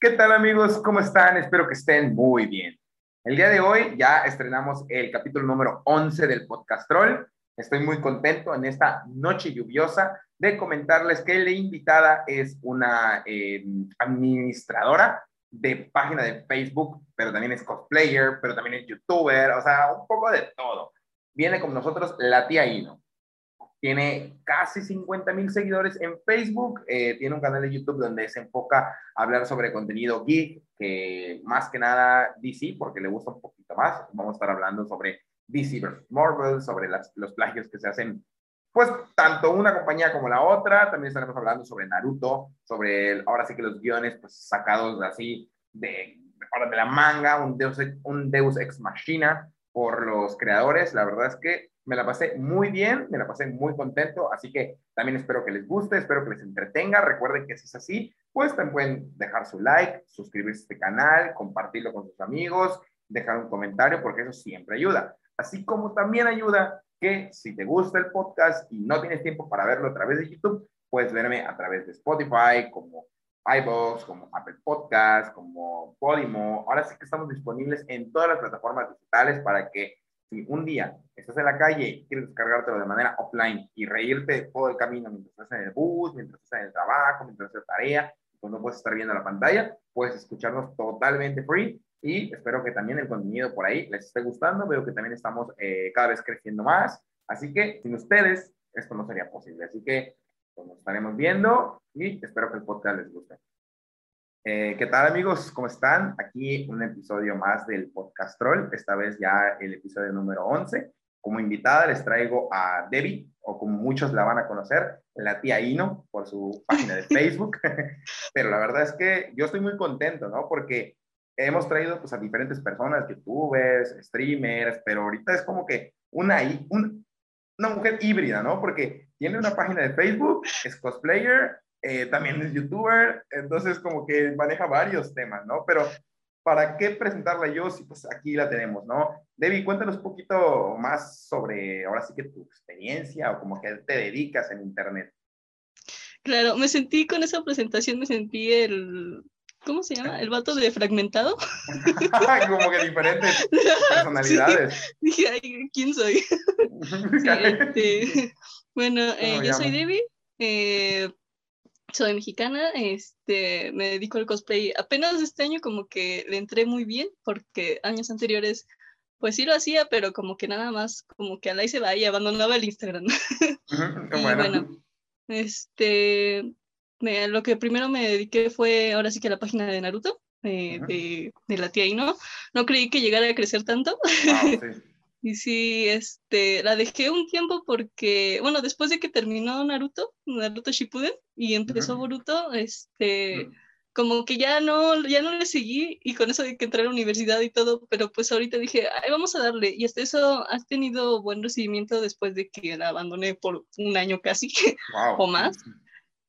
¿Qué tal amigos? ¿Cómo están? Espero que estén muy bien. El día de hoy ya estrenamos el capítulo número 11 del podcast Troll. Estoy muy contento en esta noche lluviosa de comentarles que la invitada es una eh, administradora de página de Facebook, pero también es cosplayer, pero también es youtuber, o sea, un poco de todo. Viene con nosotros la tía Ino. Tiene casi 50 mil seguidores en Facebook, eh, tiene un canal de YouTube donde se enfoca a hablar sobre contenido geek, que más que nada DC, porque le gusta un poquito más. Vamos a estar hablando sobre DC vs. Marvel, sobre los plagios que se hacen, pues tanto una compañía como la otra. También estaremos hablando sobre Naruto, sobre ahora sí que los guiones pues, sacados así de, de la manga, un Deus, un Deus ex machina por los creadores. La verdad es que me la pasé muy bien, me la pasé muy contento, así que también espero que les guste, espero que les entretenga. Recuerden que si es así, pues también pueden dejar su like, suscribirse a este canal, compartirlo con sus amigos, dejar un comentario, porque eso siempre ayuda. Así como también ayuda que si te gusta el podcast y no tienes tiempo para verlo a través de YouTube, puedes verme a través de Spotify, como iVoox, como Apple Podcast, como Podimo. Ahora sí que estamos disponibles en todas las plataformas digitales para que si un día estás en la calle y quieres descargártelo de manera offline y reírte todo el camino mientras estás en el bus, mientras estás en el trabajo, mientras haces tarea, cuando puedes estar viendo la pantalla, puedes escucharnos totalmente free y espero que también el contenido por ahí les esté gustando. Veo que también estamos eh, cada vez creciendo más. Así que sin ustedes esto no sería posible. Así que pues, nos estaremos viendo y espero que el podcast les guste. Eh, ¿Qué tal amigos? ¿Cómo están? Aquí un episodio más del podcast Troll, esta vez ya el episodio número 11. Como invitada les traigo a Debbie, o como muchos la van a conocer, la tía Ino, por su página de Facebook. Pero la verdad es que yo estoy muy contento, ¿no? Porque hemos traído pues, a diferentes personas, youtubers, streamers, pero ahorita es como que una, una mujer híbrida, ¿no? Porque tiene una página de Facebook, es cosplayer, eh, también es youtuber, entonces como que maneja varios temas, ¿no? Pero ¿para qué presentarla yo si pues aquí la tenemos, ¿no? Debbie, cuéntanos un poquito más sobre, ahora sí que tu experiencia o como que te dedicas en Internet. Claro, me sentí con esa presentación, me sentí el, ¿cómo se llama? El vato de fragmentado. como que diferentes personalidades. Dije, ay, ¿quién soy? Este, bueno, eh, yo soy Debbie. Eh, soy mexicana, este, me dedico al cosplay. Apenas este año como que le entré muy bien, porque años anteriores pues sí lo hacía, pero como que nada más, como que a la y se va y abandonaba el Instagram. y bueno, este, lo que primero me dediqué fue ahora sí que a la página de Naruto, eh, de, de, la tía Ino. No creí que llegara a crecer tanto. Y sí, este, la dejé un tiempo porque, bueno, después de que terminó Naruto, Naruto Shippuden, y empezó Boruto, este, como que ya no, ya no le seguí, y con eso de que entré a la universidad y todo, pero pues ahorita dije, ay, vamos a darle, y hasta eso has tenido buen recibimiento después de que la abandoné por un año casi, o más.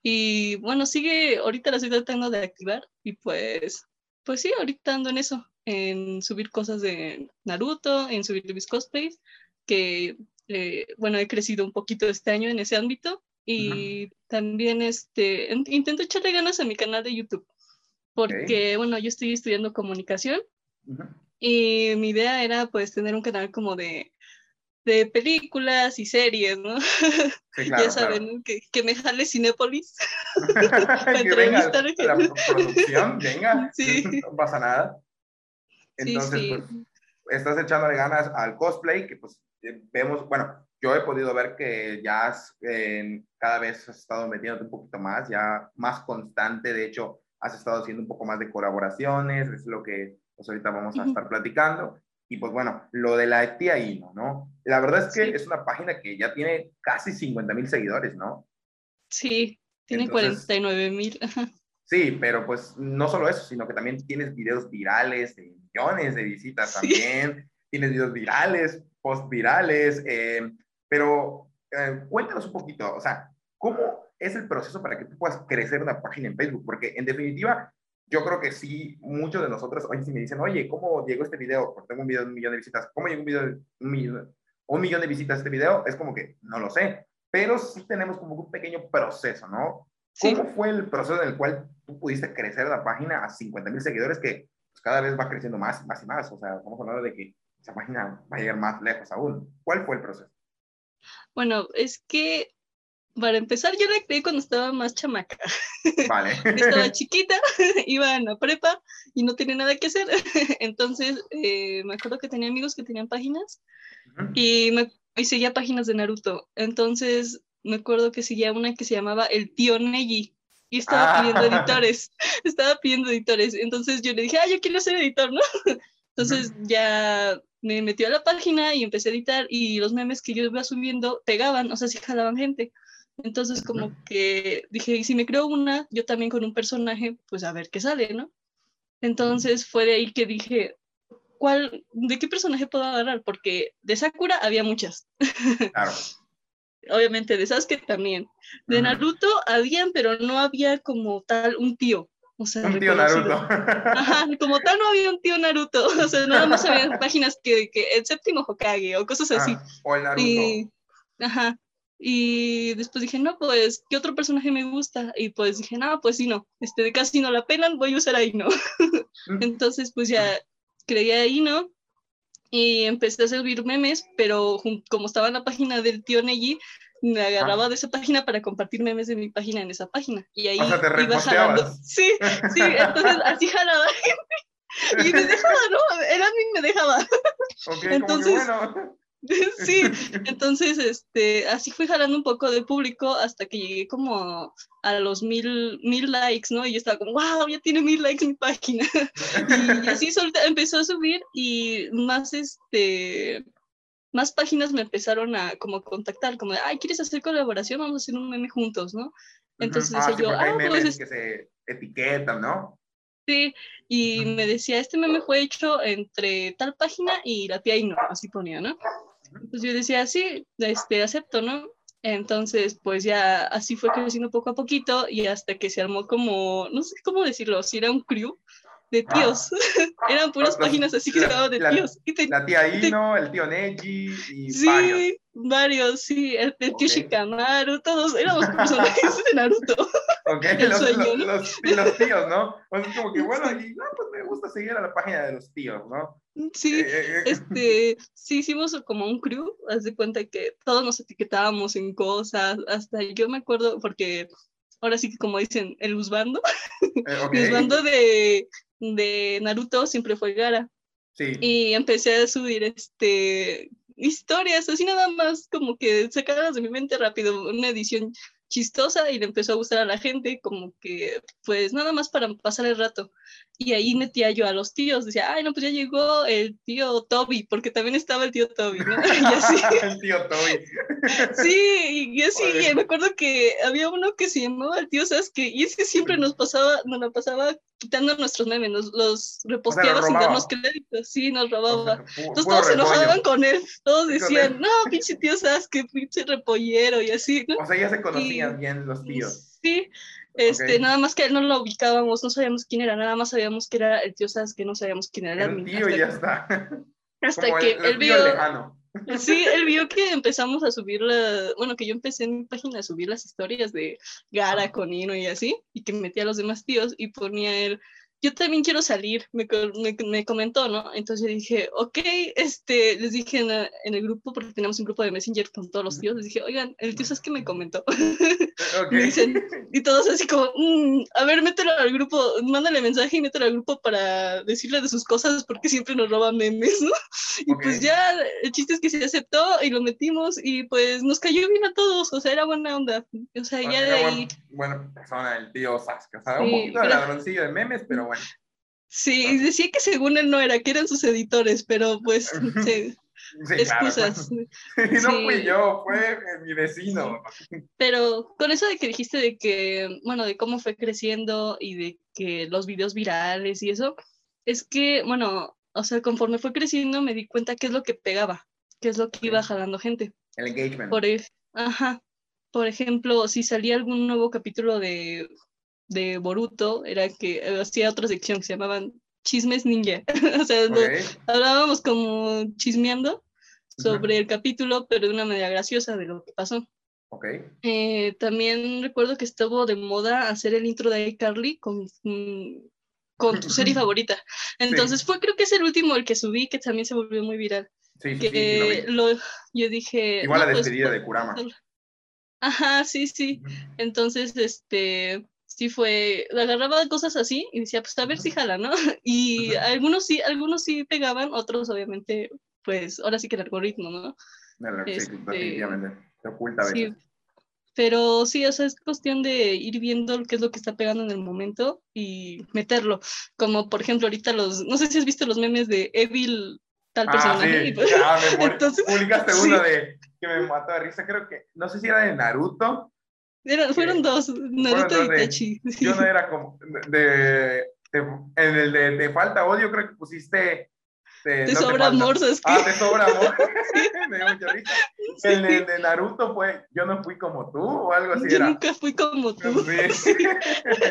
Y bueno, sigue, ahorita la estoy tratando de activar, y pues, pues sí, ahorita ando en eso en subir cosas de Naruto, en subir mis cosplays, que eh, bueno, he crecido un poquito este año en ese ámbito y también este, intento echarle ganas a mi canal de YouTube, porque bueno, yo estoy estudiando comunicación y mi idea era pues tener un canal como de, de películas y series, ¿no? ya saben, que, que, me jale Cinépolis. que venga la producción, venga, sí. no pasa nada. Entonces, pues, estás echándole ganas al cosplay, que pues eh, vemos, bueno, yo he podido ver que ya cada vez has estado metiéndote un poquito más, ya más constante, de hecho, has estado haciendo un poco más de colaboraciones, es lo que pues ahorita vamos a estar platicando. Y pues bueno, lo de la tía Ino, ¿no? La verdad es que es una página que ya tiene casi 50 mil seguidores, ¿no? Sí, tiene 49 mil. Sí, pero pues no solo eso, sino que también tienes videos virales de millones de visitas también, tienes videos virales, post virales, eh, pero eh, cuéntanos un poquito, o sea, ¿cómo es el proceso para que tú puedas crecer una página en Facebook? Porque en definitiva, yo creo que sí, muchos de nosotros hoy sí me dicen, oye, ¿cómo llegó este video? Porque tengo un video de un millón de visitas, ¿cómo llegó un video de un millón, un millón de visitas a este video? Es como que no lo sé, pero sí tenemos como un pequeño proceso, ¿no? ¿Cómo fue el proceso en el cual tú pudiste crecer la página a 50 mil seguidores que pues, cada vez va creciendo más más y más. O sea, estamos hablando de que esa página va a llegar más lejos aún. ¿Cuál fue el proceso? Bueno, es que para empezar, yo la creé cuando estaba más chamaca. Vale. estaba chiquita, iba a la prepa y no tenía nada que hacer. Entonces, eh, me acuerdo que tenía amigos que tenían páginas y, me, y seguía páginas de Naruto. Entonces, me acuerdo que seguía una que se llamaba El Tío Neji y estaba ah. pidiendo editores. estaba pidiendo editores. Entonces, yo le dije, ah, yo quiero ser editor, ¿no? Entonces, ya me metió a la página y empecé a editar y los memes que yo iba subiendo pegaban, o sea, sí jalaban gente. Entonces como que dije, y si me creo una, yo también con un personaje, pues a ver qué sale, ¿no? Entonces fue de ahí que dije, ¿cuál, de qué personaje puedo agarrar? Porque de Sakura había muchas. Claro. Obviamente de Sasuke también. De Naruto habían, pero no había como tal un tío. O sea, un tío Naruto. Ajá, como tal no había un tío Naruto. O sea, nada más había páginas que, que el séptimo Hokage o cosas así. Ah, o el Naruto. ajá. Y después dije, no, pues, ¿qué otro personaje me gusta? Y pues dije, no, pues sí, no, este de casi no la pelan, voy a usar a Ino. Mm. Entonces, pues ya creí a Ino y empecé a subir memes, pero como estaba en la página del tío Neji, me agarraba de esa página para compartir memes de mi página en esa página. Y ahí iba jalando. Sí, sí, entonces así jalaba gente. Y me dejaba, ¿no? Era a mí me dejaba. entonces, bueno. Sí, entonces, este, así fui jalando un poco de público hasta que llegué como a los mil, mil likes, ¿no? Y yo estaba como, wow, ya tiene mil likes mi página. Y, así empezó a subir y más, este, más páginas me empezaron a como contactar, como de, ay, ¿quieres hacer colaboración? Vamos a hacer un meme juntos, ¿no? Entonces ah, decía yo, ah, pues... que se etiquetan, ¿no? Sí, y me decía, este meme fue hecho entre tal página y la tía no así ponía, ¿no? Pues yo decía, sí, este, acepto, ¿no? Entonces, pues ya así fue creciendo poco a poquito y hasta que se armó como, no sé cómo decirlo, si era un crew de tíos. Eran puras páginas así que se llamaban de tíos. la tía Ino, el tío Neji y sí, varios. varios. sí, el, tío Shikamaru, todos éramos personajes de Naruto. Ok, los, los, tíos, ¿no? Pues es como que, bueno, y no, pues me gusta seguir a la página de los tíos, ¿no? Sí, eh, eh, eh. este, sí hicimos como un crew, haz de cuenta que todos nos etiquetábamos en cosas, hasta yo me acuerdo, porque ahora sí que como dicen, el usbando, el usbando de, de Naruto siempre fue Gara. Sí. Y empecé a subir este historias, así nada más como que sacadas de mi mente rápido, una edición chistosa y le empezó a gustar a la gente, como que pues nada más para pasar el rato. Y ahí metía yo a los tíos, decía, ay, no, pues ya llegó el tío Toby, porque también estaba el tío Toby, ¿no? Y así. el tío Toby. sí, y así, y me acuerdo que había uno que se llamaba el tío Sasuke, y ese siempre nos pasaba, nos la pasaba quitando nuestros memes, los reposteados sin darnos créditos, sí, nos robaba. Entonces todos se enojaban con él, todos decían, no, pinche tío Sasuke, pinche repollero, y así, ¿no? O sea, ya se conocían bien los tíos. Sí, este, nada más que él no lo ubicábamos, no sabíamos quién era, nada más sabíamos que era el tío que no sabíamos quién era el, tío y ya está. Hasta que él vio. Sí, él vio que empezamos a subir la, bueno, que yo empecé en mi página a subir las historias de Gara, Conino y así, y que metía a los demás tíos y ponía él, yo también quiero salir, me, me, comentó, ¿no? Entonces yo dije, ok, este, les dije en, el grupo, porque tenemos un grupo de Messenger con todos los tíos, les dije, oigan, el tío es que me comentó. me dicen, y todos así como, mm, a ver, mételo al grupo, mándale mensaje y mételo al grupo para decirle de sus cosas, porque siempre nos roba memes, ¿no? Y pues ya, el chiste es que se aceptó y lo metimos y pues nos cayó bien a todos, o sea, era buena onda. O sea, ya de ahí... Bueno, persona, el tío Sasuke, o sea, un poquito de ladroncillo de memes, pero Sí, decía que según él no era, que eran sus editores, pero pues sí, excusas. no fui yo, fue mi vecino. Pero con eso de que dijiste de que, bueno, de cómo fue creciendo y de que los videos virales y eso, es que, bueno, o sea, conforme fue creciendo me di cuenta qué es lo que pegaba, qué es lo que iba jalando gente. El engagement. Por, ajá. Por ejemplo, si salía algún nuevo capítulo de de Boruto era que hacía otra sección que se llamaban Chismes Ninja. o sea, hablábamos como chismeando sobre el capítulo, pero de una manera graciosa de lo que pasó. Eh, también recuerdo que estuvo de moda hacer el intro de iCarly con, con tu serie favorita. Entonces fue creo que es el último el que subí que también se volvió muy viral. Sí, sí, sí, lo yo dije... Igual la pues, despedida de Kurama. Ajá, sí, sí. Entonces, este, sí fue, agarraba cosas así y decía, pues a ver si jala, ¿no? Y algunos sí, algunos sí pegaban, otros obviamente, pues ahora sí que el algoritmo, ¿no? sí, este, definitivamente, se oculta a veces. Sí. Pero sí, o sea, es cuestión de ir viendo qué es lo que está pegando en el momento y meterlo. Como por ejemplo ahorita los, no sé si has visto los memes de Evil tal ah, personaje. Sí. Ah, me Entonces, publicaste uno de que me mató de risa, creo que, no sé si era de Naruto. Fueron dos, Naruto y Itachi. Yo no era como, de, en el de, de Falta Odio creo que pusiste te, sobra amor, ¿sabes Ah, te sobra amor. Me dio mucha risa. El de, Naruto fue, yo no fui como tú o algo así. Yo nunca fui como tú. Sí.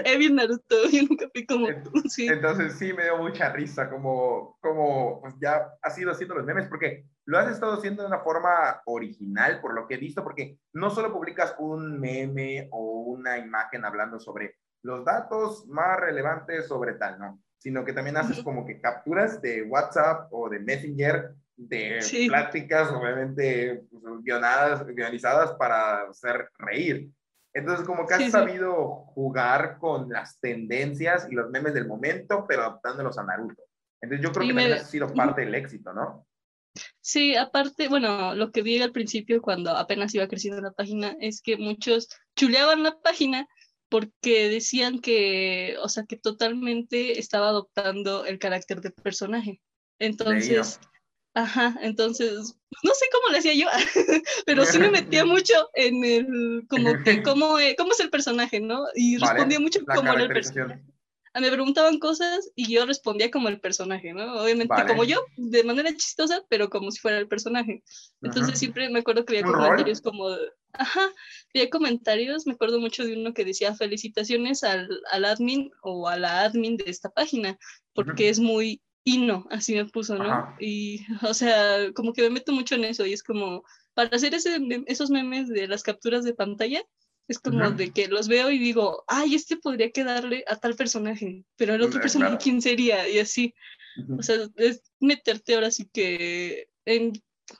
Evil Naruto, yo nunca fui como tú. Sí. Entonces sí me dio mucha risa como, como pues ya has ido haciendo los memes, porque lo has estado haciendo de una forma original, por lo que he visto, porque no solo publicas un meme o una imagen hablando sobre los datos más relevantes sobre tal, ¿no? sino que también haces como que capturas de WhatsApp o de Messenger de pláticas, obviamente, pues, guionadas, guionizadas para hacer reír. Entonces, como que has sabido jugar con las tendencias y los memes del momento, pero adaptándolos a Naruto. Entonces, yo creo que también ha sido parte del éxito, ¿no? Sí, aparte, bueno, lo que vi al principio cuando apenas iba creciendo la página es que muchos chuleaban la página porque decían que, o sea, que totalmente estaba adoptando el carácter del personaje. Entonces, ajá, entonces, no sé cómo le hacía yo, pero sí me metía mucho en el, como que, cómo, e, cómo es el personaje, ¿no? Y respondía mucho como era el personaje. Me preguntaban cosas y yo respondía como el personaje, ¿no? Obviamente como yo, de manera chistosa, pero como si fuera el personaje. Entonces siempre me acuerdo que había comentarios como, ajá, había comentarios, me acuerdo mucho de uno que decía felicitaciones al, al admin o a la admin de esta página, porque es muy hino, así me puso, ¿no? Y, o sea, como que me meto mucho en eso y es como, para hacer ese, esos memes de las capturas de pantalla, es como de que los veo y digo, ay, este podría quedarle a tal personaje, pero el otro personaje, ¿quién sería? Y así. O sea, es meterte ahora sí que en,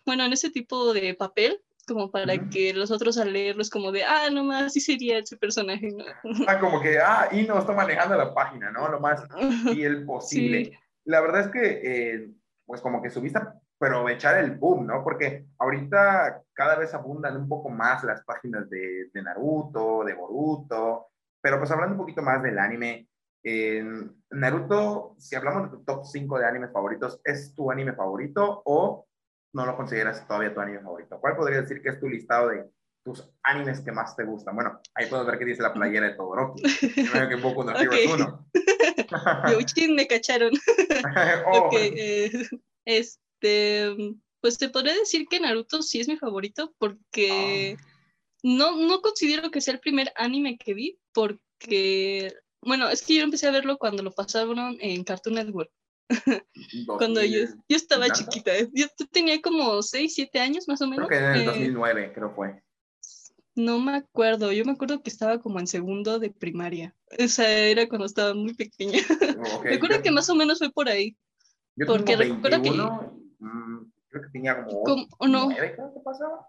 bueno, en ese tipo de papel, como para que los otros al leerlo es como de, ah, nomás sí sería ese personaje. ¿no? Ah, como que, ah, y no está manejando la página, ¿no? Lo más fiel posible. La verdad es que, eh, pues como que subiste aprovechar el boom, ¿no? Porque ahorita cada vez abundan un poco más las páginas de, de Naruto, de Boruto, pero pues hablando un poquito más del anime, Naruto, si hablamos de tu top 5 de animes favoritos, ¿es tu anime favorito o no lo consideras todavía tu anime favorito? ¿Cuál podría decir que es tu listado de tus animes que más te gustan? Bueno, ahí puedo ver que dice la playera de Todoroki. Yo que Boku no Hero es uno. me cacharon. oh. eh, es, este, pues te podría decir que Naruto sí es mi favorito porque ah. no, no considero que sea el primer anime que vi porque, bueno, es que yo empecé a verlo cuando lo pasaron en Cartoon Network. cuando yo, yo estaba chiquita, yo tenía como 6, 7 años más o menos. Creo que en el 2009, eh, creo fue. No me acuerdo, yo me acuerdo que estaba como en segundo de primaria. O sea, era cuando estaba muy pequeña. me acuerdo que más o menos fue por ahí. Yo porque recuerdo que creo que tenía como no? pasaba.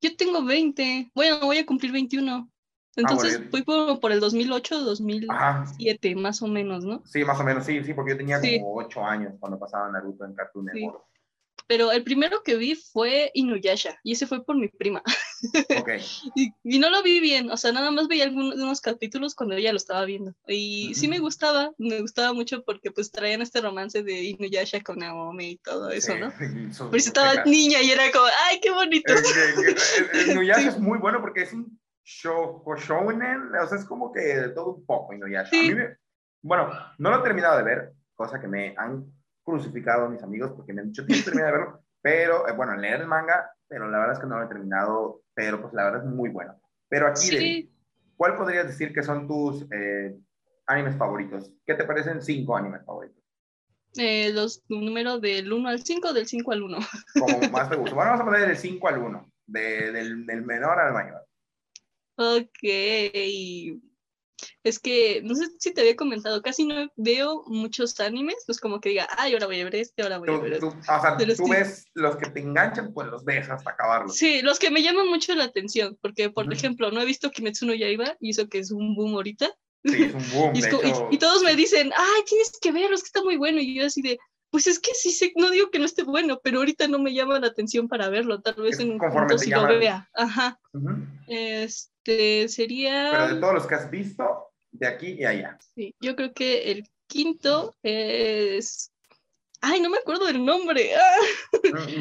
Yo tengo 20. Bueno, voy a cumplir 21. Entonces fui por, por, el 2008, 2007, más o menos, ¿no? Sí, más o menos, sí, sí, porque yo tenía como 8 años cuando pasaba Naruto en Cartoon Network pero el primero que vi fue Inuyasha y ese fue por mi prima. Okay. y, no lo vi bien, o sea, nada más veía algunos capítulos cuando ella lo estaba viendo. Y sí me gustaba, me gustaba mucho porque pues traían este romance de Inuyasha con Naomi y todo eso, ¿no? Pero estaba niña y era como, ¡ay, qué bonito! Inuyasha es muy bueno porque es un show, shounen, o sea, es como que todo un poco Inuyasha. bueno, no lo he terminado de ver, cosa que me han crucificado a mis amigos porque me han dicho, tienes que terminar de verlo, pero eh, bueno, leer el manga, pero la verdad es que no lo he terminado, pero pues la verdad es muy bueno. Pero aquí, ¿cuál podrías decir que son tus eh, animes favoritos? ¿Qué te parecen cinco animes favoritos? Eh, los números del 1 al 5, del 5 al 1. Como más te gusta. Bueno, vamos a poner del 5 al 1, de, del, del menor al mayor. Ok. Es que, no sé si te había comentado, casi no veo muchos animes, pues como que diga, ay, ahora voy a ver este, ahora voy a ver este. o sea, tú ves los que te enganchan, pues los ves hasta acabarlos. Sí, los que me llaman mucho la atención, porque, por ejemplo, no he visto Kimetsu no Yaiba, y eso que es un boom ahorita. Sí, es un boom. y, todos me dicen, ay, tienes que verlo, es que está muy bueno, y yo así de, pues es que sí, sé, no digo que no esté bueno, pero ahorita no me llama la atención para verlo, tal vez en un punto si lo vea. Ajá. Este sería... Pero de todos los que has visto, de aquí y allá. Sí, yo creo que el quinto es. Ay, no me acuerdo del nombre.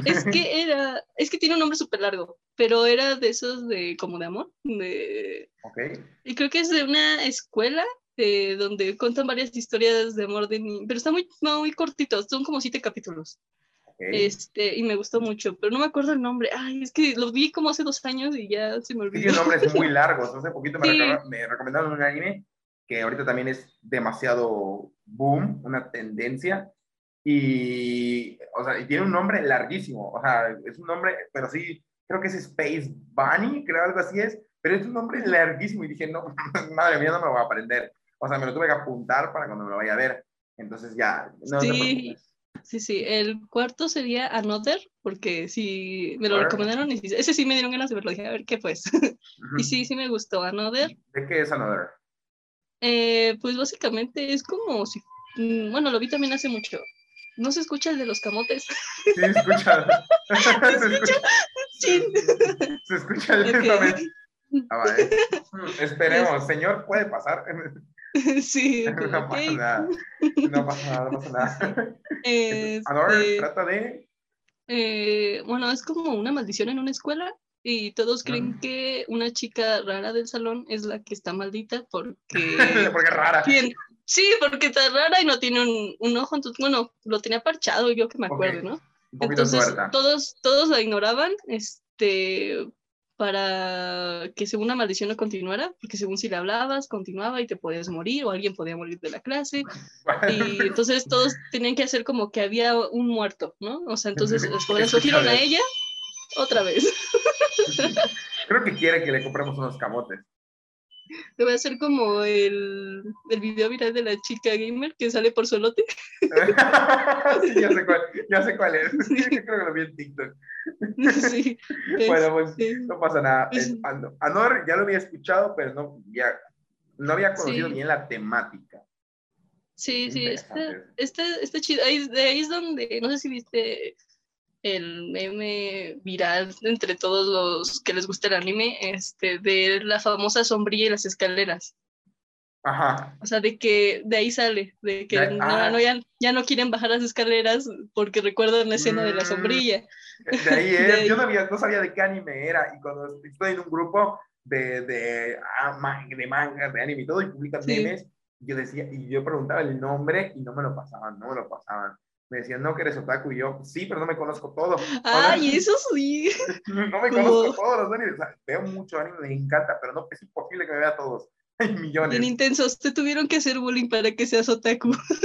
es que era. Es que tiene un nombre súper largo, pero era de esos de como de amor. De... Ok. Y creo que es de una escuela eh, donde cuentan varias historias de amor de niños, pero está muy, muy cortitos, son como siete capítulos. Este, y me gustó mucho, pero no me acuerdo el nombre. Ay, es que lo vi como hace dos años y ya se me olvidó. Tiene nombres muy largos. Hace poquito me, me recomendaron un anime que ahorita también es demasiado boom, una tendencia, y, o sea, y tiene un nombre larguísimo, o sea, es un nombre, pero sí, creo que es Space Bunny, creo algo así es, pero es un nombre larguísimo y dije, no, madre mía, no me lo voy a aprender. O sea, me lo tuve que apuntar para cuando me lo vaya a ver. Entonces ya, no, sí. Sí, sí, el cuarto sería Another, porque sí, me lo recomendaron y ese sí me dieron ganas de verlo, dije, a ver qué pues. y sí, sí me gustó Another. ¿De qué es Another? Eh, pues básicamente es como si, mm, bueno, lo vi también hace mucho. ¿No se escucha el de los camotes? Sí, se escucha. ¿Se, escucha? Sí. Se escucha directamente. Ah, vale. Esperemos, señor, puede pasar. Sí. no pasa nada. No pasa nada, no pasa nada. Este, trata de. Eh, bueno, es como una maldición en una escuela y todos creen que una chica rara del salón es la que está maldita porque... porque es rara. Sí, porque está rara y no tiene un, un, ojo, entonces, bueno, lo tenía parchado, yo que me acuerdo, ¿no? Entonces todos, todos la ignoraban este, para que según una maldición no continuara, porque según si le hablabas, continuaba y te podías morir o alguien podía morir de la clase. y entonces todos tenían que hacer como que había un muerto, ¿no? O sea, entonces escogieron a ella otra vez. Creo que quiere que le compremos unos camotes. Te voy a hacer como el, el video viral de la chica gamer que sale por su elote. sí, ya sé cuál, ya sé cuál es. Creo que lo vi en TikTok. Sí, bueno, pues no pasa nada. Anor ya lo había escuchado, pero no, ya, no había conocido bien la temática. Sí, sí, este, este, este chido. Ahí, de ahí es donde, no sé si viste el meme viral entre todos los que les gusta el anime, este, de la famosa sombrilla y las escaleras. Ajá. O sea, de que de ahí sale, de que no, ah. ya, ya, no quieren bajar las escaleras porque recuerdan la escena de la mm. sombrilla. De ahí es, yo no, había, no, sabía de qué anime era y cuando estoy en un grupo de, de, ah, de mangas, de anime y todo y publican memes, yo decía, y yo preguntaba el nombre y no me lo pasaban, no me lo pasaban me decían, no, que eres otaku, y yo, sí, pero no me conozco todo. Ay, eso sí. no me conozco todos los animes, veo mucho anime, me encanta, pero no, es imposible que me vea todos. Hay millones. Bien intensos, te tuvieron que hacer bullying para que seas otaku. sí,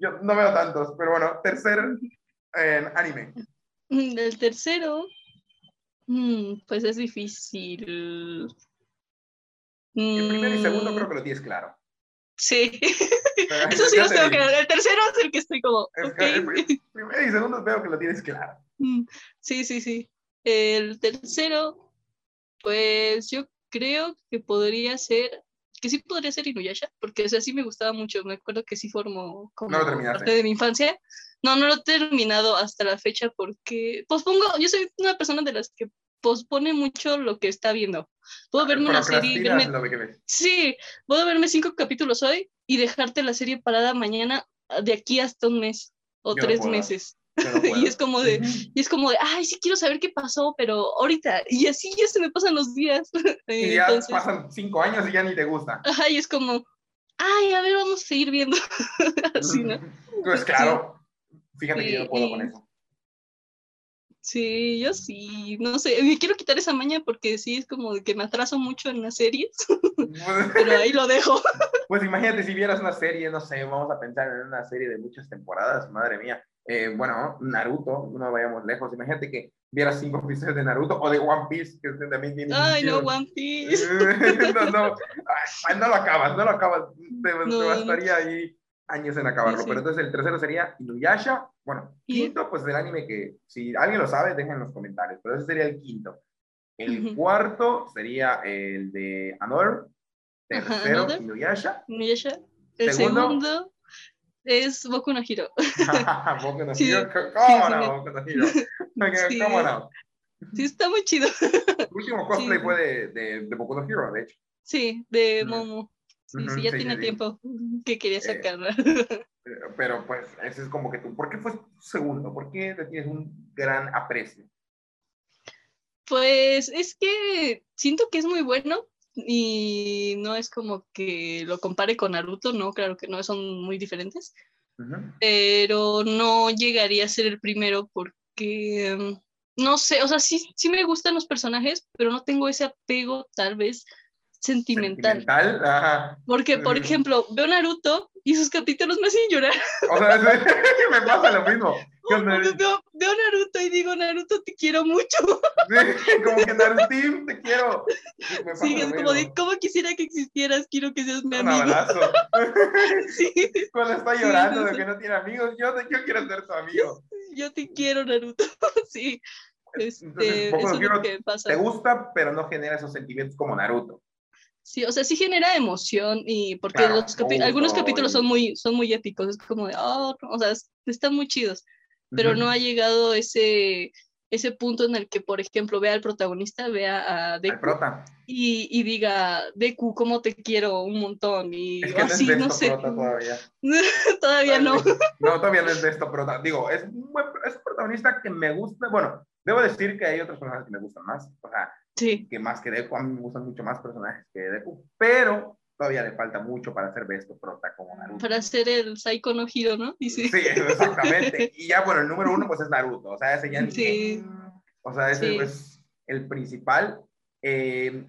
yo, no, veo tantos, pero bueno, tercer anime. El tercero, mm, pues es difícil. El primero y segundo creo que lo tienes claro. Sí. Eso sí los tengo claro. El tercero es el que estoy como. primero y segundo veo que lo tienes claro. Mm, sí, sí, sí. El tercero, pues yo creo que podría ser. Que sí podría ser Inuyasha, porque o sea, sí me gustaba mucho. Me acuerdo que sí formó como parte de mi infancia. No, no lo he terminado hasta la fecha porque pospongo. Yo soy una persona de las que pospone mucho lo que está viendo. Puedo verme una serie. sí, puedo verme cinco capítulos hoy y dejarte la serie parada mañana de aquí hasta un mes o tres meses. y es como de, y es como de, ay, sí quiero saber qué pasó, pero ahorita, y así ya se me pasan los días. Y ya pasan cinco años y ya ni te gusta. Ajá, y es como, ay, a ver, vamos a seguir viendo. así, ¿no? Pues claro, fíjate que yo no puedo con eso. Sí, yo sí, no sé, me quiero quitar esa maña porque sí es como que me atraso mucho en las series, pero ahí lo dejo. Pues imagínate si vieras una serie, no sé, vamos a pensar en una serie de muchas temporadas, madre mía. Eh, bueno, Naruto, no vayamos lejos, imagínate que vieras cinco episodios de Naruto o de One Piece, que también tiene. Ay, no, One Piece. no, no, no lo acabas, no lo acabas. Te, bastaría ahí años en acabarlo. Pero entonces el tercero sería Inuyasha. Bueno, quinto, pues del anime que si alguien lo sabe, dejen en los comentarios. Pero ese sería el quinto. El cuarto sería el de Another. Tercero, Inuyasha. Inuyasha. El segundo, es Boku no Hiro. Boku no Hiro. ¿Cómo no? Boku no Hiro. ¿Cómo no? Sí, está muy chido. El último cosplay fue de, de, de, Boku no Hero, de hecho. Sí, de Momo. Sí, sí, ya tiene tiempo que quería eh, sacarla. pero pues, ese es como que tú. ¿Por qué fue segundo? ¿Por qué le tienes un gran aprecio? Pues es que siento que es muy bueno y no es como que lo compare con Naruto, no, claro que no, son muy diferentes, pero no llegaría a ser el primero porque, mm, no sé, o sea, sí, sí me gustan los personajes, pero no tengo ese apego tal vez sentimental. Porque, por ejemplo, veo Naruto y sus capítulos me hacen llorar. O sea, me pasa lo mismo. Veo, veo, Naruto y digo, Naruto, te quiero mucho. como que Naruto, te quiero. sí, es como de, ¿cómo quisiera que existieras? Quiero que seas mi amigo. Un abrazo. sí. Cuando está llorando de que no tiene amigos, yo, yo quiero ser tu amigo. Yo te quiero, Naruto. sí. Este, Entonces, eso que pasa. Te gusta, pero no genera esos sentimientos como Naruto. Sí, o sea, sí genera emoción y porque los algunos capítulos son muy, son muy épicos, es como de, oh, o sea, están muy chidos, pero no ha llegado ese, ese punto en el que, por ejemplo, vea al protagonista, vea a Deku y, y, diga, Deku, ¿cómo te quiero un montón? Y es que así, no, es no sé. todavía. todavía no. no, todavía no es de esto prota. Digo, es un, es un protagonista que me gusta, bueno, debo decir que hay otros personajes que me gustan más, o sea, que más que Deku. A mí me gustan mucho más personajes que Deku, pero todavía le falta mucho para ser Besto Prota como Naruto. Para ser el Saiko no Hiro, ¿no? Sí, exactamente. y ya, bueno, el número uno pues es Naruto, o sea, ese ya... Sí. O sea, ese es el principal. Eh,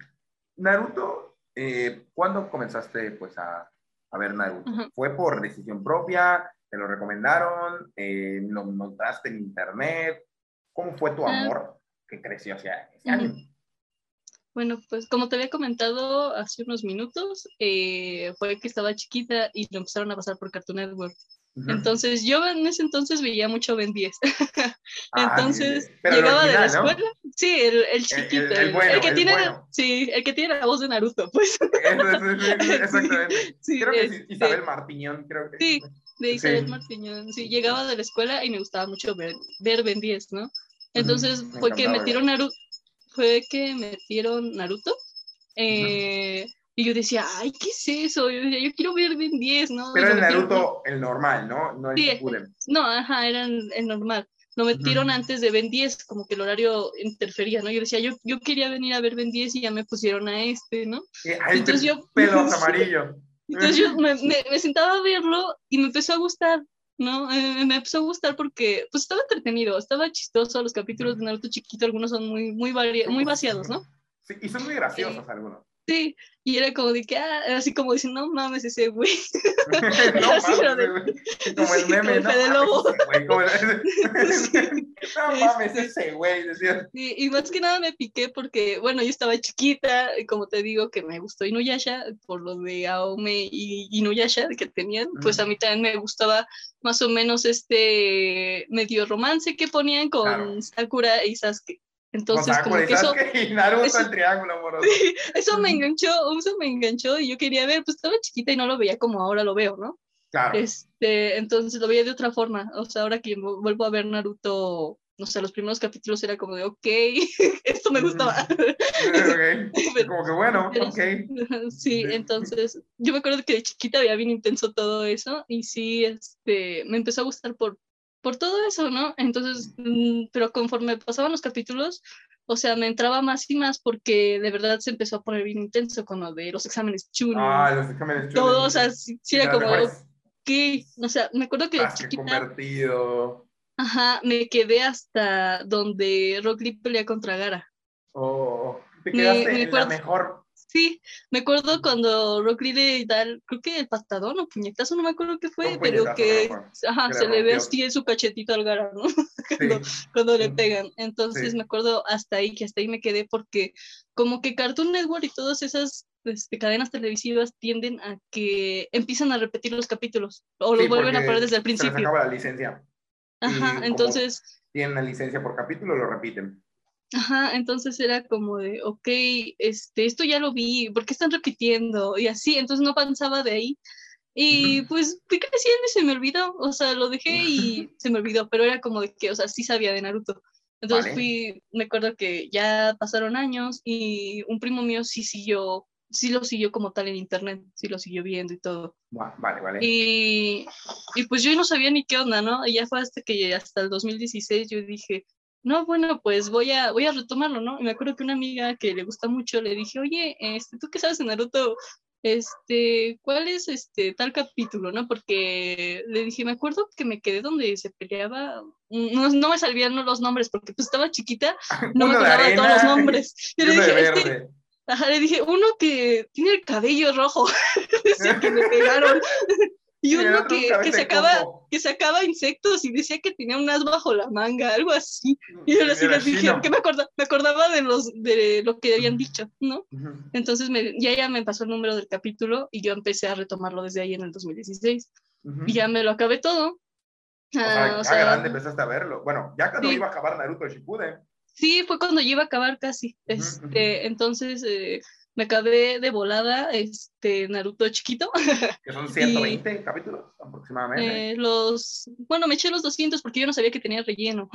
Naruto, eh, ¿cuándo comenzaste pues a, a ver Naruto? ¿Fue por decisión propia? ¿Te lo recomendaron? Eh, ¿Lo notaste en internet? ¿Cómo fue tu ah. amor que creció hacia ese año? Bueno, pues como te había comentado hace unos minutos, eh, fue que estaba chiquita y lo empezaron a pasar por Cartoon Network. Entonces yo en ese entonces veía mucho Ben 10. Ah, entonces llegaba de la escuela. Sí, el, el chiquito. El, el, que tiene, sí, el que tiene la voz de Naruto, pues. exactamente. Sí, creo que es Isabel Martiñón, creo que. Sí, de Isabel Martiñón. Sí, llegaba de la escuela y me gustaba mucho ver, ver Ben 10, ¿no? Entonces fue que metieron Naruto, fue que metieron Naruto. Eh, y yo decía, ay, ¿qué es eso? Yo, decía, yo quiero ver Ben 10, ¿no? Pero el Naruto, el normal, ¿no? No el sí, No, ajá, era el, normal. Lo metieron antes de Ben 10, como que el horario interfería, ¿no? Yo decía, yo, yo quería venir a ver Ben 10 y ya me pusieron a este, ¿no? entonces yo... Pelos amarillo. Entonces yo me, me, sentaba a verlo y me empezó a gustar. ¿No? Eh, me empezó a gustar porque pues estaba entretenido, estaba chistoso, los capítulos de Naruto chiquito, algunos son muy, muy, muy vaciados, ¿no? Sí, y son muy graciosos algunos. Sí, y era como de que, ah, así como diciendo, no mames ese güey. no mames, como el meme, no, mames, ese güey, decía. y más que nada me piqué porque, bueno, yo estaba chiquita, como te digo, que me gustó Inuyasha, por lo de Aome y Inuyasha que tenían, pues a mí también me gustaba más o menos este medio romance que ponían con Sakura y Sasuke. Entonces, como que eso, Naruto eso, el triángulo amoroso. eso me enganchó, eso me enganchó y yo quería ver, pues estaba chiquita y no lo veía como ahora lo veo, ¿no? Claro. Este, entonces lo veía de otra forma. O sea, ahora que vuelvo a ver Naruto, no sé, los primeros capítulos era como de, ok, esto me gustaba. como que bueno, ok. Sí, entonces yo me acuerdo que de chiquita había bien intenso todo eso y sí, este, me empezó a gustar por, por todo eso, ¿no? Entonces, mm, pero conforme pasaban los capítulos, o sea, me entraba más y más porque de verdad se empezó a poner bien intenso con lo de los exámenes chulos. Ah, los exámenes chulos. Todo, o sea, sí, era como, ¿qué? O sea, me acuerdo que de chiquita... convertido. Ajá, me quedé hasta donde Rock Lee pelea contra Gara. Oh, te quedaste en la mejor Sí, me acuerdo cuando Rock Lee le da, creo que el patadón o puñetazo, no me acuerdo qué fue, pero que, ajá, se le ve así su cachetito al gara, ¿no? cuando, le pegan. Entonces me acuerdo hasta ahí, que hasta ahí me quedé porque como que Cartoon Network y todas esas este, cadenas televisivas tienden a que empiezan a repetir los capítulos o lo vuelven a poner desde el principio. Se acaba la licencia. Ajá, entonces... Tienen la licencia por capítulo, lo repiten. Ajá, entonces era como de, ok, este, esto ya lo vi, ¿por qué están repitiendo? Y así, entonces no avanzaba de ahí. Y pues fui creciendo y se me olvidó, o sea, lo dejé y se me olvidó, pero era como de que, o sea, sí sabía de Naruto. Entonces fui, me acuerdo que ya pasaron años y un primo mío sí siguió, sí lo siguió como tal en internet, sí lo siguió viendo y todo. Vale, vale. Y, y pues yo no sabía ni qué onda, ¿no? Y ya fue hasta que hasta el 2016 yo dije, no, bueno, pues voy a, voy a retomarlo, ¿no? Y me acuerdo que una amiga que le gusta mucho le dije, oye, este, ¿tú qué sabes de Naruto? Este, ¿cuál es este tal capítulo, no? Porque le dije, me acuerdo que me quedé donde se peleaba, no, no me salían los nombres porque pues estaba chiquita, no me acordaba de, todos los nombres. Y le dije, este, ajá, le dije, uno que tiene el cabello rojo, que me pegaron. Y uno que, que, sacaba, que sacaba insectos y decía que tenía un as bajo la manga, algo así. Y yo les dije, que me, acordaba, me acordaba de, los, de lo que habían dicho, ¿no? Entonces me, ya, ya me pasó el número del capítulo y yo empecé a retomarlo desde ahí en el 2016. Y ya me lo acabé todo. O sea, ah, ya grande empezaste a verlo. Bueno, ya cuando iba a acabar Naruto Shippuden. Sí, fue cuando yo iba a acabar casi. Este, entonces, eh, me acabé de volada este Naruto chiquito. Que son 120 capítulos aproximadamente. Eh, los, bueno, me eché los 200 porque yo no sabía que tenía relleno.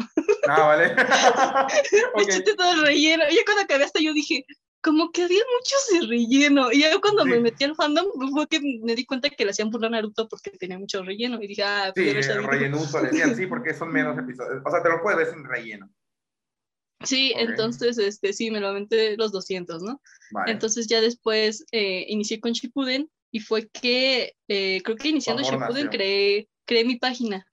Ah, vale. me eché todo el relleno. Y ya cuando acabé hasta yo dije, como que había muchos de relleno. Y ya cuando me metí al fandom fue que me di cuenta que le hacían burlar a Naruto porque tenía mucho relleno. Y dije, ah, sí, relleno le decían, sí, porque son menos episodios. O sea, te lo puedes ver sin relleno. Sí, entonces, este, sí, me lo aventé los 200, ¿no? Entonces ya después eh, inicié con Shippuden y fue que, eh, creo que iniciando Shippuden creé, creé mi página.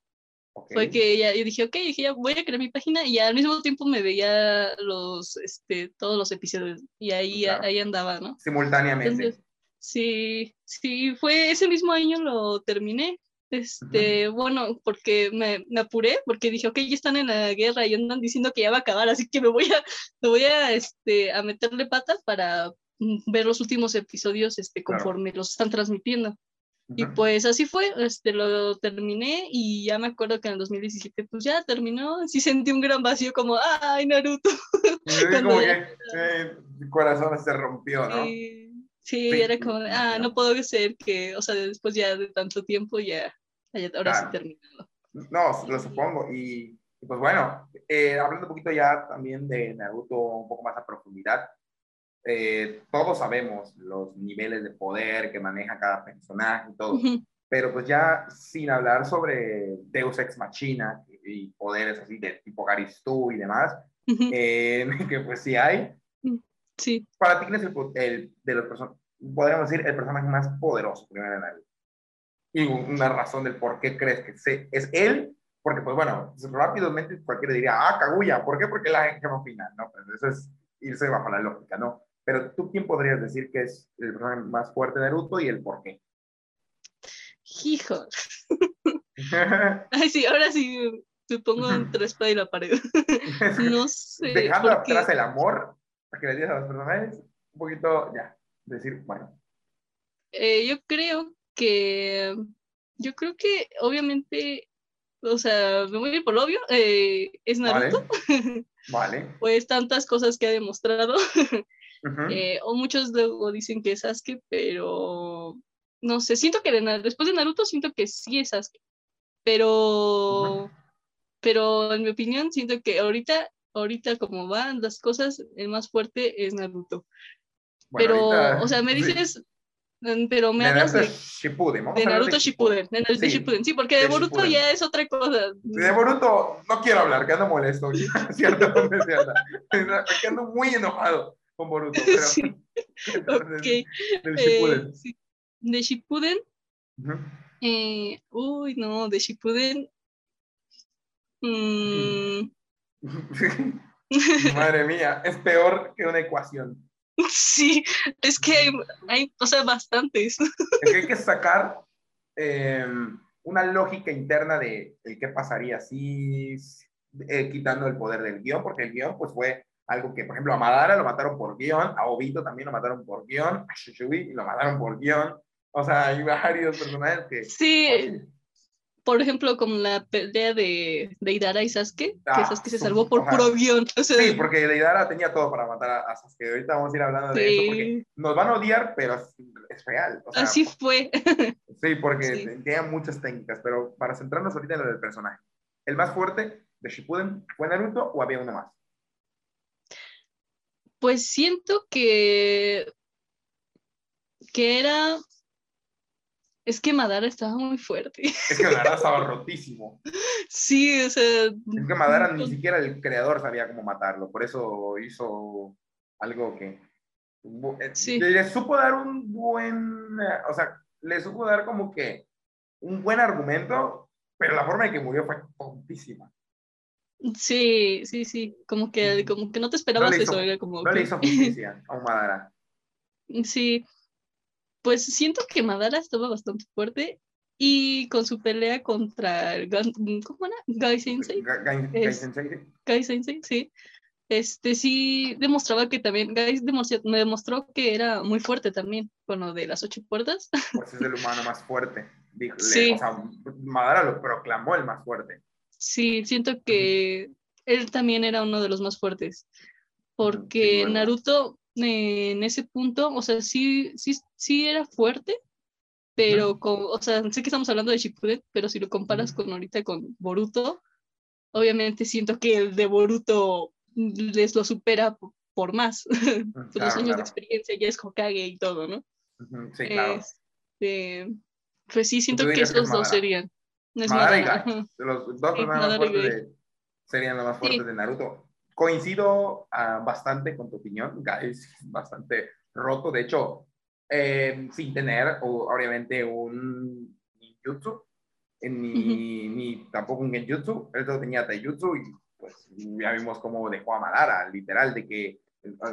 Fue que ya, yo dije, ok, dije, ya voy a crear mi página y al mismo tiempo me veía los, este, todos los episodios y ahí, ahí andaba, ¿no? Simultáneamente. sí, sí, fue ese mismo año lo terminé este, bueno, porque me, me, apuré, porque dije, ok, ya están en la guerra y andan diciendo que ya va a acabar, así que me voy a, me voy a, este, a meterle patas para mm, ver los últimos episodios este, conforme los están transmitiendo. Y pues así fue, este, lo terminé y ya me acuerdo que en el 2017 pues ya terminó, sí sentí un gran vacío como, ay, Naruto. como que eh, mi corazón se rompió, ¿no? Sí, era como, ah, no puedo ser que, o sea, después ya de tanto tiempo ya, ahora sí terminado. No, lo supongo. Y, pues bueno, eh, hablando un poquito ya también de Naruto un poco más a profundidad, eh, todos sabemos los niveles de poder que maneja cada personaje y todo, pero pues ya sin hablar sobre Deus Ex Machina y poderes así de tipo Garistu y demás, eh, que pues sí hay, Sí. Para ti, ¿quién es el, de los podríamos decir, el personaje más poderoso primero de Y una razón del por qué crees que es él, porque pues bueno, rápidamente cualquiera diría, ah, Kaguya, ¿por qué? Porque la gente no opina, ¿no? Pues eso es irse bajo la lógica, ¿no? Pero tú, ¿quién podrías decir que es el personaje más fuerte de Naruto y el por qué? Hijo. Ay, sí, ahora sí me pongo entre espada y la pared. no sé. Dejando atrás el amor, que le digas a los personajes, un poquito, ya, decir, bueno. Eh, yo creo que, yo creo que obviamente, o sea, me voy a ir por lo obvio, eh, es Naruto. Vale. pues tantas cosas que ha demostrado. Eh, o muchos luego dicen que es Sasuke, pero no sé, siento que después de Naruto siento que sí es Sasuke. Pero, pero en mi opinión siento que ahorita ahorita como van las cosas, el más fuerte es Naruto. pero, o sea, me dices, mm, pero me hablas de, Shippuden. de Naruto Shippuden, de Naruto sí, Shippuden, sí, porque de, Boruto ya es otra cosa. De Boruto no quiero hablar, que ando molesto, cierto, cierto, que ando muy enojado con Boruto, pero sí. okay. de, Shippuden. Eh, sí. De Shippuden, eh, uy, no, de Shippuden, mmm, Madre mía, es peor que una ecuación. Sí, es que hay, hay o sea, bastantes. Es que hay que sacar em, una lógica interna de, qué pasaría si eh, quitando el poder del guion, porque el guion pues fue algo que, por ejemplo, a Madara lo mataron por guion, a Obito también lo mataron por guion, a Shushui lo mataron por guion. O sea, hay varios personajes que... Sí, por ejemplo, como la pelea de, de Idara y Sasuke, que ah, Sasuke se salvó por puro guion. sí, porque Deidara tenía todo para matar a, Sasuke. Ahorita vamos a ir hablando de eso, porque nos van a odiar, pero es, real. Así fue. Sí, porque tenía muchas técnicas, pero para centrarnos ahorita en lo del personaje. ¿El más fuerte de Shippuden fue Naruto o había uno más? Pues siento que que era es que Madara estaba muy fuerte. Es que Madara estaba rotísimo. Sí, o sea. Es que Madara ni siquiera el creador sabía cómo matarlo, por eso hizo algo que. Eh, sí. Le supo dar un buen. O sea, le supo dar como que un buen argumento, pero la forma en que murió fue tontísima. Sí, sí, sí. Como que, como que no te esperabas eso. Era como no le hizo justicia a Madara. Sí pues siento que Madara estaba bastante fuerte y con su pelea contra el ¿cómo era? Gai Sensei. Gai, Sensei. Gai Sensei, sí. Este sí demostraba que también, Gai me demostró que era muy fuerte también con lo de las ocho puertas. Pues es el humano más fuerte. sí. O sea, Madara lo proclamó el más fuerte. Sí, siento que él también era uno de los más fuertes. Porque Naruto en ese punto, o sea, sí, sí, sí era fuerte, pero, con, o sea, sé que estamos hablando de Shippuden, pero si lo comparas con ahorita con Boruto, obviamente siento que el de Boruto les lo supera por, más, por los años de experiencia, ya es Hokage y todo, ¿no? Sí, claro. Este, pues sí, siento que esos dos serían. Es Madara, Los dos más fuertes serían los más fuertes de Naruto coincido ah, bastante con tu opinión, es bastante roto, de hecho, eh, sin tener obviamente un ninjutsu, ni, ni tampoco un genjutsu, él solo tenía taijutsu y pues ya vimos cómo dejó a Madara, literal, de que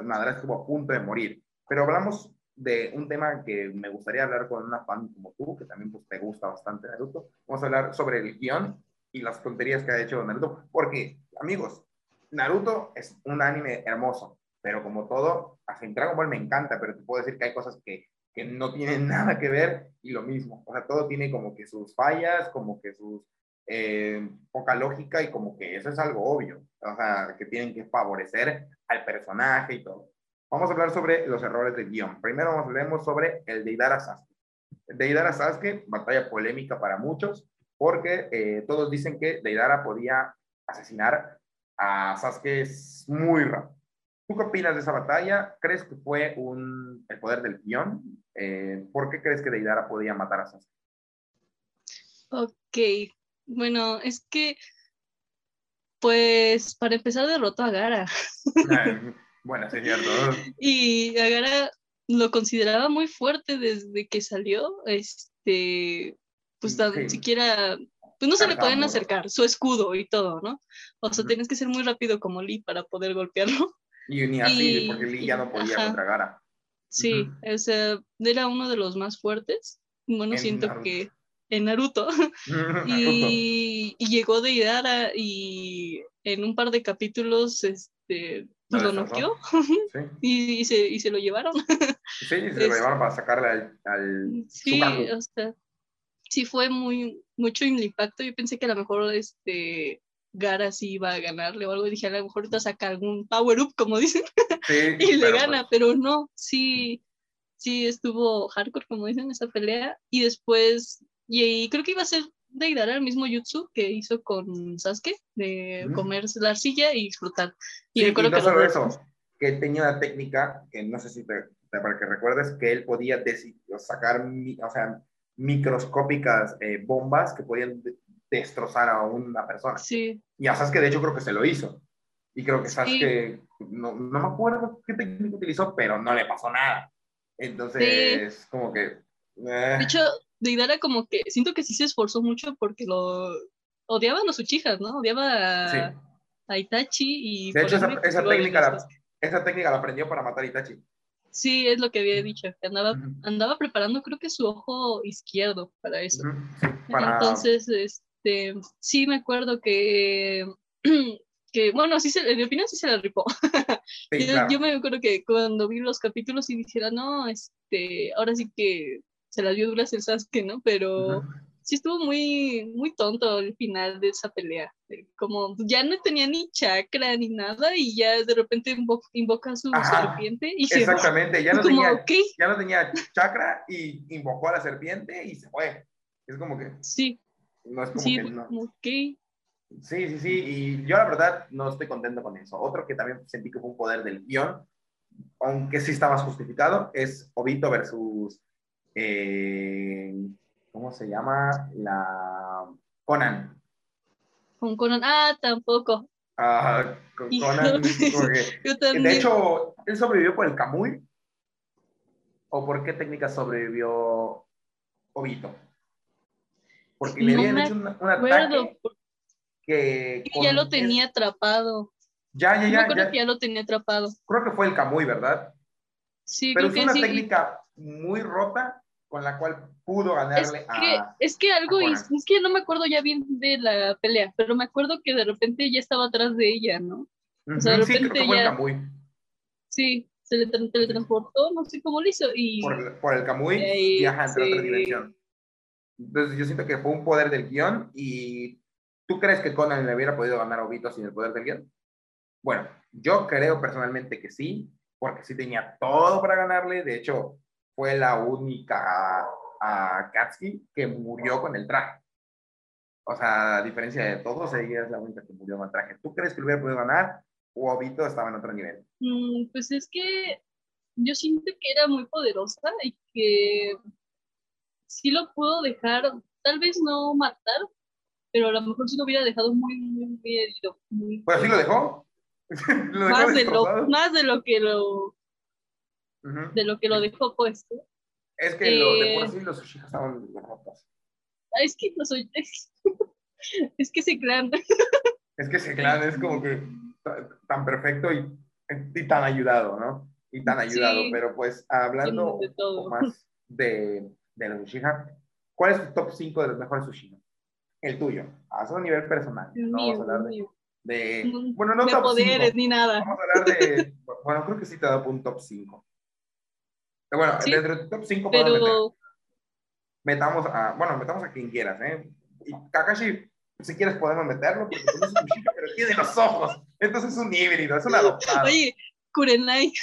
Madara estuvo a punto de morir. Pero hablamos de un tema que me gustaría hablar con una fan como tú, que también pues, te gusta bastante Naruto. Vamos a hablar sobre el guion y las tonterías que ha hecho Naruto, porque, amigos, Naruto es un anime hermoso, pero como todo, hasta Dragon Ball me encanta, pero te puedo decir que hay cosas que, que no tienen nada que ver y lo mismo. O sea, todo tiene como que sus fallas, como que sus eh, poca lógica y como que eso es algo obvio. O sea, que tienen que favorecer al personaje y todo. Vamos a hablar sobre los errores del guion. Primero vamos a hablar sobre el de Idara Sasuke. El de Idara Sasuke, batalla polémica para muchos, porque eh, todos dicen que Deidara podía asesinar a Sasuke es muy rápido. ¿Tú qué opinas de esa batalla? ¿Crees que fue un, el poder del guion? Eh, ¿Por qué crees que Deidara podía matar a Sasuke? Ok, bueno, es que, pues, para empezar derrotó a Gara. bueno, es cierto. y a Gara lo consideraba muy fuerte desde que salió, este, pues ni siquiera pues no se le pueden acercar, su escudo y todo, ¿no? O sea, tienes que ser muy rápido como Lee para poder golpearlo. Y ni así, porque Lee ya no podía contra Gara. Sí, era uno de los más fuertes. Bueno, siento que en Naruto. y, llegó de Idara y en un par de capítulos este, lo noqueó y, se, y, se, lo llevaron. sí, se lo llevaron para sacarle al, al Sí, o sea, sí fue muy, mucho impacto. Yo pensé que a lo mejor este Gara sí iba a ganarle o algo. Y dije, a lo mejor ahorita saca algún power up, como dicen, y le gana, pues pero no, sí, sí estuvo hardcore, como dicen, esa pelea. Y después, y, creo que iba a ser de el mismo jutsu que hizo con Sasuke, de comerse la arcilla y explotar. Y sí, no solo eso, que tenía una técnica, que no sé si te, para que recuerdes, que él podía sacar, o sea, microscópicas eh, bombas que podían destrozar a una persona. Sí. Y a Sasuke, de hecho, creo que se lo hizo. Y creo que Sasuke, no, no, me acuerdo qué técnica utilizó, pero no le pasó nada. Entonces, como que... Eh. De hecho, Deidara como que siento que sí se esforzó mucho porque lo odiaban los Uchijas, ¿no? Odiaba a, Itachi y... De hecho, esa, esa técnica la, esa técnica la aprendió para matar a Itachi. Sí, es lo que había dicho, que andaba, andaba preparando creo que su ojo izquierdo para eso. Entonces, este, sí me acuerdo que, que bueno, sí se, en mi opinión sí se la ripó. yo, me acuerdo que cuando vi los capítulos y dijera, no, este, ahora sí que se las dio duras el Sasuke, ¿no? Pero sí estuvo muy, muy tonto el final de esa pelea. Como ya no tenía ni chakra ni nada y ya de repente invoca a su serpiente y Exactamente, ya, no tenía, ya no tenía chakra y invocó a la serpiente y se fue. Es como que... Sí. No es como que no. Sí, sí, sí, y yo la verdad no estoy contento con eso. Otro que también sentí que fue un poder del guion, aunque sí está más justificado, es Obito versus eh, ¿cómo se llama? La Conan. Con Conan, ah, tampoco. Ah, con Conan. Yo también. De hecho, ¿él sobrevivió por el Kamui? ¿O por qué técnica sobrevivió Obito? Porque le habían hecho un, ataque que... ya lo tenía atrapado. Ya, ya, ya. creo que ya lo tenía atrapado. Creo que fue el Kamui, ¿verdad? Sí, Pero creo es una técnica muy rota con la cual pudo ganarle es que, a. Es que algo, es, que no me acuerdo ya bien de la pelea, pero me acuerdo que de repente ya estaba atrás de ella, ¿no? O sea, de repente sí, ya. Sí, se le teletransportó, no sé cómo lo hizo. Y... Por, el, por el Kamui viaja entre otra dimensión. Entonces yo siento que fue un poder del guion y ¿tú crees que Conan le hubiera podido ganar a Obito sin el poder del guion? Bueno, yo creo personalmente que sí, porque sí tenía todo para ganarle. De hecho, fue la única a Katsuki que murió con el traje. O sea, a diferencia de todos, ella es la única que murió con el traje. ¿Tú crees que lo hubiera podido ganar o Obito estaba en otro nivel? Mm, pues es que yo siento que era muy poderosa y que sí lo pudo dejar, tal vez no matar, pero a lo mejor sí lo hubiera dejado muy, muy, muy herido. pues sí lo dejó. más, de lo, más de lo que lo de lo que lo dejó puesto. Es que lo de por eh, sí los Uchiha estaban rotos. Es que no soy. Es, que ese clan. Es que ese clan es como que tan perfecto y, y tan ayudado, ¿no? Y tan ayudado. Pero pues hablando más de, de los Uchiha, ¿cuál es tu top 5 de los mejores Uchiha? El tuyo, a un nivel personal. no vamos a hablar de, de, Bueno, no de poderes ni nada. Vamos a hablar de. bueno, creo que sí te da un top 5. Bueno, dentro del top 5 pero... metamos a, bueno, metamos a quien quieras, ¿eh? Y Kakashi, si quieres podemos meterlo, porque no es pero tiene los ojos. Entonces es un híbrido, es un adoptado. Oye, Kurenai.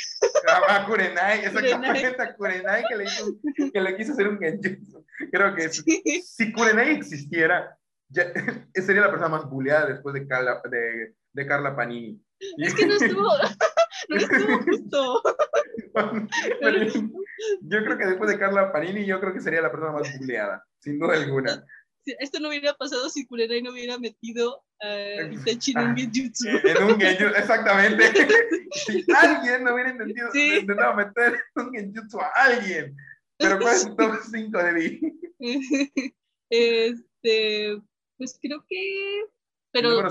Ah, Kurenai, exactamente a Kurenai que le, hizo, que le quiso hacer un genjutsu. Creo que si Kurenai existiera, ya, sería la persona más buleada después de Carla, de, de Carla Panini. Es que no estuvo, no estuvo justo. yo creo que después de Carla Panini, yo creo que sería la persona más buleada, sin duda alguna. Esto no hubiera pasado si Kurenai no hubiera metido a Itachi en un genjutsu. En un genjutsu, exactamente. si alguien no hubiera intentado, intentado meter un genjutsu a alguien. Pero ¿cuál es el top 5 de mí? Este, pues creo que pero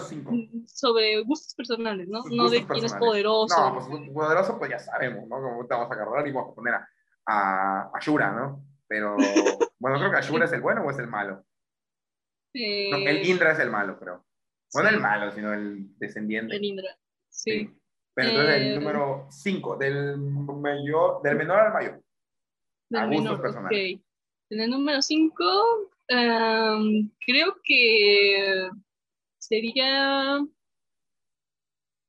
sobre gustos personales, ¿no? no de quién es poderoso. No, pues poderoso pues ya sabemos, ¿no? Como te vamos a agarrar y vamos a poner a, a, Ashura, ¿no? Pero, bueno, creo que Ashura es el bueno o es el malo. el Indra es el malo, creo. No el malo, sino el descendiente. El Indra, sí. Pero entonces el eh, número 5, del, mayor, del menor al mayor. Del a gustos menor, personales. Okay. En el número 5, um, creo que sería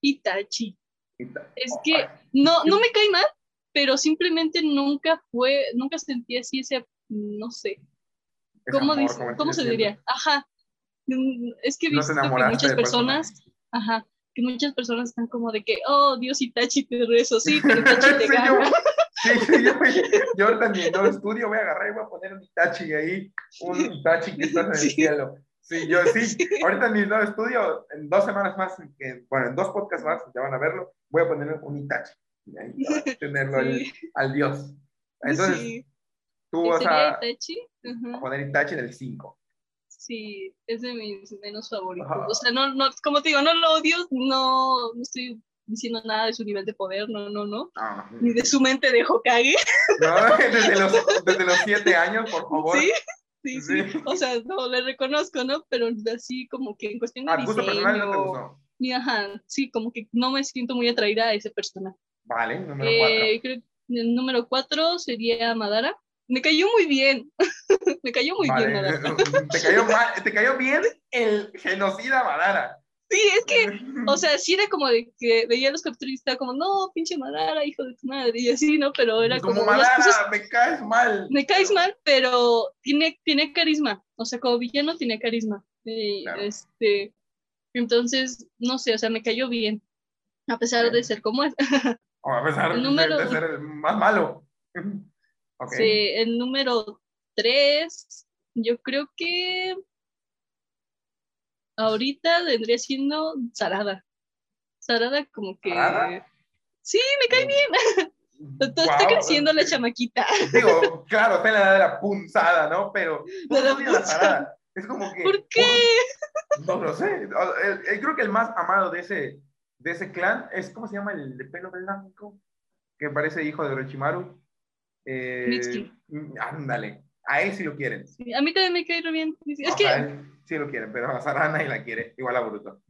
Itachi. Es que no, no me cae mal, pero simplemente nunca fue, nunca sentí así ese, no sé, ¿cómo, ¿cómo se diría? Ajá, es que he visto que muchas personas, ajá, que muchas personas están como de que, oh, Dios Itachi te rezo, sí, pero Itachi te gana. Sí, sí, yo, yo estudio voy a agarrar y voy a poner un Itachi ahí, un Itachi que está en el cielo. Sí, yo sí. Ahorita en mi nuevo estudio, en dos semanas más, bueno, en dos podcasts más, ya van a verlo, voy a poner un Itachi. Tenerlo al, dios. Entonces, tú vas a, poner Itachi en el 5. Sí, es de mis menos favoritos. O sea, no, no, como te digo, no lo odio, no, no estoy diciendo nada de su nivel de poder, no, no, no. Ah, Ni de su mente de Hokage. No, desde los, desde los siete años, por favor. Sí, sí, sí. O sea, no, le reconozco, ¿no? Pero así como que en cuestión de ah, diseño... personal no te gustó. Ajá, sí, como que no me siento muy atraída a ese personaje. Vale, número cuatro. Eh, creo el número cuatro sería Madara. Me cayó muy bien. me cayó muy bien Madara. ¿Te cayó, mal, ¿Te cayó bien el genocida Madara? Sí, es que, o sea, sí era como de que veía los capítulos y estaba como, no, pinche Madara, hijo de tu madre, y así, ¿no? Pero era como. Como Madara, me caes mal. Me caes mal, pero tiene, tiene carisma. O sea, como villano tiene carisma. Este. Entonces, no sé, o sea, me cayó bien. A pesar de ser como es. O a pesar de, ser más malo. Sí, el número tres, yo creo que ahorita vendría siendo Sarada. Sarada como que... Sí, me cae bien. Está creciendo la chamaquita. Digo, claro, está en la edad de la punzada, ¿no? Pero la Es como que... ¿Por qué? No lo sé. Creo que el más amado de ese, de ese clan es, ¿cómo se llama el de pelo blanco? Que parece hijo de Orochimaru. Eh, ándale, a él sí lo quieren. a mí también me cae bien. Es que... sí lo quieren, pero a Sarana y la quiere, igual a Boruto.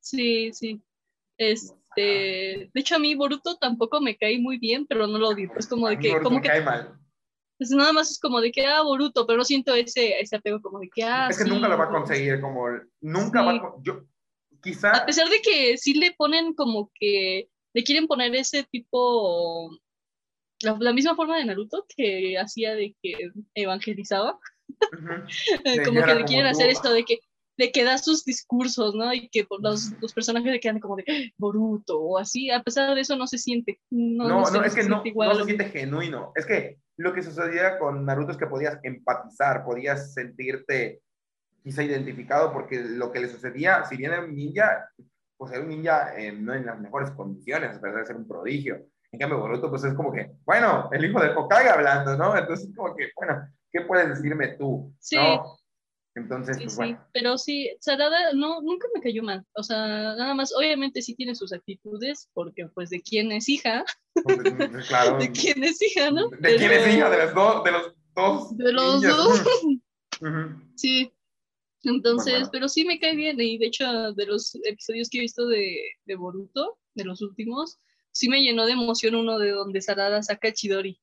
Sí, sí. Este, de hecho a mí Boruto tampoco me cae muy bien, pero no lo odio. Es como de que... como me cae mal. Nada más es como de que, ah, Boruto, pero no siento ese, ese apego como de que, ah, Es que nunca lo va a conseguir, como, nunca va a, yo, quizá... A pesar de que sí le ponen como que, le quieren poner ese tipo, la, misma forma de Naruto que hacía de que evangelizaba, como que le quieren hacer esto de que de que da sus discursos, ¿no? Y que los, los personajes le quedan como de ¡Ah, Boruto o así, a pesar de eso no se siente. No, no, no, es que no, no se siente genuino. Es que lo que sucedía con Naruto es que podías empatizar, podías sentirte quizá identificado porque lo que le sucedía, si bien era un ninja, pues era un ninja no en las mejores condiciones, a pesar de ser un prodigio. En cambio, Boruto, pues es como que, bueno, el hijo de Hokage hablando, ¿no? Entonces, como que, bueno, ¿qué puedes decirme tú? Sí. Entonces, sí, pues, sí. Pero sí, Sarada no, nunca me cayó mal. O sea, nada más, obviamente sí tiene sus actitudes, porque pues de quién es hija. Pues, claro. de quién es hija, ¿no? De, quién es hija, de los dos, de los dos. De los dos. Sí. Entonces, pero sí me cae bien. Y de hecho, de los episodios que he visto de, de Boruto, de los últimos, sí me llenó de emoción uno de donde Sarada saca a Chidori.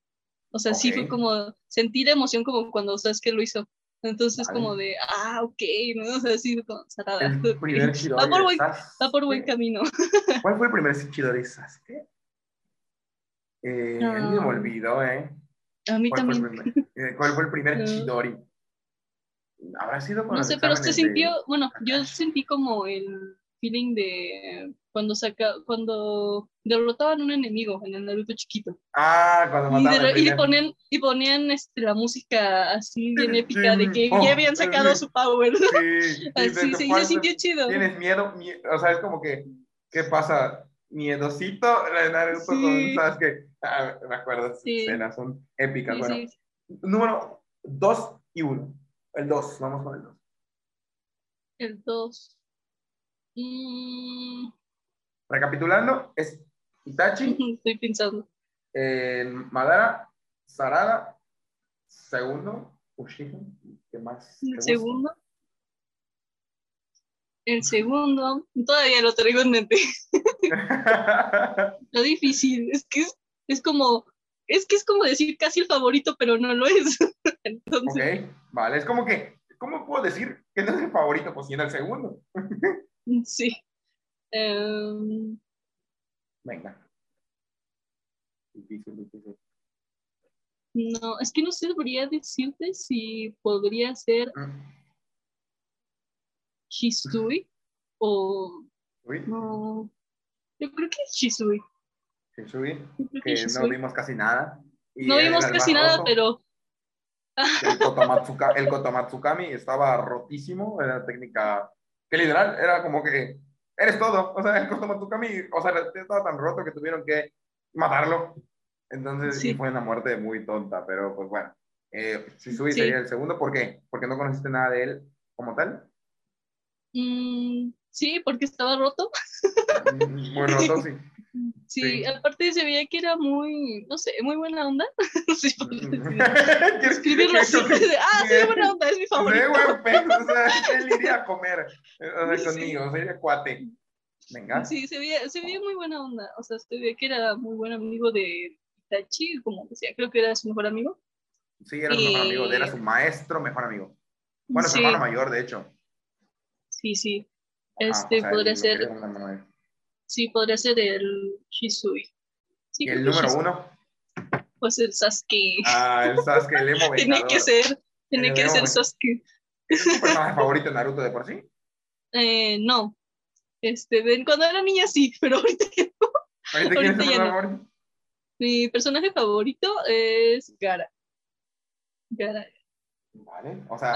O sea, sí fue como sentir emoción como cuando sabes que lo hizo. Entonces, como de, ah, ok, ¿no? O sea, sí, como Sarada. El primer Chidori va, por buen, va por buen camino. ¿Cuál fue el primer Chidori Sasuke? Eh, A mí me olvidó, ¿eh? A mí también. Eh, ¿Cuál fue el primer Chidori? Habrá sido No sé, pero se sintió, bueno, yo sentí como el feeling de cuando saca, cuando derrotaban un enemigo en el Naruto chiquito. Ah, cuando mataban. Y, y, ponían, y ponían este, la música así bien épica de que ya habían sacado su power. Sí, así, sí, se sintió chido. Tienes miedo, o sea, es como que, ¿qué pasa? Miedosito, Naruto con, ¿sabes qué? Ah, me acuerdo, escenas son épicas. bueno, número 2 y 1. El 2, vamos con el 2. El 2. Mm. Recapitulando, es Itachi. Estoy pensando. Madara, Sarada, segundo, Ushika, ¿qué más? El segundo. El segundo, todavía lo traigo en mente. lo difícil, es que es, como, es que es como decir casi el favorito, pero no lo es. Entonces... Ok, vale, es como que, ¿cómo puedo decir que no es el favorito? Pues siendo el segundo. sí. Em, Venga. Difícil, difícil. No, es que no sé, debería decirte si podría ser mm. Shisui o... No, yo creo que es Shisui. Shisui, que, no vimos casi nada. no vimos casi nada, pero... El, Kotomatsukami estaba rotísimo, era técnica que literal era como que eres todo. O sea, el Kotomatsukami, o sea, estaba tan roto que tuvieron que matarlo. Entonces, sí. fue una muerte muy tonta, pero pues bueno. Eh, Shisui sí. sería el segundo, ¿por qué? Porque no conociste nada de él como tal. Mm, Sí, porque estaba roto. Mm, muy roto, sí. Sí, aparte se veía que era muy, no sé, muy buena onda. sí, escribirlo así. ah, sí, buena onda, es mi favorito. buen peso, o sea, él iría a comer o sea, conmigo, sería cuate. Venga. Sí, se veía, se veía muy buena onda. O sea, se veía que era muy buen amigo de Itachi, como decía, creo que era su mejor amigo. Sí, era su mejor amigo, era su maestro mejor amigo. Bueno, su hermano mayor, de hecho. Sí, sí. Este podría ser. Sí, podría ser el Shisui. ¿Y el número uno? Pues el Sasuke. Ah, el Sasuke, el emo Tiene que ser, tiene que ser Sasuke. ¿Es tu personaje favorito de Naruto de por sí? Eh, no. Este, cuando era niña sí, pero ahorita no. ¿Ahorita, tu personaje favorito? Mi personaje favorito es Gara. Gara. Vale, o sea.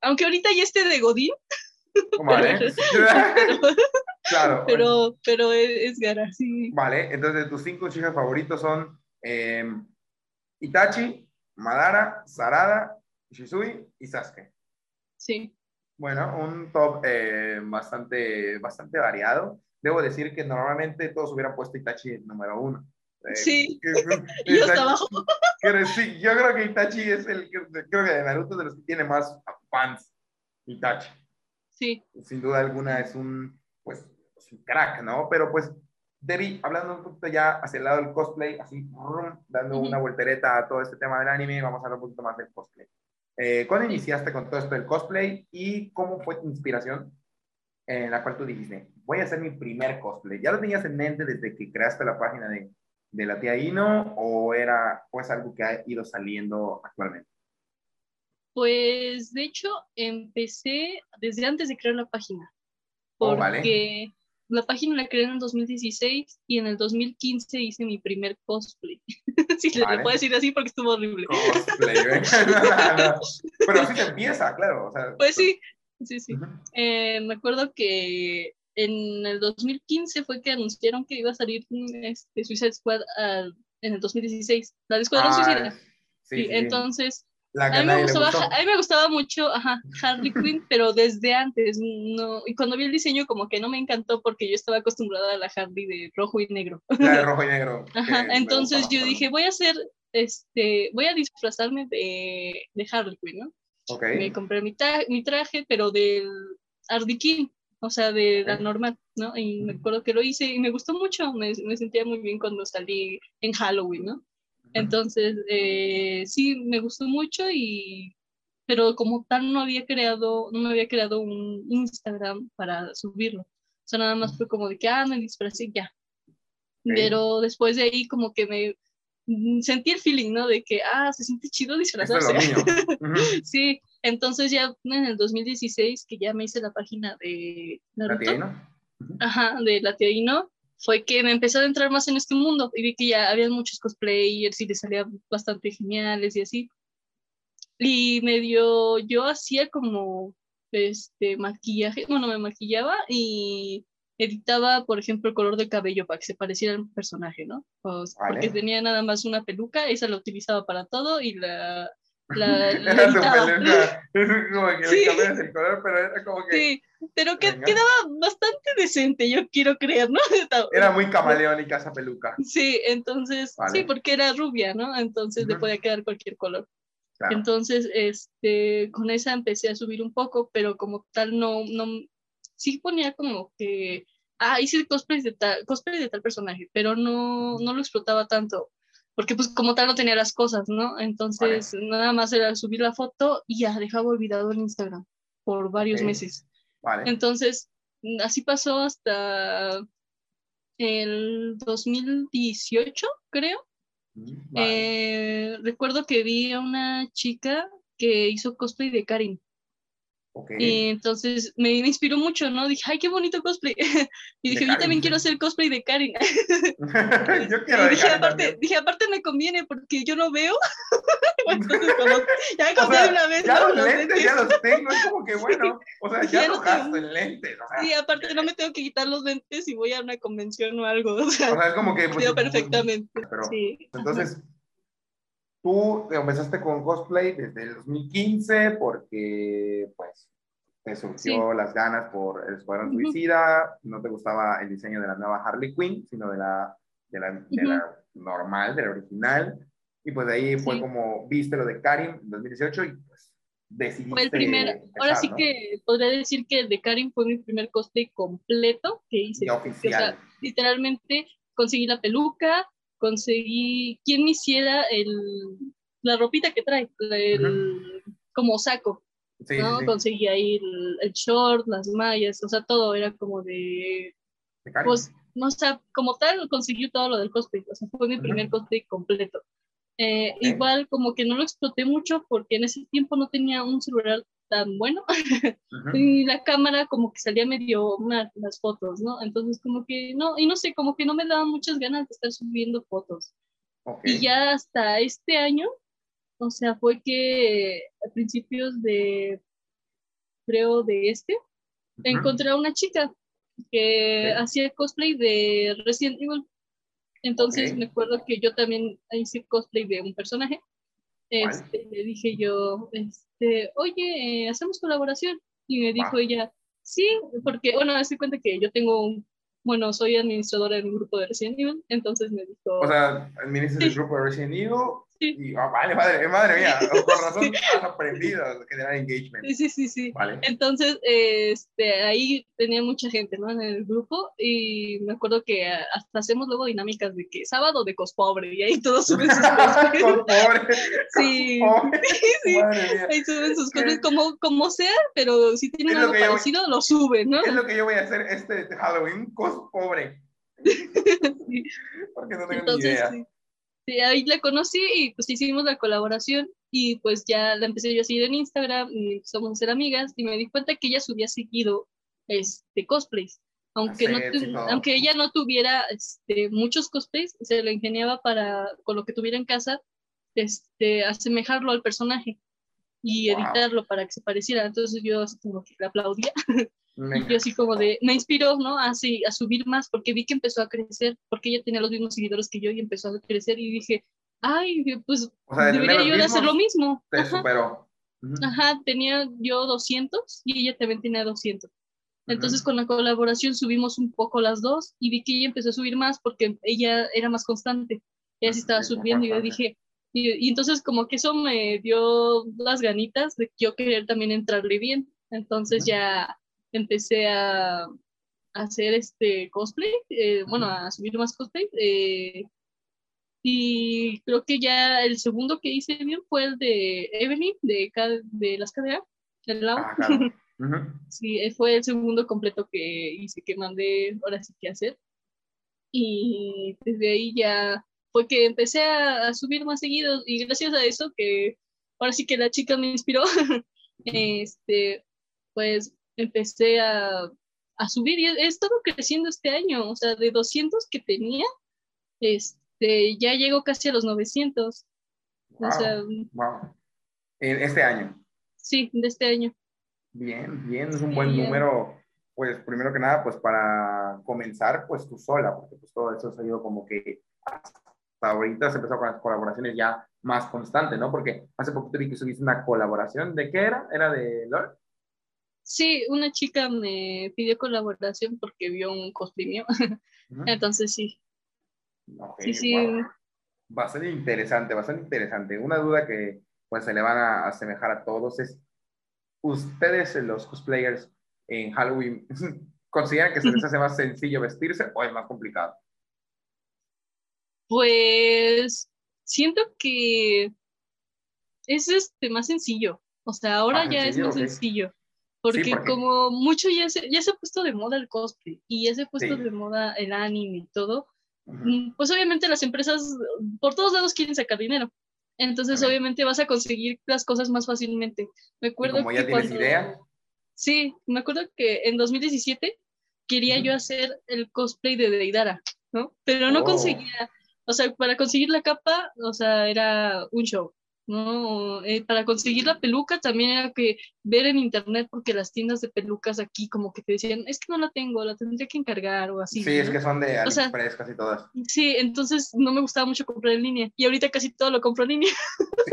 Aunque, ahorita ya esté de Godín. Vale. claro. Pero, pero es, Gara, sí. Vale, entonces tus cinco chicas favoritos son eh, Itachi, Madara, Sarada, Shisui y Sasuke. Sí. Bueno, un top eh, bastante, bastante variado. Debo decir que normalmente todos hubieran puesto Itachi número uno. Eh, sí. y hasta abajo. sí, yo creo que Itachi es el que, creo que de Naruto de los que tiene más fans. Itachi. Sí. Sin duda alguna es un, pues, un crack, ¿no? Pero pues, Debbie, hablando un poquito ya hacia el lado del cosplay, así, dando una voltereta a todo este tema del anime, vamos a hablar un poquito más del cosplay. Eh, ¿Cuándo iniciaste con todo esto del cosplay y cómo fue tu inspiración en la cual tú dijiste, voy a hacer mi primer cosplay? ¿Ya lo tenías en mente desde que creaste la página de, de la tía Ino o era pues algo que ha ido saliendo actualmente? Pues de hecho empecé desde antes de crear la página. Oh, porque la página la creé en el 2016 y en el 2015 hice mi primer cosplay. sí, le puedo decir así porque estuvo horrible. Cosplay, Pero así se empieza, claro. pues sí, sí, sí. Eh, me acuerdo que en el 2015 fue que anunciaron que iba a salir este, Suicide Squad en el 2016, la de Escuadrón ah, Suicida. Sí, Entonces, a, mí me gustaba, a mí me gustaba mucho ajá, Harley Quinn, pero desde antes, no, y cuando vi el diseño como que no me encantó porque yo estaba acostumbrada a la Harley de rojo y negro. La de rojo y negro. Ajá, entonces yo dije, voy a hacer, este, voy a disfrazarme de, de Harley Quinn, ¿no? Okay. Me compré mi, mi traje, pero del Quinn, o sea, de la normal, ¿no? Y me acuerdo que lo hice y me gustó mucho, me, me sentía muy bien cuando salí en Halloween, ¿no? Entonces, eh, sí, me gustó mucho y, pero como tal no había creado, no me había creado un Instagram para subirlo. O sea, nada más fue como de que, ah, me disfrazé ya. Pero después de ahí como que me mm, sentí el feeling, ¿no? De que, ah, se siente chido disfrazarse. sí, entonces ya en el 2016, que ya me hice la página de Naruto. Ajá, de Latiaino fue que me empezó a entrar más en este mundo y vi que ya había muchos cosplayers y les salían bastante geniales y así. Y medio yo hacía como este maquillaje, bueno, me maquillaba y editaba, por ejemplo, el color de cabello para que se pareciera al personaje, ¿no? Pues, porque tenía nada más una peluca, esa la utilizaba para todo y la, la, era su peluca. como que sí. el color, pero era como que. Sí, pero que quedaba bastante decente, yo quiero creer, ¿no? Era muy camaleónica esa peluca. Sí, entonces, sí, porque era rubia, ¿no? Entonces le podía quedar cualquier color. Entonces, este, con esa empecé a subir un poco, pero como tal no, no, sí ponía como que, ah, hice cosplay de tal, cosplay de tal personaje, pero no, no lo explotaba tanto porque pues como tal no tenía las cosas, ¿no? Entonces nada más era subir la foto y ya dejaba olvidado el Instagram por varios meses. Vale. Entonces, así pasó hasta el 2018, creo. Mm, eh, recuerdo que vi a una chica que hizo cosplay de Karin. Y entonces me, inspiró mucho, ¿no? Dije, ay, qué bonito cosplay. y dije, yo también quiero hacer cosplay de Karin. yo quiero. Y dije, aparte, dije, aparte me conviene porque yo no veo. entonces, como, ya me compré una vez. Ya los, lentes, ya los tengo. Es como que bueno, o sea, ya, no gasto en lentes. O sea, sí, aparte no me tengo que quitar los lentes y voy a una convención o algo. O sea, o sea es como que. Pues, perfectamente. Pero, sí. Entonces. Tú empezaste con cosplay desde el 2015 porque, pues, te surgió las ganas por el Escuadrón Suicida, no te gustaba el diseño de la nueva Harley Quinn, sino de la, de la, de la normal, de la original. Y pues de ahí fue como viste lo de Karim en 2018 y pues decidiste. Fue el primer, ahora sí que podría decir que el de Karim fue mi primer cosplay completo que hice. oficial. literalmente conseguí la peluca, conseguí quien me hiciera el, la ropita que trae, el, como saco. ¿no? Conseguí ahí el, short, las mallas, o sea, todo era como de... pues, no sé, como tal, conseguí todo lo del cosplay, o sea, fue mi primer cosplay completo. Eh, igual como que no lo exploté mucho porque en ese tiempo no tenía un celular tan bueno y la cámara como que salía medio mal las fotos, ¿no? Entonces como que no, y no sé, como que no me daban muchas ganas de estar subiendo fotos. Y ya hasta este año o sea, fue que a principios de, creo, de este, encontré a una chica que hacía cosplay de Resident Evil. Entonces me acuerdo que yo también hice cosplay de un personaje. Este, le dije yo, este, oye, hacemos colaboración. Y me dijo ella, sí, porque, bueno, hace cuenta que yo tengo un, bueno, soy administradora en un grupo de Resident Evil, entonces me dijo... O sea, administras el grupo de Resident Evil y, ah, vale, madre, madre mía, con razón has aprendido a generar engagement. Sí, sí, sí. Vale. Entonces, este, ahí tenía mucha gente, ¿no? En el grupo y me acuerdo que hasta hacemos luego dinámicas de que sábado de cospobre y ahí todos suben sus cosas. cospobre. Sí. sí. Ahí suben sus cosas como, como sea, pero si tienen algo parecido, lo suben, ¿no? Es lo que yo voy a hacer este Halloween, cospobre. sí. Porque no tengo Entonces, ni idea. Sí. Sí, ahí la conocí y pues hicimos la colaboración y pues ya la empecé yo a seguir en Instagram y somos a ser amigas y me di cuenta que ella subía seguido este, cosplays. Aunque, no aunque ella no tuviera este, muchos cosplays, se lo ingeniaba para, con lo que tuviera en casa, este, asemejarlo al personaje y editarlo para que se pareciera. Entonces yo como que le aplaudía. Y yo así como de, me inspiró, ¿no? A, a subir más porque vi que empezó a crecer, porque ella tenía los mismos seguidores que yo y empezó a crecer y dije, ay, pues debería yo de hacer lo mismo. Te superó. Ajá, tenía yo 200 y ella también tenía 200. Entonces con la colaboración subimos un poco las dos y vi que ella empezó a subir más porque ella era más constante. Ella sí estaba subiendo y yo dije, y, y, entonces como que eso me dio las ganitas de yo querer también entrarle bien. Entonces ya empecé a, hacer este cosplay, eh, bueno, a subir más cosplay. Eh, y creo que ya el segundo que hice bien fue el de Evelyn, de, de las KDA, del lado. Ah, sí, eh, fue el segundo completo que hice, que mandé ahora sí que hacer. Y desde ahí ya fue que empecé a, a subir más seguidos y gracias a eso que ahora sí que la chica me inspiró, este, pues empecé a, a subir y he, estado creciendo este año, o sea, de 200 que tenía, este, ya llego casi a los 900. Wow, o sea, wow. Este año. Sí, de este año. Bien, bien, es un buen número, pues primero que nada, pues para comenzar, pues tú sola, porque pues todo eso ha ido como que hasta ahorita se empezó con las colaboraciones ya más constantes, ¿no? Porque hace poquito vi que subiste una colaboración, ¿de qué era? ¿Era de LOL? Sí, una chica me pidió colaboración porque vio un cosplay mío. Entonces sí. sí, sí. Ser interesante, ser interesante. Una duda que pues se le van a asemejar a todos es, ¿ustedes los cosplayers en Halloween consideran que se les hace más sencillo vestirse o es más complicado? Pues siento que es este, más sencillo. O sea, ahora ya es más sencillo. Porque, como mucho ya se, ya se ha puesto de moda el cosplay y ya se ha puesto de moda el anime y todo, mm, pues obviamente las empresas por todos lados quieren sacar dinero. Entonces obviamente vas a conseguir las cosas más fácilmente. Me acuerdo como ya tienes idea. Sí, me acuerdo que en 2017 quería yo hacer el cosplay de Deidara, ¿no? Pero no oh. conseguía, o sea, para conseguir la capa, o sea, era un show. ¿No? Eh, para conseguir la peluca también era que ver en internet porque las tiendas de pelucas aquí como que te decían, es que no la tengo, la tendría que encargar o así. Sí, es que son de AliExpress casi todas. Sí, entonces no me gustaba mucho comprar en línea y ahorita casi todo lo compro en línea.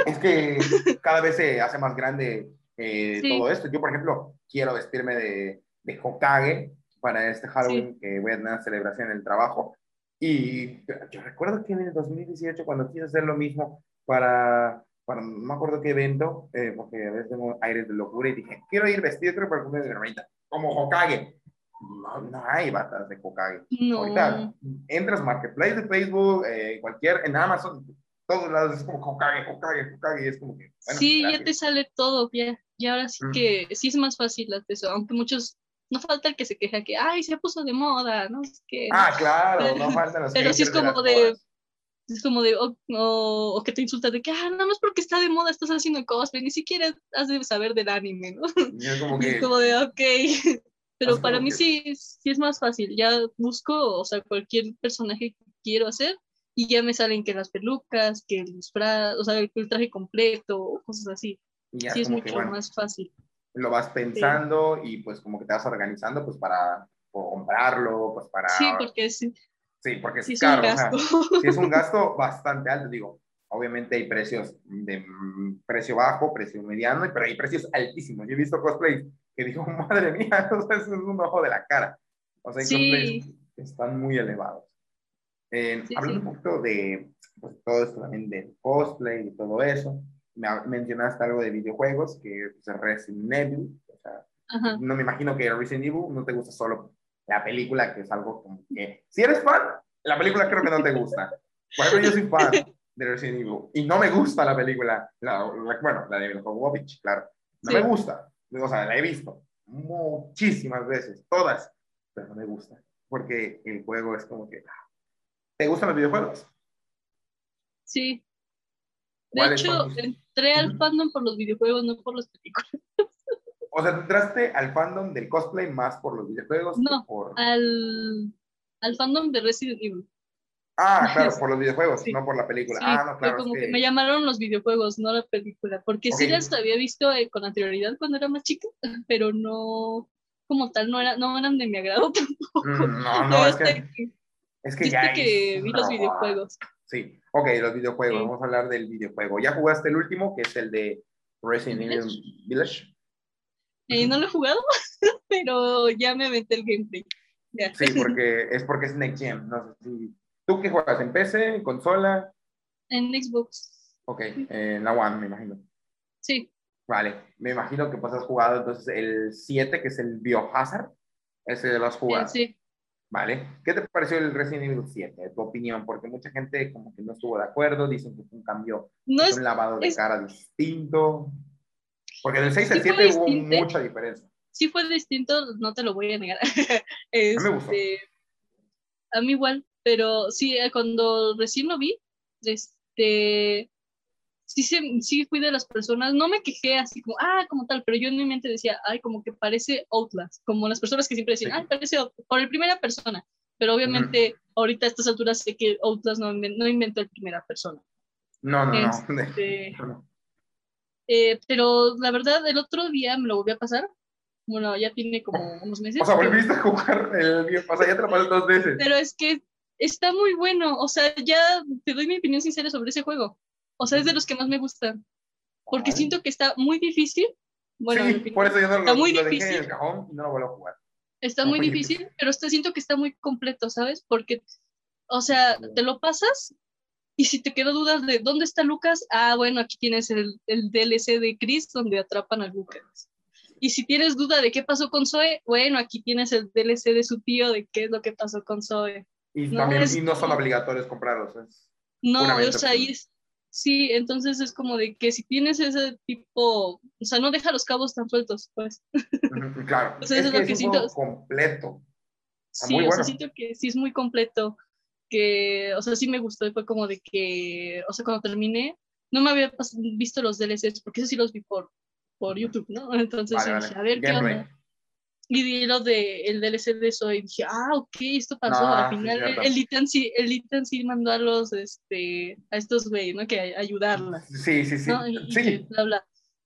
es que cada vez se hace más grande eh, todo esto. Yo, por ejemplo, quiero vestirme de, de Hokage para este Halloween que voy a tener una celebración en el trabajo. Y yo recuerdo que en el 2018, cuando quise hacer lo mismo para, para no me acuerdo qué evento, eh, porque a veces tengo aires de locura, y dije, quiero ir vestido, para comer de hermanita, como Hokage. No, no hay batas de Hokage. No. Ahorita entras Marketplace de Facebook, eh, cualquier, en Amazon, todos lados es como Hokage, Hokage, Hokage, y es como que... sí, ya te sale todo, ya. Y ahora sí que sí es más fácil eso, aunque muchos no falta el que se queja que, ay, se puso de moda, no sé qué. Ah, claro, no falta los Pero sí es como de, es como de, o, que te insultas de que, ah, nada más porque está de moda estás haciendo cosplay, ni siquiera has de saber del anime, ¿no? Y es como, que, es como de, ok. Pero para mí sí, sí es más fácil, ya busco, o sea, cualquier personaje que quiero hacer y ya me salen que las pelucas, que el disfraz, o sea, el, traje completo, cosas así. sí es mucho más fácil lo vas pensando y pues como que te vas organizando pues para comprarlo, pues para... Sí, porque sí. Sí, porque es caro. sí es un gasto bastante alto, digo. Obviamente hay precios de mm, precio bajo, precio mediano, pero hay precios altísimos. Yo he visto cosplays que digo, madre mía, eso es un ojo de la cara. O sea, hay cosplays que están muy elevados. Eh, hablando un poquito de pues, todo esto también del cosplay y todo eso, mencionaste algo de videojuegos, que es Resident Evil. O sea, no me imagino que Resident Evil no te gusta solo la película, que es algo como que, si eres fan, la película creo que no te gusta. Por ejemplo, yo soy fan de Resident Evil y no me gusta la película, bueno, la de Jovovich, claro. No me gusta, o sea, la he visto muchísimas veces, todas, pero no me gusta, porque el juego es como que... ¿Te gustan los videojuegos? Sí, de hecho, entré al fandom por los videojuegos, no por las películas. O sea, entraste al fandom del cosplay más por los videojuegos? No, al, al fandom de Resident Evil. Ah, claro, por los videojuegos, no por la película. ah, no, claro. Como que... me llamaron los videojuegos, no la película, porque sí las había visto eh, con anterioridad cuando era más chica, pero no, como tal, no, era, no eran de mi agrado tampoco. Mm, no, no, es que, es que ya que vi los videojuegos. Sí, ok, los videojuegos, vamos a hablar del videojuego. ¿Ya jugaste el último, que es el de Resident Evil Village? Eh, no lo he jugado, pero ya me aventé el gameplay. Sí, porque es porque es Next Gen. No sé si... ¿Tú qué juegas? ¿En PC? ¿En consola? En Xbox. Ok, en la One, me imagino. Sí. Vale, me imagino que pues has jugado entonces el 7, que es el Biohazard. Ese lo has jugado. Sí. ¿Vale? ¿Qué te pareció el Resident Evil 7, tu opinión? Porque mucha gente como que no estuvo de acuerdo, dicen que fue un cambio, un lavado de cara distinto. Porque del 6 al 7 hubo mucha diferencia. Sí fue distinto, no te lo voy a negar. a mí me gustó. Este, a mí igual, pero sí, eh, cuando recién lo vi, este, sí, sí fui de las personas, no me quejé así como, ah, como tal, pero yo en mi mente decía, ay, como que parece Outlast, como las personas que siempre decían, ay, parece por el primera persona, pero obviamente ahorita a estas alturas sé que Outlast no, no inventó el primera persona. No, no, no. Eh, pero la verdad, el otro día me lo volví a pasar. Bueno, ya tiene como unos meses. O sea, volviste a jugar el o sea, ya te lo dos veces. Pero es que está muy bueno. O sea, ya te doy mi opinión sincera sobre ese juego. O sea, es de los que más me gustan. Porque siento que está muy difícil. Bueno, sí, por eso yo no está lo, muy difícil. dejé en el cajón y no lo vuelvo a jugar. Está muy difícil, pero está, siento que está muy completo, ¿sabes? Porque, o sea, te lo pasas y si te quedó dudas de dónde está Lucas, ah, bueno, aquí tienes el, el DLC de Chris donde atrapan a Lucas. Y si tienes duda de qué pasó con Zoe, bueno, aquí tienes el DLC de su tío de qué es lo que pasó con Zoe. Y, no, también, y no son obligatorios comprarlos. Es no, o sea, es, Sí, entonces es como de que si tienes ese tipo, o sea, no deja los cabos tan sueltos, pues. Claro, es, es, lo que siento. completo. sí, o sea, siento que sí es muy completo, que, o sea, sí me gustó y fue como de que, o sea, cuando terminé, no me había visto los DLCs, porque eso sí los vi por, por YouTube, ¿no? Entonces dije, a ver qué onda. Y di lo de el DLC de eso y dije, ah, ok, esto pasó. Al final el Litan sí, el Litan sí mandó a los, este, a estos güey, ¿no? Que ayudarla. Sí, sí, sí. Y, sí. Que,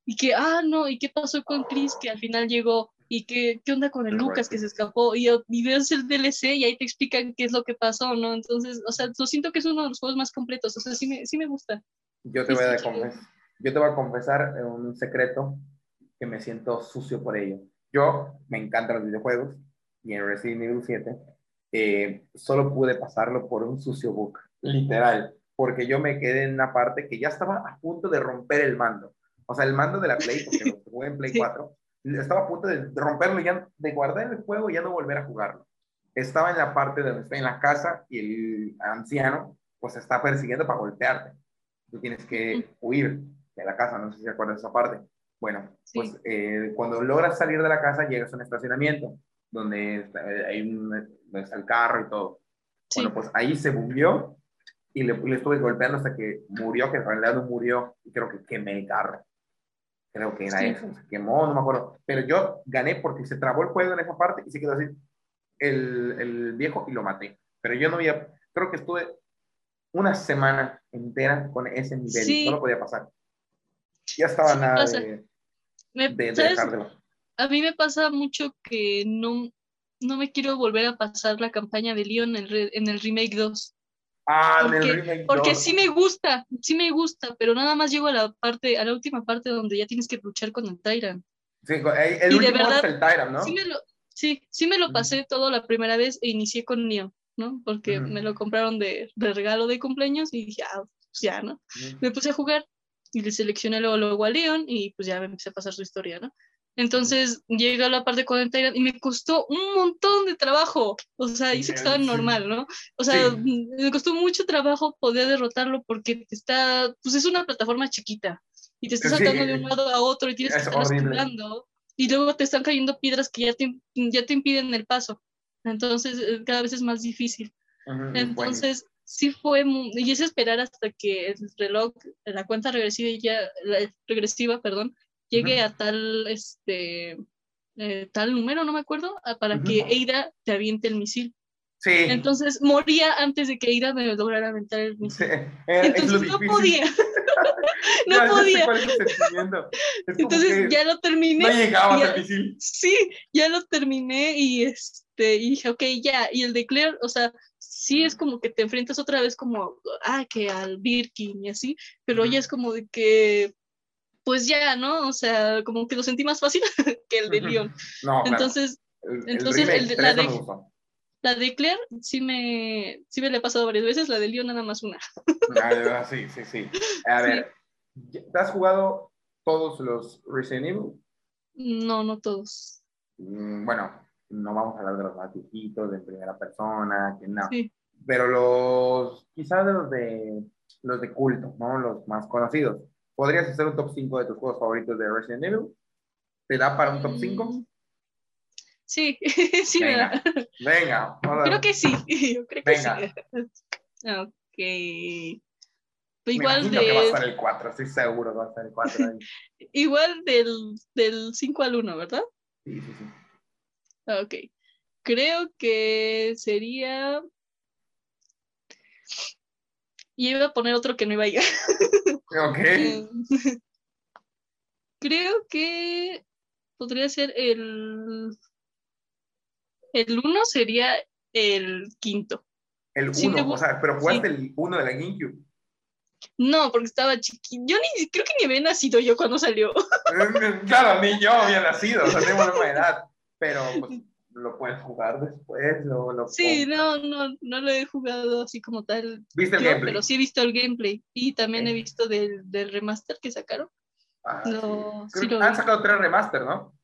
Y que, ah, no, ¿y qué pasó con Chris? Que al final llegó. ¿Y qué, qué onda con el Lucas que se escapó? Y, y ves el DLC y ahí te explican qué es lo que pasó, ¿no? Entonces, o sea, yo siento que es uno de los juegos más completos. O sea, sí me, sí me gusta. Yo te voy a confesar, yo te voy a confesar un secreto que me siento sucio por ello. Yo me encantan los videojuegos y en Resident Evil 7 eh, solo pude pasarlo por un sucio book, literal, porque yo me quedé en una parte que ya estaba a punto de romper el mando. O sea, el mando de la Play, porque lo jugué en Play 4, estaba a punto de romperlo, ya, de guardar el juego y ya no volver a jugarlo. Estaba en la parte donde estoy en la casa y el anciano pues está persiguiendo para golpearte. Tú tienes que huir de la casa, no sé si de esa parte. Bueno, pues eh, cuando logras salir de la casa llegas a un estacionamiento donde está, eh, hay un, está el carro y todo. Bueno, pues ahí se bugueó y le, le, estuve golpeando hasta que murió, que en realidad no murió y creo que quemé el carro. Creo que era eso, se quemó, no me acuerdo. Pero yo gané porque se trabó el juego en esa parte y se quedó así el, el viejo y lo maté. Pero yo no había, creo que estuve una semana entera con ese nivel, no lo podía pasar. Ya estaba nada de, de, A mí me pasa mucho que no, no me quiero volver a pasar la campaña de Leon en el, en el remake 2. Ah, porque, el remake Porque sí me gusta, sí me gusta, pero nada más llego a la parte, a la última parte donde ya tienes que luchar con el Tyrant. Sí, el último es el Tyrant, ¿no? Sí, me lo, sí, sí me lo pasé todo la primera vez e inicié con Leon, ¿no? Porque me lo compraron de, de, regalo de cumpleaños y dije, ah, pues ya, ¿no? Me puse a jugar y le seleccioné luego, luego a Leon y pues ya me empecé a pasar su historia, ¿no? Entonces llega la parte con el Tyrant y me costó un montón de trabajo. O sea, hice que estaba normal, ¿no? O sea, me costó mucho trabajo poder derrotarlo porque está, pues es una plataforma chiquita y te estás saltando de un lado a otro y tienes que estar escalando y luego te están cayendo piedras que ya te, ya te impiden el paso. Entonces eh, cada vez es más difícil. Entonces sí fue, muy, y es esperar hasta que el reloj, la cuenta regresiva ya, la regresiva, perdón, llegue a tal, este, eh, tal número, no me acuerdo, para que Eida te aviente el misil. Sí. Entonces moría antes de que Eida me lograra aventar el misil. Entonces no podía. no podía. Entonces ya lo terminé. No llegaba al misil. Sí, ya lo terminé y este y dije, ok, ya. Y el de Claire, o sea, sí es como que te enfrentas otra vez como, ah, que al Birkin y así, pero ya es como de que pues ya, ¿no? O sea, como que lo sentí más fácil que el de Leon. No, entonces, el, entonces el el, la, de, la de Claire sí me, sí me la he pasado varias veces, la de Leon nada más una. Ah, sí, sí, sí. A ver, ¿te has jugado todos los Resident Evil? No, no todos. Mm, bueno, no vamos a hablar de los más de primera persona, que no. Sí. Pero los, quizás de los de los de culto, ¿no? Los más conocidos. ¿Podrías hacer un top 5 de tus juegos favoritos de Resident Evil? ¿Te da para un top 5? Mm, sí, sí venga, me da. Venga, creo que sí, yo creo que venga. sí. Ok. Pues igual de... que va a estar el 4, estoy seguro que va a estar el 4 ahí. igual del, del 5 al 1, ¿verdad? Sí, sí, sí. Ok. Creo que sería y iba a poner otro que no iba a ir. Ok. Creo que podría ser el. El uno sería el quinto. El uno, o sea, pero jugaste el uno de la GameCube. No, porque estaba chiquito. Yo ni, creo que ni había nacido yo cuando salió. claro, ni yo había nacido, o sea, tengo la misma edad. Pero pues, lo puedes jugar después. Lo, lo sí, no, no, no lo he jugado así como tal. ¿Viste el gameplay? Pero sí he visto el gameplay y también he visto del, del, remaster que sacaron. Ah, sí. Sí Han sacado tres remaster, ¿no?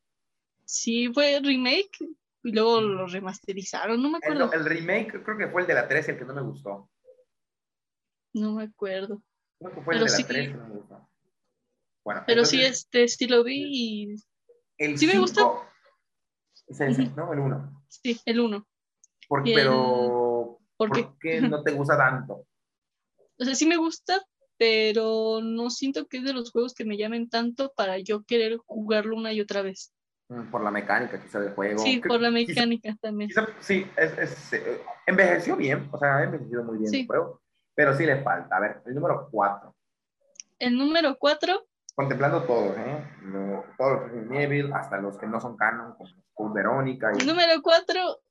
Sí, fue remake y luego lo remasterizaron, no me acuerdo. El, el, remake creo que fue el de la 3 el que no me gustó. No me acuerdo. Creo que fue el de la 3 que no me gustó. Bueno, pero sí, este, sí lo vi y... El sí me gustó es ese, ¿no? El 1. Sí, el 1. Pero, ¿por qué no te gusta tanto? O sea, sí me gusta, pero no siento que es de los juegos que me llamen tanto para yo querer jugarlo una y otra vez. Mm, por la mecánica, quizá, del juego. Sí, por la mecánica también. sí, es, es, eh, envejeció bien, o sea, ha envejecido muy bien el juego, pero sí le falta. A ver, el número 4. El número 4. Contemplando todos, ¿eh? todos los Evil, hasta los que no son canon, como Verónica. El número 4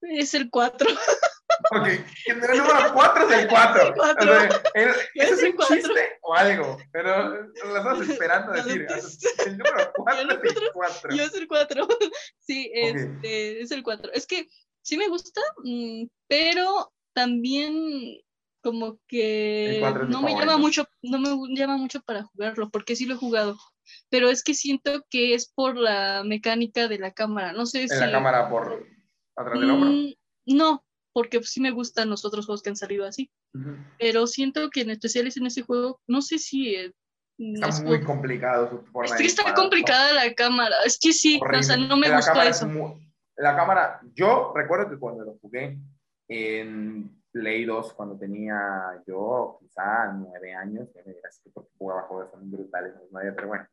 es el 4. Ok, el número 4 es el 4. ¿Eso es un chiste o algo? Pero lo estás esperando decir. El número 4 es el 4. Yo es el 4. Sí, este, es el 4. Es que sí me gusta, mm, pero también como que no me llama mucho, no me llama mucho para jugarlo, porque sí lo he jugado. Pero es que siento que es por la mecánica de la cámara. No sé ¿En si. la cámara por atrás del hombro? Mm, no, porque sí me gustan los otros juegos que han salido así. Pero siento que en especial en ese juego, no sé si. Eh, está muy complicado su forma Es que está complicada la cámara. Es que sí, o sea, no me gustó eso. la cámara, yo recuerdo que cuando lo jugué en Play 2 cuando tenía yo quizá nueve años, que me dirás que porque jugaba juegos tan brutales, pero bueno.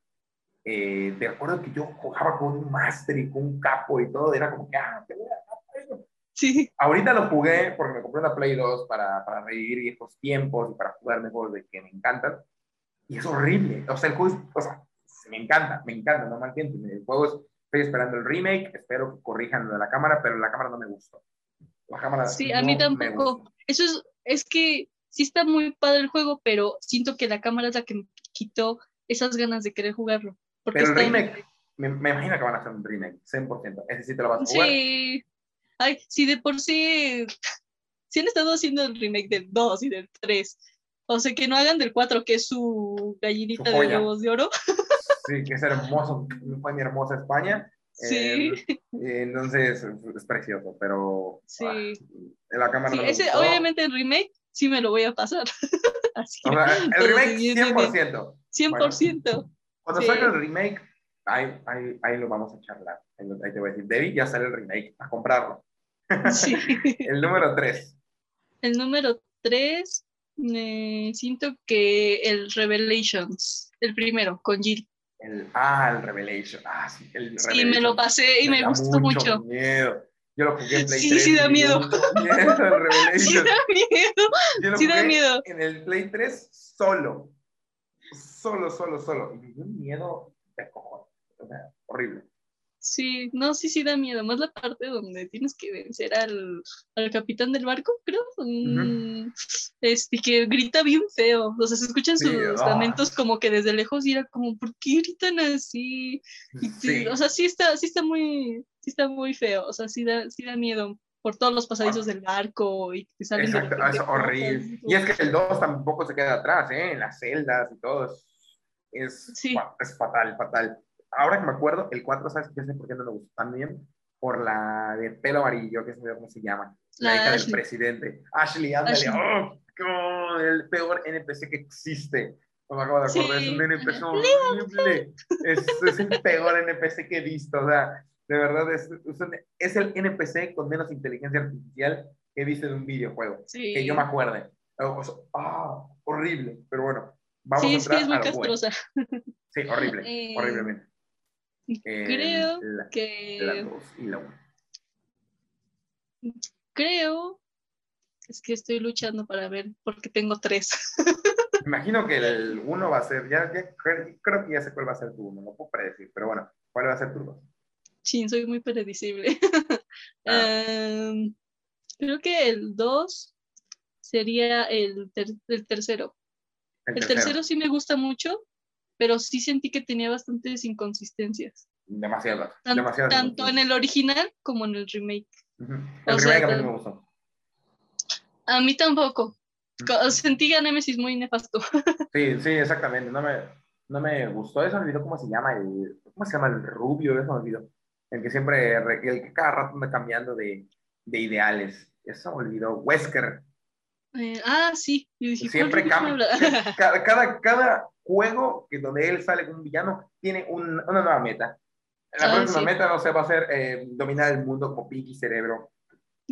Eh, te recuerdo que yo jugaba con un máster y con un capo y todo, era como que, ah, te voy a Sí. Ahorita lo jugué porque me compré una Play 2 para, para revivir estos tiempos y para jugar juegos de que me encantan. Y es horrible. O sea, el juego es, o sea, me encanta, me encanta, no me entiendes. El juego es, estoy esperando el remake, espero que corrijan lo de la cámara, pero la cámara no me gustó. La cámara sí, a mí tampoco. Eso es, es que sí está muy padre el juego, pero siento que la cámara es la que me quitó esas ganas de querer jugarlo. Porque pero el remake, me, me, imagino que van a hacer un remake, 100%. Ese sí te lo vas a jugar. Sí, Ay, si de por sí, si han estado haciendo el remake del 2 y del 3, o sea, que no hagan del 4, que es su gallinita de huevos de oro. Sí, que es hermoso, fue mi hermosa España. Sí. Eh, entonces es precioso, pero sí. Ah, la cámara sí, ese, obviamente el remake sí me lo voy a pasar. Así o sea, el remake 100%. 100%. cuando salga el remake, ahí, ahí, ahí, lo vamos a charlar. Ahí te voy a decir, Debbie, ya sale el remake, a comprarlo. Sí. el número 3. El número 3, siento que el Revelations, el primero, con Jill. El, ah, el Revelation. Ah, sí, el sí me lo pasé y me, gustó mucho. Miedo. Yo lo jugué en Play sí, 3. Sí, da miedo. miedo Revelation. Sí, da miedo. Yo lo sí, jugué da miedo. En el Play 3 solo. Solo, solo, solo. Y me dio un miedo de cojones. O sea, horrible. Sí, no, sí, sí da miedo. Más la parte donde tienes que vencer al, al capitán del barco, creo. Este, que grita bien feo. O sea, se escuchan sus ah. lamentos como que desde lejos y era como, ¿por qué gritan así? o sea, sí está, sí está muy, sí está muy feo. O sea, sí da, sí da miedo por todos los pasadizos del barco y que salen Exacto, es horrible. Y es que el 2 tampoco se queda atrás, ¿eh? En las celdas y todo. Es, es fatal, fatal ahora que me acuerdo, el 4, ¿sabes qué sé por qué no me gustó también? Por la de pelo amarillo, que ve cómo se llama. La, hija del presidente. Ashley, ándale. ¡Oh! el peor NPC que existe. No me acabo de acordar, es un NPC horrible. Es, es, el peor NPC que he visto. O sea, de verdad, es, es el NPC con menos inteligencia artificial que he visto en un videojuego. Que yo me acuerde. ah, horrible. Pero bueno, vamos a entrar sí, es muy castrosa. Sí, horrible, eh, horriblemente. Creo que. Creo. Es que estoy luchando para ver porque tengo tres. Imagino que el uno va a ser, ya, creo que ya sé cuál va a ser tu uno, no puedo predecir, pero bueno, ¿cuál va a ser tu dos? Sí, soy muy predecible. Ah. Em, creo que el dos sería el, el tercero. el tercero sí me gusta mucho, pero sí sentí que tenía bastantes inconsistencias. Demasiadas. tanto en el original como en el remake. El remake a mí me gustó. A mí tampoco. Sentí a Nemesis muy nefasto. sí, sí, exactamente. No me, no me gustó. Eso me olvidó cómo se llama el. ¿Cómo se llama el rubio? Eso me olvidó. El que siempre. El que cada rato anda cambiando de, de ideales. Eso me olvidó. Wesker. Eh, ah, sí. siempre cambia. cada, cada, cada juego que donde él sale como un villano tiene una nueva meta. La ah, próxima meta, no sé, va a ser eh, dominar el mundo como Pinky Cerebro.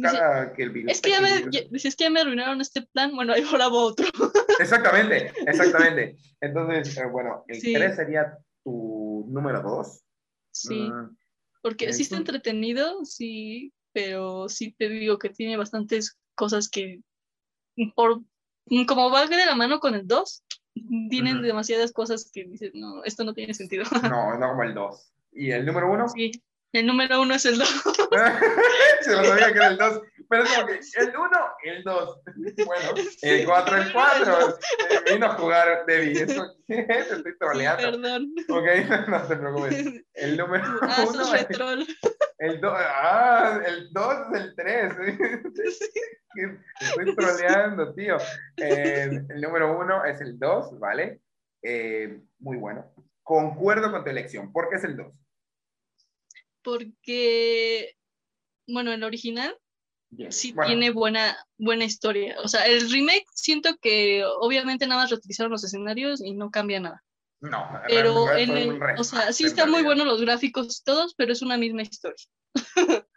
Cada que el virus. Es que, ya me, es que ya me arruinaron este plan, bueno, ahí ahora otro. Exactamente, exactamente. Entonces, eh, bueno, el 3 sería tu número 2. Sí, mm, porque sí está entretenido, sí, pero sí te digo que tiene bastantes cosas que, por, como va de la mano con el 2, tienen demasiadas cosas que dicen, no, esto no tiene sentido. No, no como el 2. ¿Y el número 1? Sí, el número 1 es el 2. Se lo sabía que era el 2. Pero es como que el 1, el 2. Bueno, el 4, el 4. Vino a jugar Debbie. ¿Eso qué Te estoy troleando. Sí, perdón. Ok, no te preocupes. El número 1. Ah, sos retrol. El 2, ah, el 2 es el 3. Te estoy troleando, tío. Eh, el número 1 es el 2, ¿vale? Eh, muy bueno. Concuerdo con tu elección. ¿Por qué es el 2? Porque, bueno, el original sí tiene buena, buena historia. O sea, el remake siento que obviamente nada más reutilizaron los escenarios y no cambia nada. No, pero el, o sea, sí están muy buenos los gráficos todos, pero es una misma historia.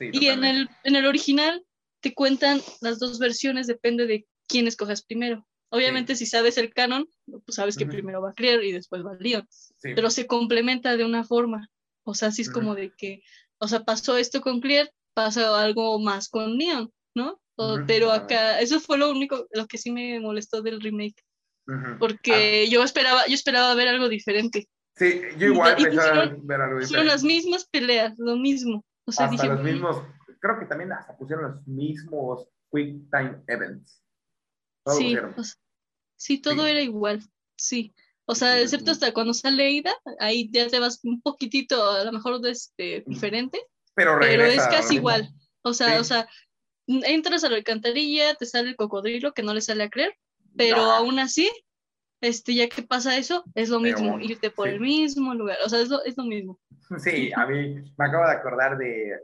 y en el, en el original te cuentan las dos versiones, depende de quién escojas primero. Obviamente, si sabes el canon, pues sabes que primero va Clear y después va Leon. Pero se complementa de una forma. O sea, sí es como de que, o sea, pasó esto con Clear, pasa algo más con Leon, ¿no? pero acá, eso fue lo único, lo que sí me molestó del remake. Porque ah. yo esperaba, yo esperaba ver algo diferente. Sí, yo igual pensaba ver algo diferente. Son las mismas peleas, lo mismo. O sea, hasta los mismos, creo que también hasta pusieron los mismos Quick Time Events sí, sí, todo era igual, sí. O sea, excepto hasta cuando sale Ida, ahí ya te vas un poquitito, a lo mejor este, diferente, pero, pero es casi igual. O sea, o sea, entras a la alcantarilla, te sale el cocodrilo que no le sale a creer, pero aún así, este, ya que pasa eso, es lo mismo, irte por el mismo lugar, o sea, es lo, es lo mismo. Sí, a mí me acabo de acordar de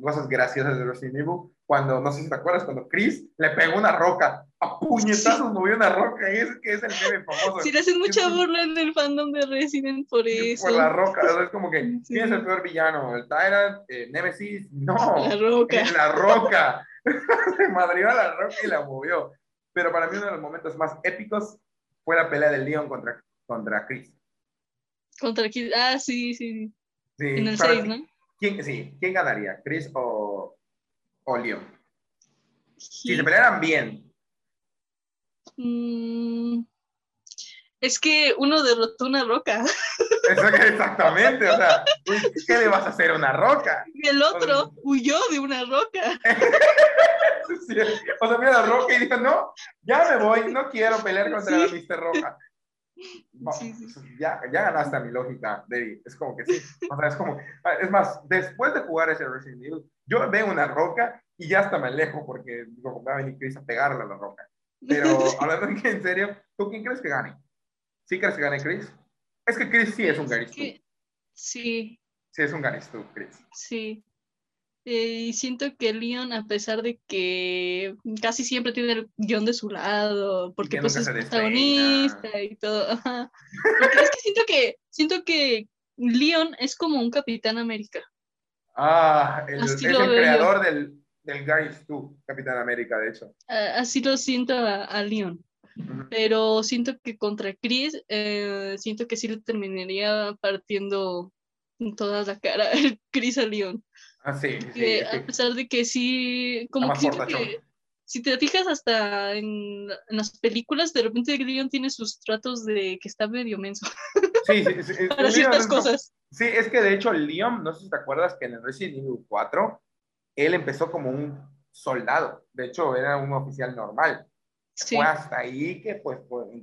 cosas graciosas de Resident Evil, cuando, no sé si te acuerdas, cuando Chris le pegó una roca, a puñetazos movió una roca, y es que es el meme famoso. Sí, le hacen mucha burla en el fandom de Resident por eso. Por la roca, es como que, ¿quién es el peor villano? ¿El Tyrant? Eh, ¿Nemesis? No. La roca. La roca. Se madrió a la roca y la movió. Pero para mí uno de los momentos más épicos fue la pelea del Leon contra, contra Chris. Contra Chris, ah, sí, sí. sí en el 6, ¿no? ¿Quién, sí, ¿quién ganaría? ¿Chris o, o Leon? Si se pelearan bien. Mm, es que uno derrotó una roca. Exactamente, o sea, ¿qué le vas a hacer a una roca? Y el otro huyó de una roca. o sea, mira la roca y dijo, no, ya me voy, no quiero pelear contra la Mr. Roca. Ya, ya ganaste a mi lógica, David. Es como que sí. O sea, es como, ah, es más, después de jugar ese Resident Evil, yo veo una roca y ya hasta me alejo porque digo, va a venir Chris a pegarle a la roca. Pero hablando en serio, ¿tú quién crees que gane? ¿Sí crees que gane Chris? Es que Chris sí es un Garis Sí. Sí es un Garis Chris. Sí. Eh, y siento que Leon, a pesar de que casi siempre tiene el guion de su lado, porque pues es protagonista y todo. Porque es que siento que siento que Leon es como un Capitán América. Ah, el, es el creador del, del Guys 2, Capitán América, de hecho. así lo siento a, Leon. Pero siento que contra Chris, eh, siento que sí le terminaría partiendo toda la cara Chris a Leon. Ah, sí, A pesar de que sí, como que, si te fijas hasta en, las películas, de repente Leon tiene sus tratos de que está medio menso. Sí, sí, sí. Para ciertas cosas. Sí, es que de hecho Leon, no sé si te acuerdas que en el Resident Evil 4, él empezó como un soldado. De hecho, era un oficial normal. Fue hasta ahí que, pues,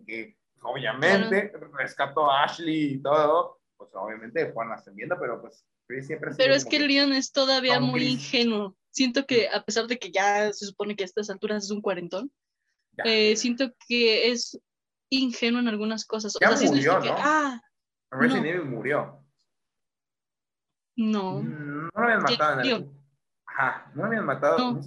que obviamente rescató a Ashley y todo. Pues obviamente fueron ascendiendo, pero pues pero es que Leon es todavía muy ingenuo. Siento que a pesar de que ya se supone que a estas alturas es un cuarentón, eh, siento que es ingenuo en algunas cosas. Ya murió, ¿no? ah, Resident Evil murió. No. No lo habían matado en el... Ajá, no lo habían matado. No.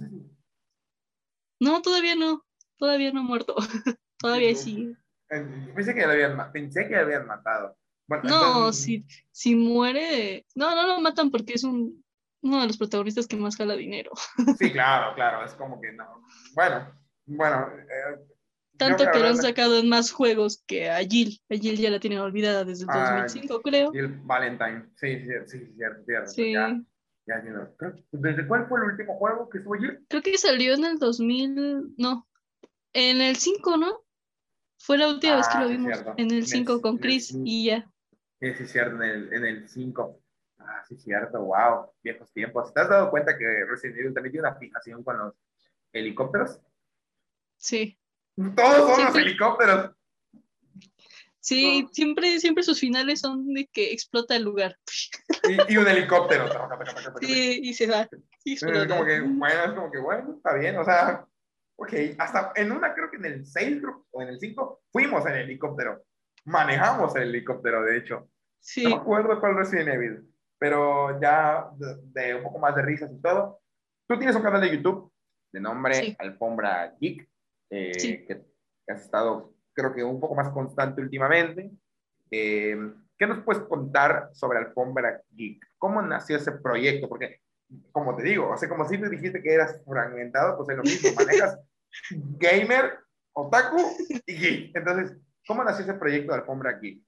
no, todavía no. Todavía no ha muerto. todavía sí. Pensé que lo habían, pensé que lo habían matado no, si, si muere, no, no lo matan porque es un, uno de los protagonistas que más jala dinero. Sí, claro, claro, es como que no. Bueno, bueno. Eh, Tanto que, lo han sacado en más juegos que a Jill. A Jill ya la tienen olvidada desde el 2005, ah, creo. Jill Valentine, sí, sí, sí, cierto, cierto. Sí. Ya, ya, ¿Desde cuál fue el último juego que estuvo Jill? Creo que salió en el 2000, no, en el 5, ¿no? Fue la última vez que lo ah, vimos en el 5 con Chris y ya. Sí, sí, cierto, en el 5. Ah, sí, cierto, wow, viejos tiempos. ¿Te has dado cuenta que Resident Evil también tiene una fijación con los helicópteros? Sí. Todos son los helicópteros. Sí, siempre, siempre sus finales son de que explota el lugar. Y, un helicóptero. sí, y se va. es como que, bueno, es como que, bueno, está bien, o sea, ok, hasta en una, creo que en el 6 o en el 5, fuimos en helicóptero. Manejamos el helicóptero, de hecho. Sí. No me acuerdo cuál Resident Evil, pero ya de, un poco más de risas y todo. Tú tienes un canal de YouTube de nombre Alfombra Geek, eh, que has estado creo que un poco más constante últimamente. Eh, ¿Qué nos puedes contar sobre Alfombra Geek? ¿Cómo nació ese proyecto? Porque, como te digo, o sea, como si te dijiste que eras fragmentado, pues es lo mismo, manejas gamer, otaku y geek. Entonces, ¿cómo nació ese proyecto de Alfombra Geek?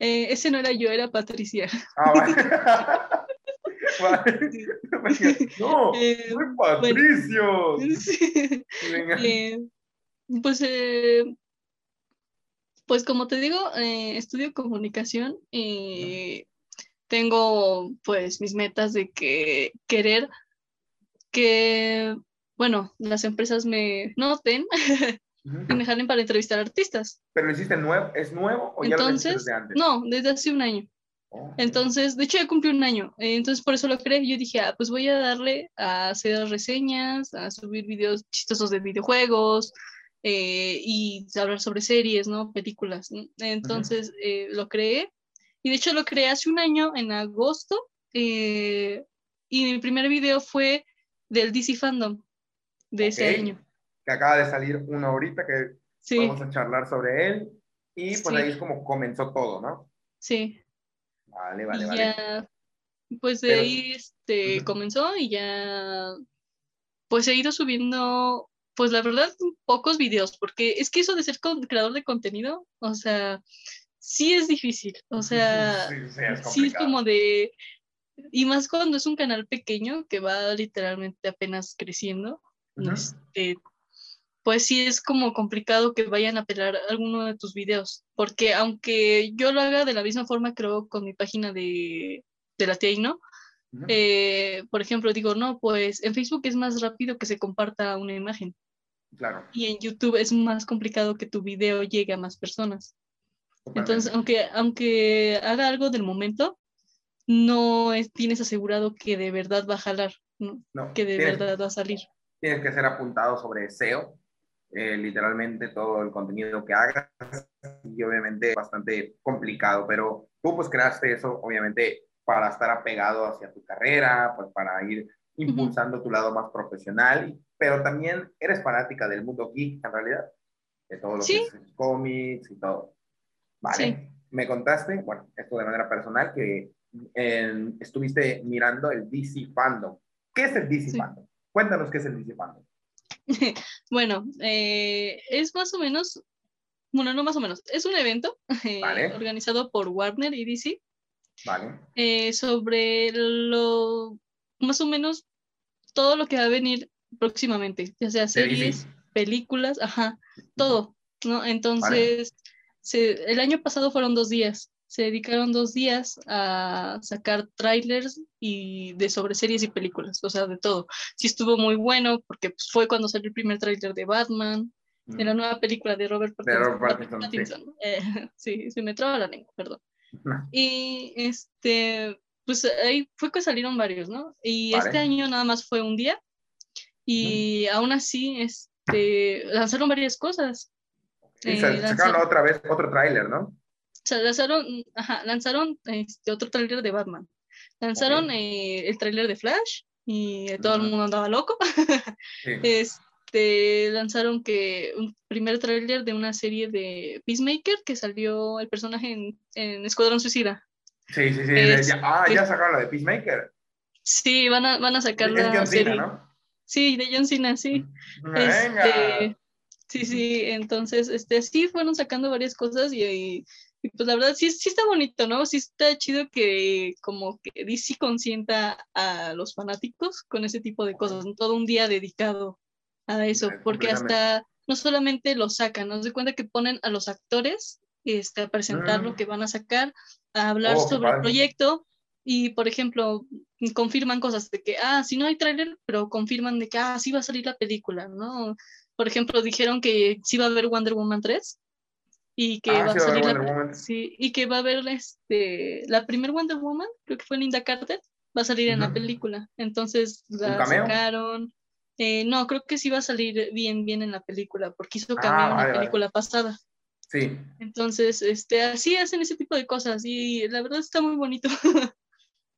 Eh, ese no era yo, era Patricia. Ah, vale. no, eh, soy Patricio. Eh, pues eh, pues como te digo, estudio comunicación y tengo pues mis metas de que querer que, bueno, las empresas me noten y me jalen para entrevistar artistas. ¿Pero hiciste nuevo? ¿Es nuevo o ya entonces, lo desde antes? No, desde hace un año. Oh, entonces, de hecho ya cumplí un año, entonces por eso lo creé. Yo dije, ah, pues voy a darle a hacer reseñas, a subir videos chistosos de videojuegos, eh, y hablar sobre series, ¿no? Películas. Entonces eh, lo creé y de hecho lo creé hace un año, en agosto, eh, y mi primer video fue del DC Fandom de ese año. Que acaba de salir una horita que vamos a charlar sobre él y pues ahí es como comenzó todo, ¿no? Sí. Vale, vale, vale. pues de ahí este, comenzó y ya pues he ido subiendo pues la verdad, pocos videos, porque es que eso de ser creador de contenido, o sea, sí es difícil, o sea, sí, es, como de, y más cuando es un canal pequeño que va literalmente apenas creciendo, este, pues sí es como complicado que vayan a pelar alguno de tus videos, porque aunque yo lo haga de la misma forma, creo, con mi página de, de la TI, ¿no? Eh, por ejemplo, digo, no, pues en Facebook es más rápido que se comparta una imagen. Y en YouTube es más complicado que tu video llegue a más personas. Entonces, aunque, aunque haga algo del momento, no tienes asegurado que de verdad va a jalar, que de verdad va a salir. Tienes que ser apuntado sobre SEO, eh, literalmente todo el contenido que hagas, y obviamente bastante complicado, pero tú pues creaste eso, obviamente, para estar apegado hacia tu carrera, pues para ir impulsando tu lado más profesional pero también eres fanática del mundo geek en realidad, de todo lo que es cómics y todo. Vale. Me contaste, bueno, esto de manera personal, que estuviste mirando el DC Fandom. ¿Qué es el DC Fandom? Cuéntanos qué es el DC Fandom. bueno, eh, es más o menos, bueno, no más o menos, es un evento eh, organizado por Warner y DC. Vale. Eh, sobre lo, más o menos, todo lo que va a venir próximamente, ya sea series, películas, ajá, todo, ¿no? Entonces, el año pasado fueron dos días, se dedicaron dos días a sacar trailers y de sobre series y películas, o sea, de todo. Sí estuvo muy bueno porque pues, fue cuando salió el primer trailer de Batman, de la mm. nueva película de Robert Pattinson. Eh, sí. se me traba la lengua, perdón. Y este, pues ahí fue que salieron varios, ¿no? Y este año nada más fue un día, y aún así este, lanzaron varias cosas. Y eh, sacaron otra vez otro tráiler, ¿no? Lanzaron, ajá, lanzaron este, otro tráiler de Batman. Lanzaron eh, el tráiler de Flash y todo el mundo andaba loco. Este, lanzaron que un primer tráiler de una serie de Peacemaker que salió el personaje en, en Escuadrón Suicida. Sí, sí, sí. ah, ya sacaron la de Peacemaker. Sí, van a, van a sacar la serie. ¿no? Sí, de John Cena, sí. Este, sí, sí, entonces, este, sí, fueron sacando varias cosas y, pues la verdad sí, sí está bonito, ¿no? Sí está chido que como que DC consienta a los fanáticos con ese tipo de cosas, todo un día dedicado a eso, porque hasta no solamente lo sacan, nos de cuenta que ponen a los actores este, a presentar lo mm. que van a sacar, a hablar oh, sobre el proyecto y, por ejemplo, confirman cosas de que, ah, si no hay tráiler, pero confirman de que, ah, sí va a salir la película, ¿no? Por ejemplo, dijeron que sí va a haber Wonder Woman 3 y que ah, va a salir la, sí, y que va a haber este, la primer Wonder Woman, creo que fue Linda Carter, va a salir en la película. Entonces la sacaron. Eh, no, creo que sí va a salir bien, bien en la película, porque hizo cameo ah, en la película pasada. Sí. Entonces, este, así hacen ese tipo de cosas y la verdad está muy bonito.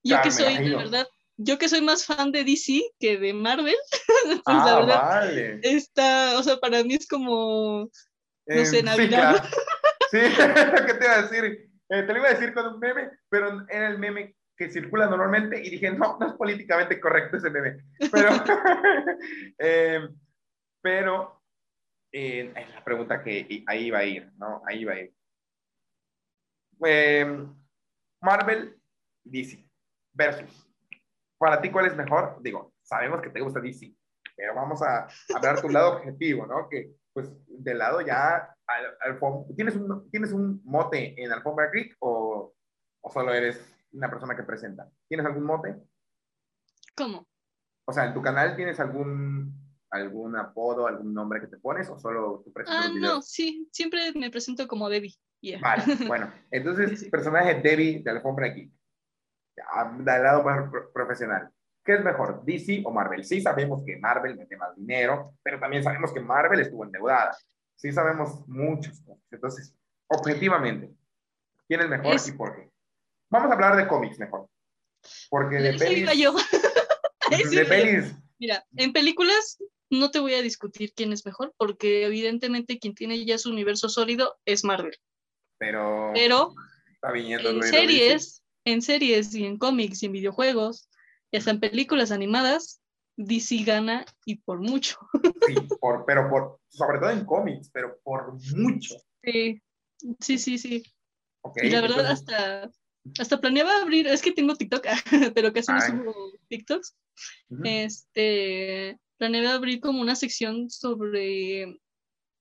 yo que soy, de verdad, yo que soy más fan de DC que de Marvel, pues ah, la verdad, vale. está, o sea, para mí es como, no sé, Navidad. Sí, ¿qué te iba a decir? Eh, te lo iba a decir con un meme, pero era el meme que circula normalmente y dije, no, no es políticamente correcto ese meme. Pero, eh, pero eh, es la pregunta que ahí va a ir, ¿no? Ahí va a ir. Eh, Marvel, DC, versus. Para ti, ¿cuál es mejor? Digo, sabemos que te gusta DC, pero vamos a hablar tu lado objetivo, ¿no? Que, pues, del lado ya, ¿tienes, un, ¿tienes un mote en Alfombra Creek o, o solo eres una persona que presenta. ¿Tienes algún mote? ¿Cómo? O sea, ¿en tu canal tienes algún, algún apodo, algún nombre que te pones o solo tú presentas Ah, no, sí, siempre me presento como Debbie. Vale, bueno, entonces, personaje Debbie de Alfombra aquí. Del lado profesional. ¿Qué es mejor, DC o Marvel? Sí sabemos que Marvel mete más dinero, pero también sabemos que Marvel estuvo endeudada. Sí sabemos muchos Entonces, objetivamente, ¿quién es mejor y por qué? Vamos a hablar de cómics mejor. Porque de pelis... Yo. de pelis... Mira, en películas no te voy a discutir quién es mejor, porque evidentemente quien tiene ya su universo sólido es Marvel. Pero... Pero... en series, en series y en cómics y en videojuegos, y hasta en películas animadas, DC gana y por mucho. Sí, por, pero por, sobre todo en cómics, pero por mucho. Sí, sí, sí, sí. y la verdad, hasta, hasta planeaba abrir, es que tengo TikTok, pero casi no subo TikToks. Este, planeaba abrir como una sección sobre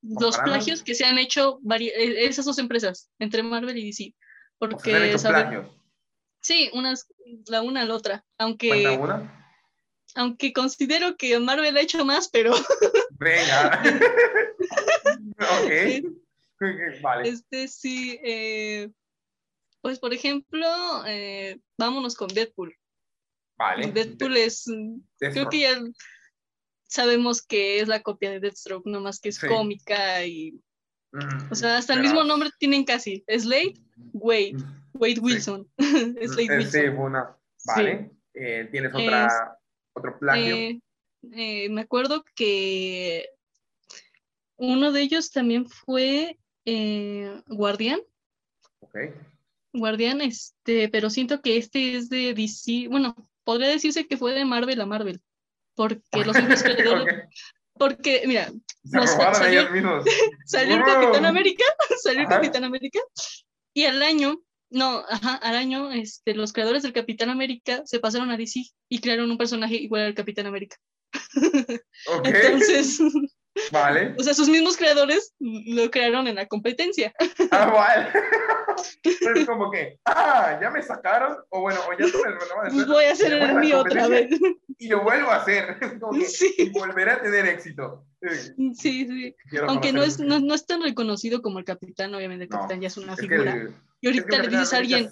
los plagios que se han hecho e, esas dos empresas, entre Marvel y DC. Porque, Sí, unas, la una a la otra. Aunque, una? aunque considero que Marvel ha hecho más, pero. Venga. ok. Vale. Este sí, eh, pues, por ejemplo, eh, vámonos con Deadpool. Vale. Deadpool es, creo que ya sabemos que es la copia de Deathstroke, no más que es cómica y, o sea, hasta el mismo nombre tienen casi, Slade, Wade, Wade Wilson, Slade Wilson. Sí, una, vale. Eh, ¿Tienes otra, otro plagio? Eh, me acuerdo que uno de ellos también fue Guardián. Ok. Guardián, este, pero siento que este es de DC, bueno, podría decirse que fue de Marvel a Marvel, porque los mismos porque, mira, salió, salió Capitán América, salió Capitán América, y al año, no, ajá, al año, este, los creadores del Capitán América se pasaron a DC y crearon un personaje igual al Capitán América. Entonces, Vale. O sea, sus mismos creadores lo crearon en la competencia. Ah, vale. es como que, ah, ya me sacaron, o bueno, o ya tuve el Pues voy a hacer el mío otra vez. Y lo vuelvo a hacer. Como que, sí. Y volveré a tener éxito. Sí, sí. Aunque no es, no, no, es tan reconocido como el capitán, obviamente el capitán ya es una figura. Y ahorita le dices a alguien,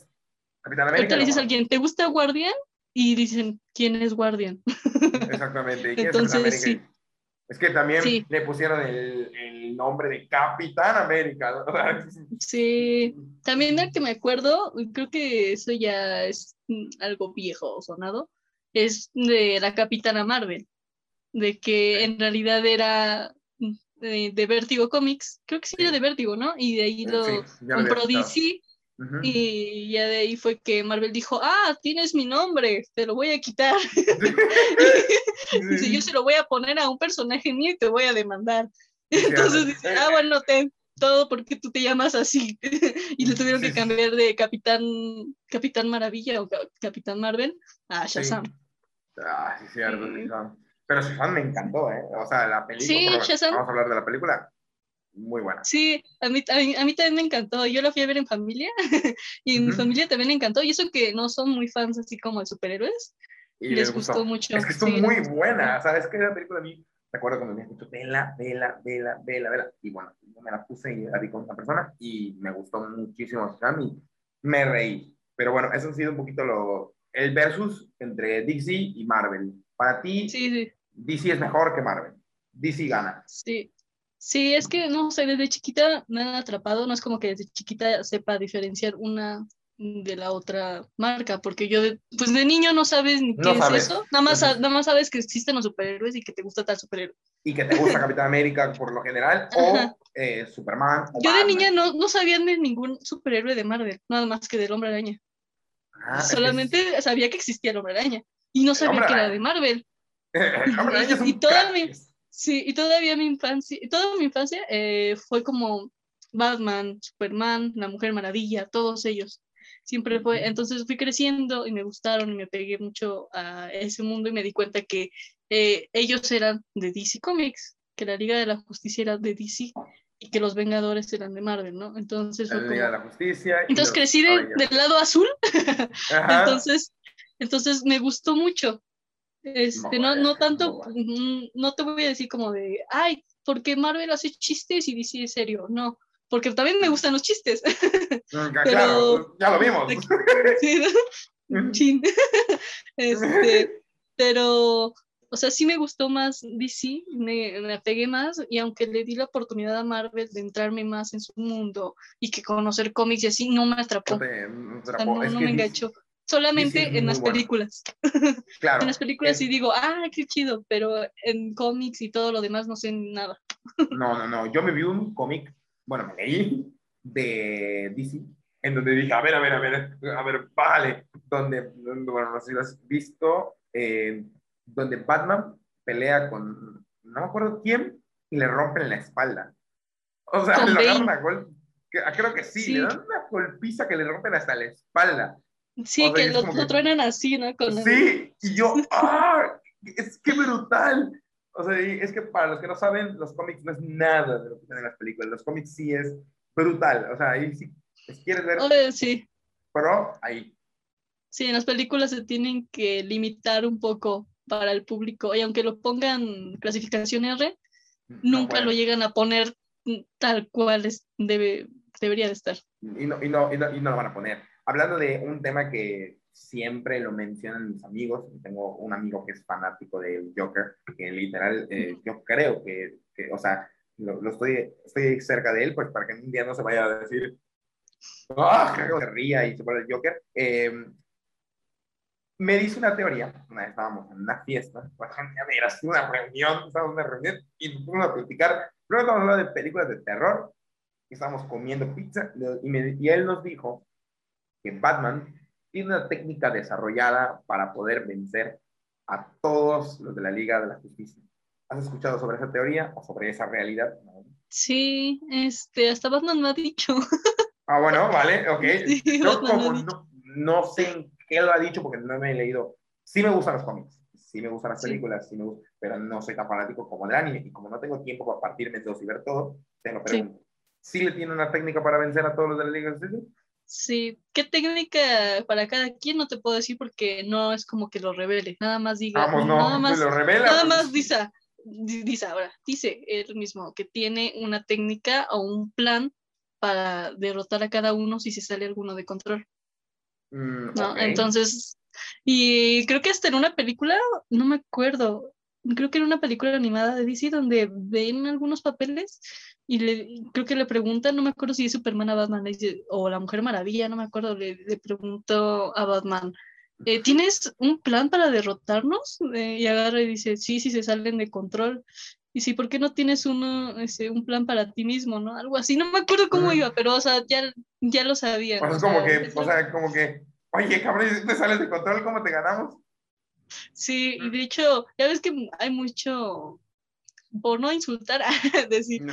ahorita le dices a alguien, ¿te gusta Guardian? Y dicen, ¿quién es Guardian? Exactamente. Entonces, sí. Es que también le pusieron el, el, nombre de Capitán América. sí, también el que me acuerdo, creo que eso ya es algo viejo sonado, es de la Capitana Marvel, de que en realidad era de, de Vertigo Comics, creo que sí, era de Vertigo, ¿no? Y de ahí lo compró DC y ya de ahí fue que Marvel dijo, ah, tienes mi nombre, te lo voy a quitar. dice, yo se lo voy a poner a un personaje mío y te voy a demandar. Entonces dice, ah, bueno, ten todo porque tú te llamas así. y le tuvieron que cambiar de Capitán, Capitán Maravilla o Capitán Marvel a Shazam. Ah, sí, cierto, Pero Shazam me encantó, ¿eh? O sea, la película. Sí, Shazam. Vamos a hablar de la película. Muy buena. Sí, a mí, a mí, también me encantó. Yo la fui a ver en familia y mi familia también le encantó. Y eso que no son muy fans así como de superhéroes, y les, gustó. mucho. Es que estuvo muy buena. ¿Sabes qué? La película a mí, me acuerdo cuando me dicho, vela, vela, vela, vela, vela. Y bueno, yo me la puse y la vi con otra persona y me gustó muchísimo. A mí me reí. Pero bueno, eso ha sido un poquito lo, el versus entre DC y Marvel. Para ti, sí, DC es mejor que Marvel. DC gana. Sí. Sí, es que no sé, desde chiquita me han atrapado, no es como que desde chiquita sepa diferenciar una de la otra marca, porque yo, pues de niño no sabes ni qué es eso, nada más, nada más sabes que existen los superhéroes y que te gusta tal superhéroe. Y que te gusta Capitán América por lo general, o eh, Superman. yo de niña no, no sabía de ningún superhéroe de Marvel, nada más que del Hombre Araña. Ah, Solamente sabía que existía el Hombre Araña y no sabía que era de Marvel. el Hombre Araña es un y Sí, y todavía mi infancia, toda mi infancia eh, fue como Batman, Superman, La Mujer Maravilla, todos ellos. Siempre fue, entonces fui creciendo y me gustaron y me pegué mucho a ese mundo y me di cuenta que eh, ellos eran de DC Comics, que la Liga de la Justicia era de DC y que los Vengadores eran de Marvel, ¿no? Entonces la Liga de la Justicia. Entonces crecí del lado azul, entonces, entonces me gustó mucho. Este, no, no tanto, no te voy a decir como de, ay, porque Marvel hace chistes y DC es serio, no, porque también me gustan los chistes. Mm, claro, ya lo vimos. Sí, este, pero, o sea, sí me gustó más DC, me, me apegué más y aunque le di la oportunidad a Marvel de entrarme más en su mundo y que conocer cómics y así, no me atrapó. No, me enganchó solamente en las películas. Claro. en las películas sí digo, ah, qué chido, pero en cómics y todo lo demás no sé nada. no, no, no. Yo me vi un cómic, bueno, me leí de DC, en donde dije, a ver, a ver, a ver, a ver, vale, donde, bueno, no sé si lo has visto, eh, donde Batman pelea con, no me acuerdo quién, y le rompen la espalda. O sea, le dan una golpe, creo que sí, le dan una golpiza que le rompen hasta la espalda. Sí, que lo, truenan así, ¿no? sí, y yo, ¡ah! Es que brutal. O sea, es que para los que no saben, los cómics no es nada de lo que tienen las películas. Los cómics sí es brutal. O sea, ahí sí, si quieres ver. sí. Pero ahí. Sí, en las películas se tienen que limitar un poco para el público. Y aunque lo pongan clasificación R, nunca lo llegan a poner tal cual debe, debería de estar. Y no, y, no, y, no, y no lo van a poner hablando de un tema que siempre lo mencionan mis amigos, tengo un amigo que es fanático del Joker, que literal, eh, yo creo que, o sea, lo, estoy, estoy cerca de él, pues para que un día no se vaya a decir, ¡ah! se ría y se pone el Joker. Em, me dice una teoría, una vez estábamos en una fiesta, pues, mira, una reunión, estábamos en una reunión y nos fuimos a platicar, luego estábamos hablando de películas de terror, y estábamos comiendo pizza, y, me, y él nos dijo que Batman tiene una técnica desarrollada para poder vencer a todos los de la Liga de la Justicia. ¿Has escuchado sobre esa teoría o sobre esa realidad? Sí, este, hasta Batman me ha dicho. Ah, bueno, vale, ok. Yo como no, no, sé en qué lo ha dicho porque no me he leído. Sí me gustan los cómics, sí me gustan las películas, sí. me gustan, pero no soy tan fanático como el anime. Y como no tengo tiempo para partirme dos y ver todo, te lo pregunto. ¿Sí, le tiene una técnica para vencer a todos los de la Liga de la Justicia? Sí, qué técnica para cada quien no te puedo decir porque no es como que lo revele, nada más diga. Vamos, no, nada más, lo revela. Nada pues. más dice, dice ahora, dice él mismo que tiene una técnica o un plan para derrotar a cada uno si se sale alguno de control. Mm, ¿no? Entonces, y creo que hasta en una película, no me acuerdo, creo que era una película animada de DC donde ven algunos papeles y le, creo que le preguntan, no me acuerdo si es Superman a Batman o la Mujer Maravilla, no me acuerdo, le, le preguntó a Batman, eh, ¿tienes un plan para derrotarnos? Eh, y agarra y dice, sí, sí se salen de control. Y sí, ¿por qué no tienes uno, ese, un plan para ti mismo, no? Algo así, no me acuerdo cómo iba, pero, o sea, ya, ya lo sabía. Sea, como que, o sea, como que, oye, cabrón, si te sales de control, ¿cómo te ganamos? Sí, y de hecho, ya ves que hay mucho, por no insultar, decir,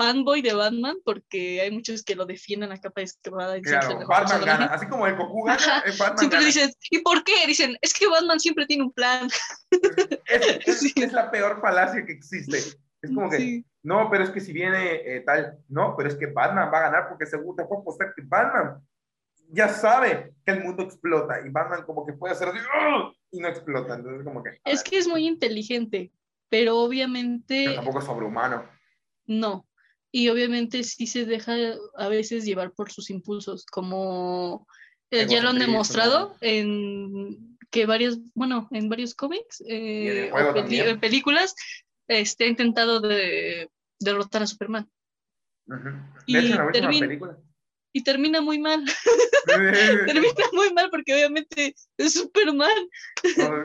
fanboy de Batman porque hay muchos que lo defienden a capa de espada. Claro, Batman gana, así como el Goku gana, eh, Batman Siempre dicen, ¿y por qué? Dicen, es que Batman siempre tiene un plan. Es, es, la peor falacia que existe. Es como que, no, pero es que si viene eh, tal, no, pero es que Batman va a ganar porque seguro te puedo apostar que Batman ya sabe que el mundo explota y Batman como que puede hacer así, y no explota. Entonces, como que. Es que es muy inteligente, pero obviamente. Pero tampoco es sobrehumano. No. Y obviamente sí se deja a veces llevar por sus impulsos, como eh, ya lo han demostrado en que varios, bueno, en varios cómics eh, en películas, este, ha intentado de, derrotar a Superman. y, termina, y termina muy mal. termina muy mal porque obviamente es Superman.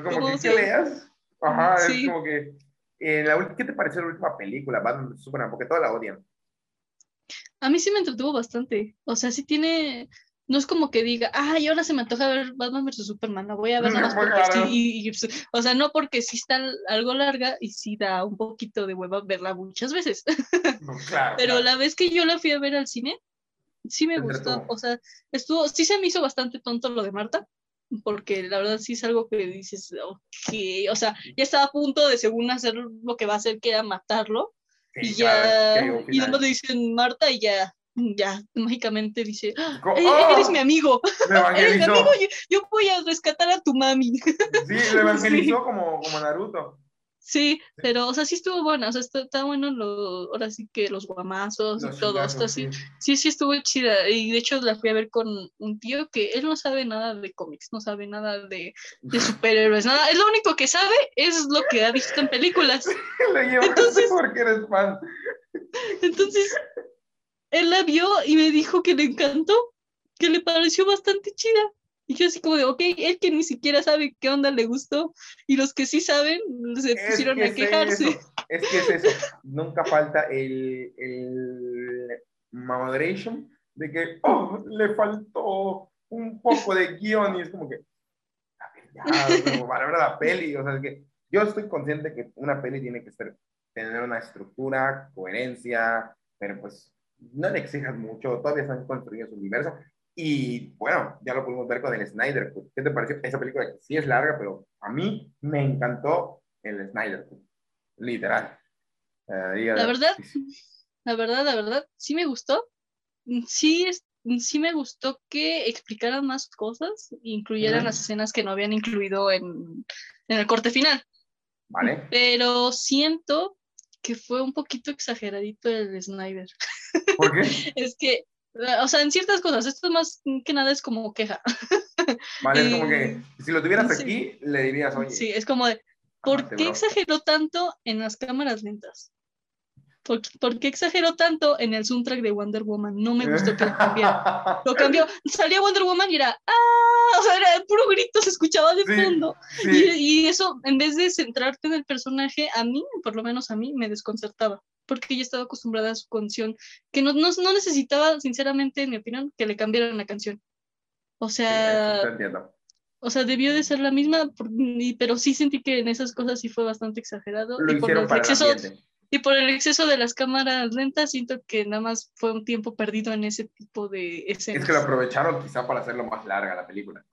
como que, ¿qué leas? Ajá, es como que... Eh, la, ¿Qué te pareció la última película, Batman Superman? Porque toda la odian. A mí sí me entretuvo bastante. O sea, sí tiene no es como que diga, ay, ahora se me antoja ver Batman vs. Superman, la voy a ver nada más porque sí, pues, o sea, no porque sí está algo larga y sí da un poquito de hueva verla muchas veces. Pero la vez que yo la fui a ver al cine, sí me gustó, o sea, estuvo, sí se me hizo bastante tonto lo de Marta, porque la verdad sí es algo que dices, ok, o sea, ya estaba a punto de según hacer lo que va a hacer, que era matarlo, y ya, y después le dicen Marta y ya, ya mágicamente dice, ah, ¡Oh! eres mi amigo, eres mi amigo, yo, voy a rescatar a tu mami. Sí, lo evangelizó Como, como Naruto. Sí, pero, o sea, sí estuvo buena, o sea, está, bueno, lo, ahora sí que los guamazos y todo, esto sí. sí, sí estuvo chida, y de hecho la fui a ver con un tío que él no sabe nada de cómics, no sabe nada de, de superhéroes, nada, es lo único que sabe es lo que ha visto en películas. Le entonces, porque eres fan. Entonces, él la vio y me dijo que le encantó, que le pareció bastante chida. Y yo así como de, ok, él que ni siquiera sabe qué onda le gustó, y los que sí saben se pusieron a quejarse. Es, que es eso, nunca falta el, el moderation de que, oh, le faltó un poco de guion, y es como que, ya, para ver la peli, o sea, es que yo estoy consciente que una peli tiene que ser, tener una estructura, coherencia, pero pues no le exijas mucho, todavía están construyendo su universo. Y bueno, ya lo pudimos ver con el Snyder. ¿Qué te pareció esa película? Sí es larga, pero a mí me encantó el Snyder. Literal. La verdad, la verdad, la verdad, sí me gustó. Sí, sí me gustó que explicaran más cosas, incluyeran las escenas que no habían incluido en, en el corte final. Vale. Pero siento que fue un poquito exageradito el Snyder. ¿Por qué? es que, o sea, en ciertas cosas, esto más que nada es como queja. Vale, es como que si lo tuvieras aquí, le dirías, oye. Sí, es como de, ¿por qué exageró tanto en las cámaras lentas? ¿Por, qué exageró tanto en el soundtrack de Wonder Woman? No me gustó que lo cambiara. Lo cambió. Salía Wonder Woman y era, ¡ah! O sea, era puro grito, se escuchaba de fondo. Y, eso, en vez de centrarte en el personaje, a mí, por lo menos a mí, me desconcertaba. Porque ya estaba acostumbrada a su canción, que no, no, no necesitaba, sinceramente, en mi opinión, que le cambiaran la canción. O sea, o sea, debió de ser la misma, pero sí sentí que en esas cosas sí fue bastante exagerado. Lo y por el exceso, y por el exceso de las cámaras lentas, siento que nada más fue un tiempo perdido en ese tipo de escenas. Es que lo aprovecharon quizá para hacerlo más larga la película.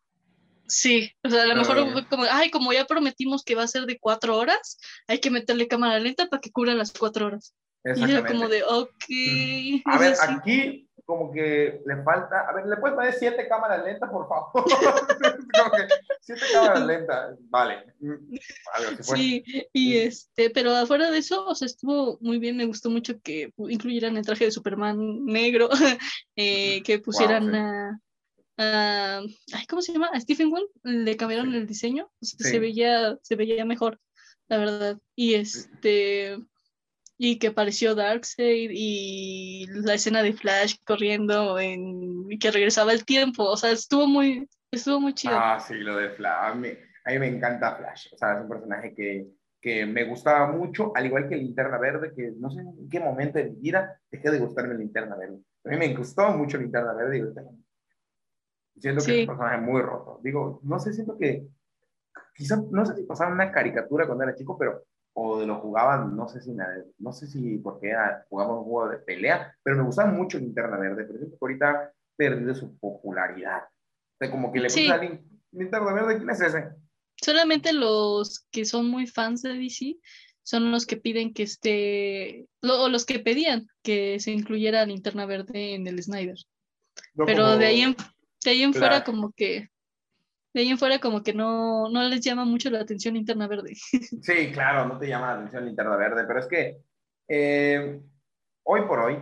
Sí, o sea, a lo mejor como, ay, como ya prometimos que va a ser de cuatro horas, hay que meterle cámara lenta para que cubra las cuatro horas. Y era como de, ok. A ver, aquí como que le falta, a ver, ¿le puedes poner siete cámaras lentas, por favor? como que siete cámaras lentas, vale. sí, y este, pero afuera de eso, o sea, estuvo muy bien, me gustó mucho que incluyeran el traje de Superman negro, eh, que pusieran a, ay, ¿cómo se llama? A Stephen Wong, le cambiaron el diseño, se veía, se veía mejor, la verdad, y este y que apareció Darkseid y la escena de Flash corriendo en, y que regresaba el tiempo, o sea, estuvo muy, estuvo muy chido. Ah, sí, lo de Flash, a mí, me encanta Flash, o sea, es un personaje que, que me gustaba mucho, al igual que Linterna Verde, que no sé en qué momento de mi vida dejé de gustarme Linterna Verde. A mí me gustó mucho Linterna Verde y siento que es un personaje muy roto. Digo, no sé, siento que quizá, no sé si pasaba una caricatura cuando era chico, pero o de lo jugaban, no sé si, no sé si porque jugamos un juego de pelea, pero me gustaba mucho Linterna Verde, pero siento que ahorita perdido su popularidad. O como que le sí. a Linterna Verde, ¿quién es ese? Solamente los que son muy fans de DC son los que piden que esté, o los que pedían que se incluyera linterna verde en el Snyder. Pero de ahí en, de ahí en fuera como que de ahí en fuera como que no, no les llama mucho la atención linterna verde. Sí, claro, no te llama la atención linterna verde, pero es que eh, hoy por hoy,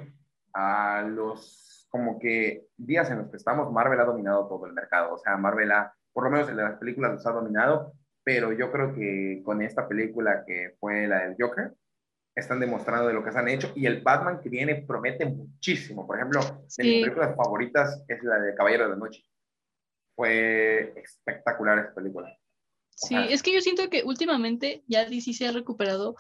a los como que días en los que estamos, Marvel ha dominado todo el mercado. O sea, Marvel ha, por lo menos en las películas los ha dominado, pero yo creo que con esta película que fue la del Joker, están demostrando de lo que se han hecho y el Batman que viene promete muchísimo. Por ejemplo, de mis películas favoritas es la de Caballero de la Noche. Fue espectacular esa película. sí, es que yo siento que últimamente ya DC se ha recuperado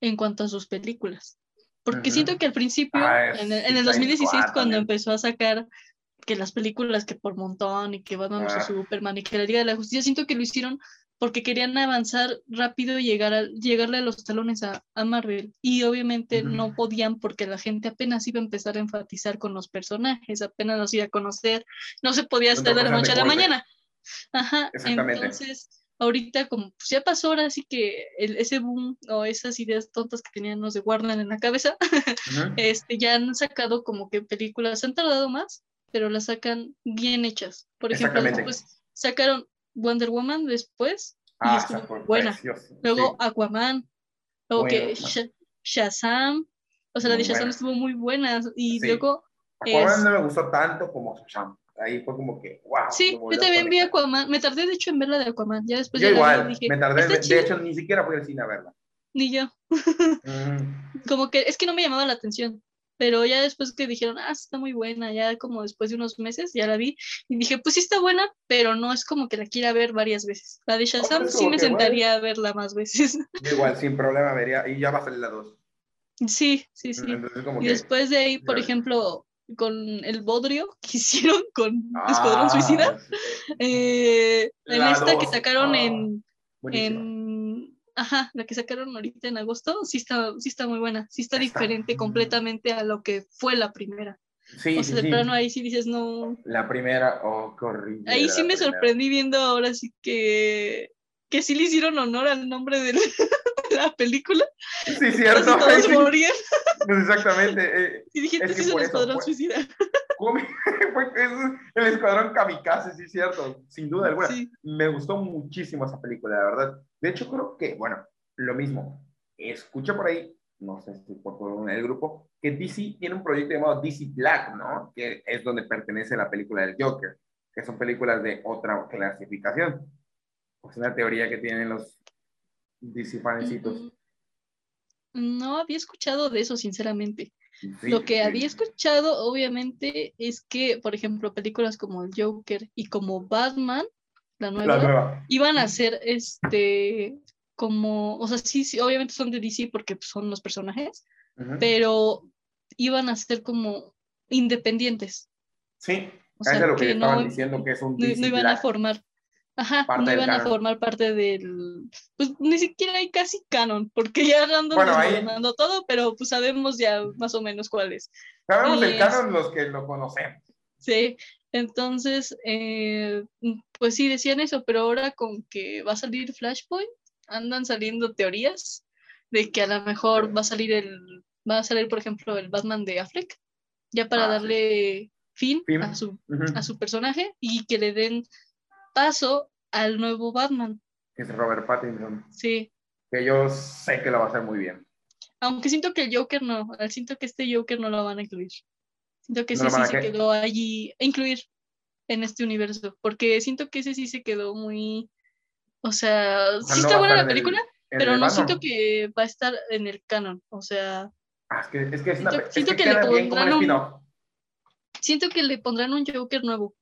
en cuanto a sus películas. Porque siento que al principio, ah, en, el, 2016, cuando empezó a sacar que las películas que por montón y que Batman a ah. Superman y que la Liga de la Justicia, siento que lo hicieron porque querían avanzar rápido y llegar a, llegarle a los talones a, Marvel. Y obviamente no podían porque la gente apenas iba a empezar a enfatizar con los personajes, apenas los iba a conocer, no se podía estar de la noche a la mañana. Ajá, entonces ahorita como pues, ya pasó ahora sí que ese boom o esas ideas tontas que tenían los de Warner en la cabeza, este, ya han sacado como que películas, han tardado más, pero las sacan bien hechas. Por ejemplo, después sacaron Wonder Woman después y ah, estuvo buena. Luego Aquaman, luego que Shazam, o sea, la de Shazam estuvo muy buena y luego... Aquaman no me gustó tanto como Shazam ahí fue como que, wow. Sí, yo también vi Aquaman, me tardé de hecho en verla de Aquaman, ya después yo igual, dije, me tardé, de, hecho ni siquiera fui al cine a verla. Ni yo. Mm. Como que es que no me llamaba la atención, pero ya después que dijeron, ah, está muy buena, ya como después de unos meses, ya la vi, y dije, pues sí está buena, pero no es como que la quiera ver varias veces. La de Shazam sí me sentaría a verla más veces. igual, sin problema vería, y ya va a salir la dos. Sí, sí, sí. y después de ahí, por ejemplo, con el bodrio que hicieron con ah, Escuadrón Suicida. Eh, en esta que sacaron en, en, Ajá, la que sacaron ahorita en agosto, sí está, sí está muy buena. Sí está, diferente completamente a lo que fue la primera. Sí, o sea, de plano ahí sí dices, no. La primera, oh, qué Ahí sí me sorprendí viendo ahora sí que, que sí le hicieron honor al nombre de la, película. Sí, cierto. todos morían. Pues exactamente. Eh, y dije, es el escuadrón suicida. el escuadrón kamikaze, sí, cierto, sin duda alguna. Me gustó muchísimo esa película, la verdad. De hecho, creo que, bueno, lo mismo. Escucha por ahí, no sé si por todo el grupo, que DC tiene un proyecto llamado DC Black, ¿no? Que es donde pertenece la película del Joker, que son películas de otra clasificación. Es una teoría que tienen los DC fanecitos. No había escuchado de eso, sinceramente. Lo que había escuchado, obviamente, es que, por ejemplo, películas como el Joker y como Batman, la nueva, iban a ser este como, o sea, sí, sí, obviamente son de DC porque pues, son los personajes, pero iban a ser como independientes. Sí, o sea, es lo que, estaban diciendo que es un DC no, iban a formar Ajá, no iban a formar parte del. Pues ni siquiera hay casi canon, porque ya ando bueno, todo, pero pues sabemos ya más o menos cuál es. Sabemos el canon los que lo conocemos. Sí, entonces, eh, pues sí decían eso, pero ahora con que va a salir Flashpoint, andan saliendo teorías de que a lo mejor va a salir el. Va a salir, por ejemplo, el Batman de Affleck, ya para ah, darle fin, A, su, a su personaje y que le den paso al nuevo Batman. Que es Robert Pattinson. Sí. Que yo sé que lo va a hacer muy bien. Aunque siento que el Joker no, siento que este Joker no lo van a incluir. Siento que ese sí se quedó allí, a incluir en este universo, porque siento que ese sí se quedó muy, o sea, sí está buena la película, pero no siento que va a estar en el canon, o sea... Ah, es que, es que, siento, que, le pondrán un, siento que le pondrán un Joker nuevo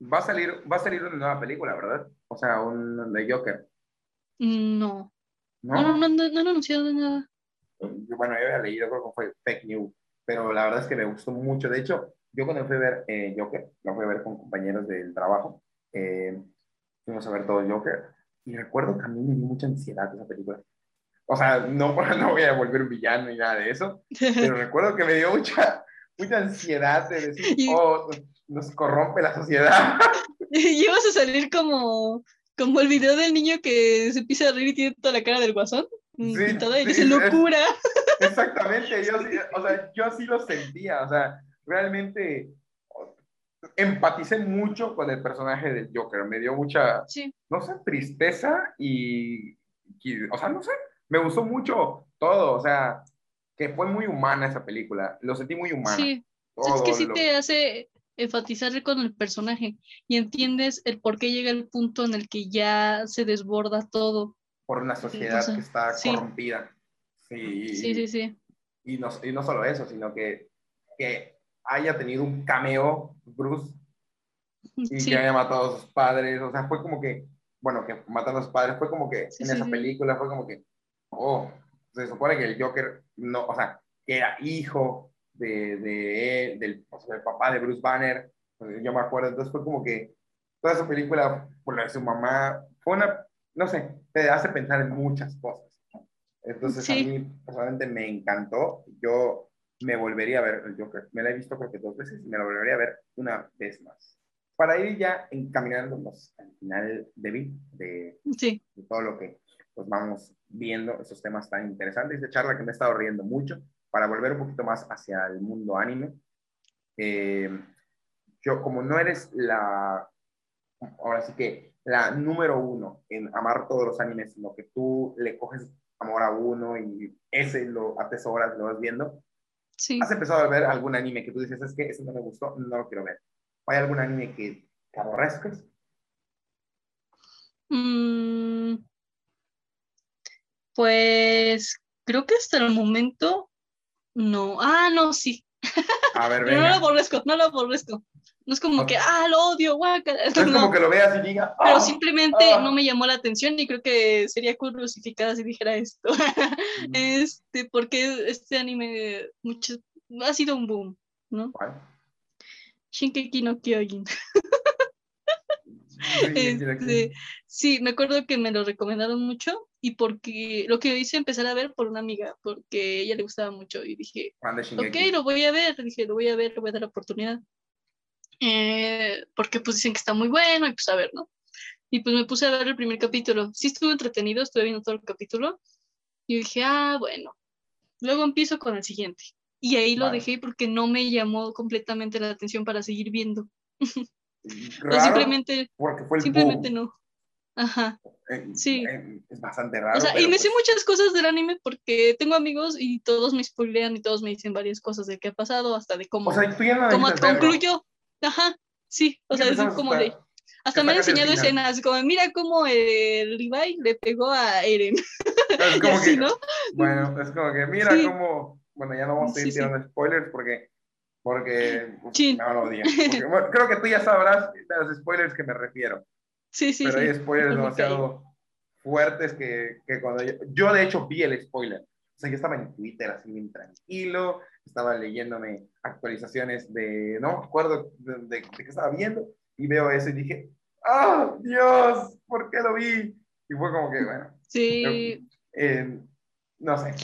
va a salir, va a salir una nueva película, ¿verdad? O sea, un de Joker. No. No, no, no, no, no anunciado nada. Bueno, yo había leído, creo que fue fake news, pero la verdad es que me gustó mucho. De hecho, yo cuando fui a ver eh, Joker, lo fui a ver con compañeros del trabajo, eh, fuimos a ver todo Joker, y recuerdo que a mí me dio mucha ansiedad esa película. O sea, no, no voy a volver un villano ni nada de eso, pero recuerdo que me dio mucha, mucha ansiedad de decir, oh, nos corrompe la sociedad. y vas a salir como, como el video del niño que se empieza a reír y tiene toda la cara del guasón. Mm, y todo dice locura. exactamente, yo, o sea, yo así lo sentía, o sea, realmente empaticé mucho con el personaje del Joker, me dio mucha, no sé, tristeza y, o sea, no sé, me gustó mucho todo, o sea, que fue muy humana esa película, lo sentí muy humana. Sí, es que sí te hace enfatizar con el personaje y entiendes el por qué llega el punto en el que ya se desborda todo. Por una sociedad que está corrompida. Sí, sí, sí. sí. Y, no, y no solo eso, sino que, que haya tenido un cameo Bruce y que haya matado a sus padres. O sea, fue como que, bueno, que matando a sus padres, fue como que en esa película fue como que, oh, se supone que el Joker, no, o sea, que era hijo de, de del, papá de Bruce Banner. Yo me acuerdo, entonces fue como que toda esa película, por la de su mamá, fue una, no sé, te hace pensar en muchas cosas. Entonces a mí personalmente me encantó. Yo me volvería a ver el Joker. Me la he visto creo que dos veces y me la volvería a ver una vez más. Para ir ya encaminándonos al final, de, de, sí. de todo lo que pues vamos viendo, esos temas tan interesantes de charla que me he estado riendo mucho, para volver un poquito más hacia el mundo anime. Eh, yo, como no eres la, ahora sí que la número uno en amar todos los animes, sino que tú le coges amor a uno y ese lo atesoras, lo vas viendo, ¿Has empezado a ver algún anime que tú dices, es que ese no me gustó, no lo quiero ver? ¿Hay algún anime que, te aborrezcas? Mm, pues creo que hasta el momento no. Ah, no, sí. A ver, no lo aborrezco, no lo aborrezco. No es como que, ah, lo odio, guaca. No es como que lo veas y diga. Pero ah, simplemente ah". no me llamó la atención y creo que sería crucificada si dijera esto. Mm. este, porque este anime mucho, ha sido un boom, ¿no? ¿Cuál? Shinkeki no Kyojin. Este, sí, me acuerdo que me lo recomendaron mucho y porque lo que hice empezar a ver por una amiga, porque ella le gustaba mucho y dije, ok, lo voy a ver, dije, lo voy a ver, le voy a dar la oportunidad. Eh, porque pues dicen que está muy bueno y pues a ver, ¿no? Y pues me puse a ver el primer capítulo. Sí estuvo entretenido, estuve viendo todo el capítulo y dije, ah, bueno, luego empiezo con el siguiente. Y ahí lo dejé porque no me llamó completamente la atención para seguir viendo. Raro, simplemente, porque fue el simplemente no. Ajá. Eh, sí. Eh, es bastante raro. O sea, y me sé pues muchas cosas del anime porque tengo amigos y todos me spoilean y todos me dicen varias cosas de qué ha pasado, hasta de cómo, o sea, tú ya cómo concluyó. Ajá, sí, o sea, es como de... Hasta me han enseñado escenas, como mira cómo el Levi le pegó a Eren. Es como que, ¿no? Bueno, es como que mira cómo, bueno, ya no vamos a ir tirando spoilers porque, porque me van a odiar. creo que tú ya sabrás de los spoilers que me refiero. Sí, sí, Pero hay spoilers demasiado fuertes que, que cuando yo, yo, de hecho, vi el spoiler. O sea, yo estaba en Twitter así bien tranquilo, estaba leyéndome actualizaciones de, no me acuerdo de, de, qué estaba viendo, y veo eso y dije, ¡ah, oh, Dios! ¿Por qué lo vi? Y fue como que, bueno. Sí. Eh, no sé.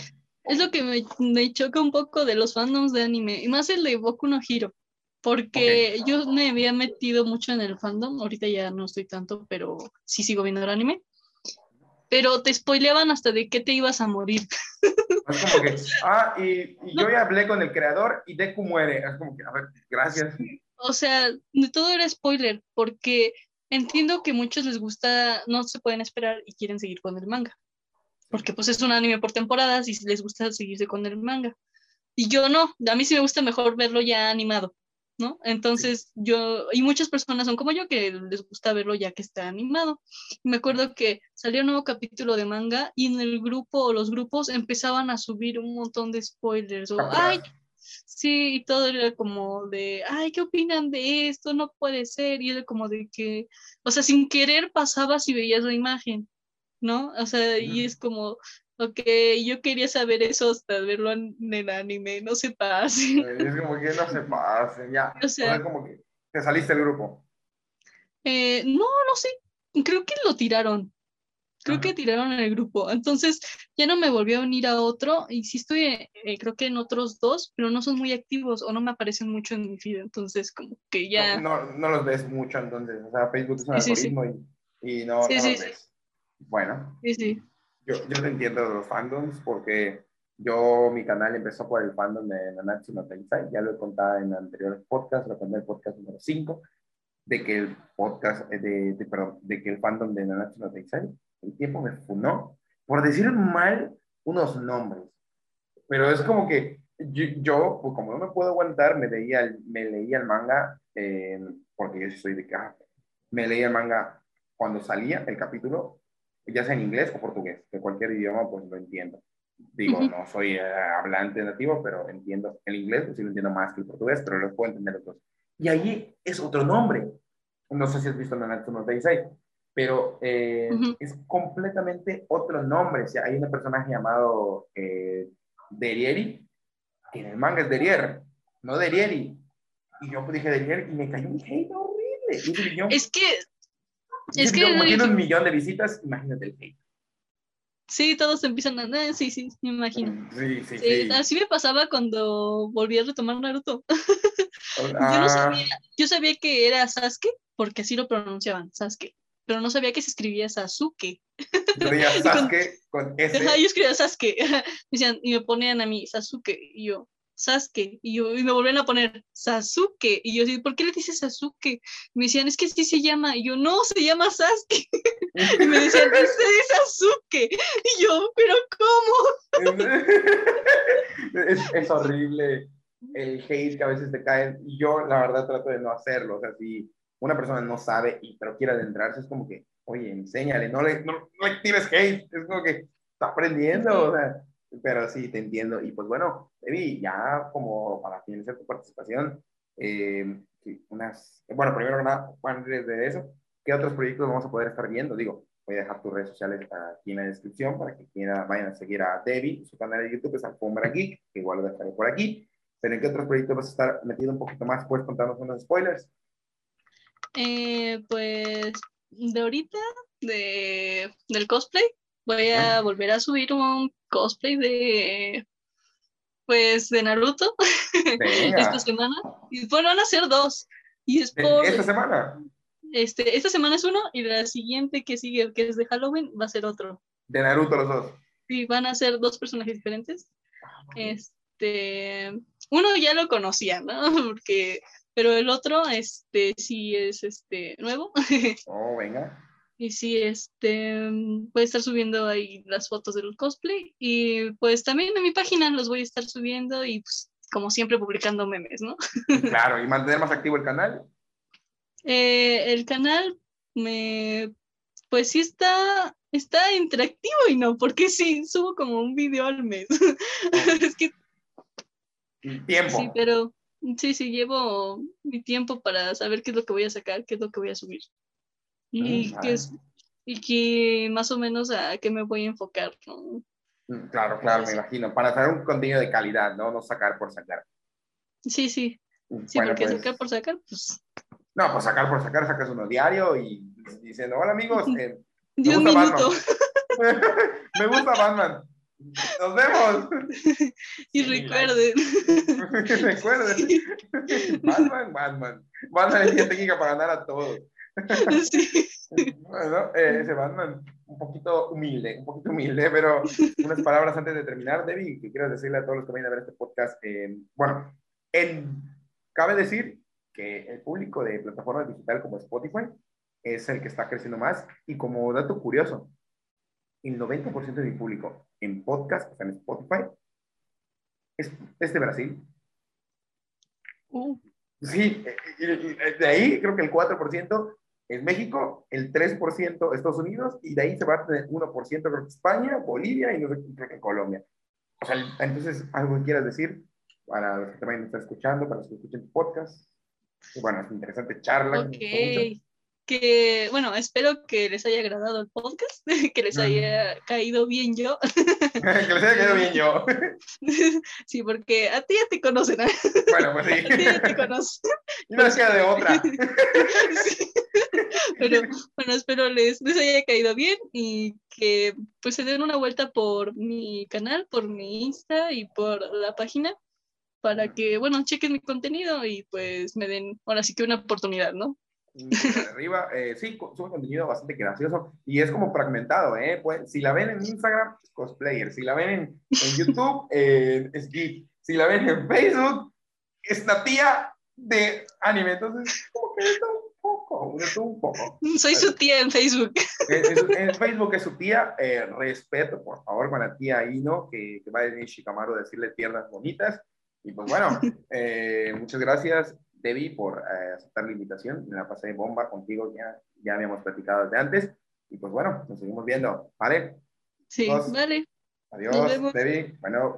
Es lo que me, me, choca un poco de los fandoms de anime, y más el de Boku no Hiro, porque yo me había metido mucho en el fandom, ahorita ya no estoy tanto, pero sí sigo viendo el anime pero te spoileaban hasta de qué te ibas a morir. Es como que, ah, y, yo ya hablé con el creador y Deku muere. Es como que, a ver, gracias. O sea, todo era spoiler, porque entiendo que muchos les gusta, no se pueden esperar y quieren seguir con el manga. Porque pues es un anime por temporadas y les gusta seguirse con el manga. Y yo no, a mí sí me gusta mejor verlo ya animado. ¿No? Entonces yo, y muchas personas son como yo que les gusta verlo ya que está animado. Me acuerdo que salió un nuevo capítulo de manga y en el grupo o los grupos empezaban a subir un montón de spoilers o, ay, sí, y todo era como de, ay, ¿qué opinan de esto? No puede ser, y era como de que, o sea, sin querer pasabas y veías la imagen. ¿no? O sea, y es como, Ok, yo quería saber eso hasta verlo en el anime, no se pase. Es como que no se pase, ya. O sea, como que te saliste del grupo. Eh, no, no sé, creo que lo tiraron. Creo que tiraron el grupo. Entonces ya no me volvió a unir a otro. Y sí estoy, eh, creo que en otros dos, pero no son muy activos o no me aparecen mucho en mi feed. Entonces, como que ya. No, no, los ves mucho, entonces. O sea, Facebook es un algoritmo Y, y, no, no los ves. Bueno. Sí, sí. Yo, yo te entiendo de los fandoms porque yo, mi canal empezó por el fandom de Nanatsu no Tensei, ya lo he contado en anteriores podcasts, lo conté en el podcast número 5, de que el podcast, eh, de, de, perdón, de que el fandom de Nanatsu no Tensei, el tiempo me funó por decir mal unos nombres. Pero es como que yo, pues como no me puedo aguantar, me leía el, me leía el manga, eh, porque yo soy de acá, me leía el manga cuando salía el capítulo, ya sea en inglés o portugués, que cualquier idioma pues lo entiendo. Digo, no soy eh, hablante nativo, pero entiendo el inglés, pues sí lo entiendo más que el portugués, pero lo puedo entender los dos. Y ahí es otro nombre. No sé si has visto Nanatsu no Taisai, pero eh, es completamente otro nombre. O sea, hay un personaje llamado eh, Derieri, que en el manga es Derier, no Derieri. Y yo dije Derier y me cayó un hate horrible. es que... Es que... tiene un millón de visitas, imagínate el hate. Sí, todos empiezan a... Ah, sí, sí, me imagino. Sí, sí, sí, Así me pasaba cuando volví a retomar Naruto. yo, no sabía, yo sabía que era Sasuke, porque así lo pronunciaban, Sasuke. Pero no sabía que se escribía Sasuke. Yo Sasuke con, S. yo escribía Sasuke. y me ponían a mí Sasuke. Y yo, Sasuke. Y, yo, y me volvían a poner Sasuke. Y yo, ¿por qué le dices Sasuke? Me decían, es que así se llama. Y yo, no, se llama Sasuke. y me decían, es Sasuke. Y yo, ¿pero cómo? es, es, horrible el hate que a veces te cae. Y yo, la verdad, trato de no hacerlo. O sea, si una persona no sabe, y, pero quiere adentrarse, es como que, oye, enséñale, no le, no, no le tires hate. Es como que está aprendiendo. O sea, pero sí, te entiendo. Y pues bueno, Evi, ya como para finalizar tu participación, eh, unas, bueno, primero nada, antes de eso, ¿qué otros proyectos vamos a poder estar viendo? Digo, voy a dejar tus redes sociales aquí en la descripción para que quiera, vayan a seguir a Debbie, su canal de YouTube es Alfombra Geek, que igual lo dejaré por aquí. Pero ¿en qué otros proyectos vas a estar metido un poquito más? ¿Puedes contarnos unos spoilers? Eh, pues de ahorita, de, del cosplay, voy a volver a subir un cosplay de pues de Naruto esta semana. Y bueno, van a ser dos. Y es por, ¿Esta semana? Este, esta semana es uno y la siguiente que sigue, que es de Halloween, va a ser otro. De Naruto los dos. Sí, van a ser dos personajes diferentes. Este, uno ya lo conocía, ¿no? Porque, pero el otro, este, sí es este nuevo. Oh, venga. Y sí, este, voy a estar subiendo ahí las fotos del cosplay y pues también en mi página los voy a estar subiendo y pues como siempre publicando memes, ¿no? Claro, y mantener más activo el canal. Eh, el canal me, pues sí está, está interactivo y no, porque sí, subo como un video al mes. es que... Tiempo. Sí, pero sí, sí, llevo mi tiempo para saber qué es lo que voy a sacar, qué es lo que voy a subir y, mm, que, es, y que más o menos a qué me voy a enfocar. ¿no? Mm, claro, claro, me imagino. Para hacer un contenido de calidad, ¿no? No sacar por sacar. Sí, sí. Mm, sí, porque pues sacar por sacar, pues. No, pues sacar por sacar, sacas uno diario y diciendo, hola amigos, eh, me gusta Batman. me gusta Batman. Nos vemos. Y recuerden. recuerden. Batman, Batman. Batman es técnica para ganar a todos. Bueno, eh, ese Batman, un poquito humilde, un poquito humilde, pero unas palabras antes de terminar, Debbie, que quiero decirle a todos los que vayan a ver este podcast. Eh, bueno, en, cabe decir que el público de plataformas digital como Spotify es el que está creciendo más. Y como dato curioso, el 90% de mi público en podcast, o sea, en Spotify, es, es de Brasil. Uh. Sí, de ahí creo que el 4% es México, el 3% Estados Unidos, y de ahí se va a tener 1% creo que España, Bolivia y no sé, creo que Colombia. O sea, entonces, algo que quieras decir para los que también están escuchando, para los que escuchen tu podcast. bueno, es interesante charla. Ok que, bueno, espero que les haya agradado el podcast, que les haya caído bien yo. que les haya caído bien yo. sí, porque a ti ya te conocen. ¿eh? Bueno, pues sí. A ti ya te conocen. No queda de otra. Pero bueno, espero les, les haya caído bien y que pues se den una vuelta por mi canal, por mi Insta y por la página para que, bueno, chequen mi contenido y pues me den ahora sí que una oportunidad, ¿no? Arriba, eh, sí, sube contenido bastante gracioso y es como fragmentado, ¿eh? Pues, si la ven en Instagram, es cosplayer, si la ven en, YouTube, eh, es geek, si la ven en Facebook, es una tía de anime, entonces, como que esto un poco, esto un poco. Soy su tía en Facebook. En, Facebook es su tía, eh, respeto, por favor, con la tía Ino, que, que va a venir Shikamaru a decirle piernas bonitas, y pues bueno, muchas gracias Debbie, por eh, aceptar la invitación. Me la pasé bomba contigo, ya, ya habíamos platicado desde antes. Y pues bueno, nos seguimos viendo, ¿vale? Sí, vale. Adiós, Debbie. Bueno.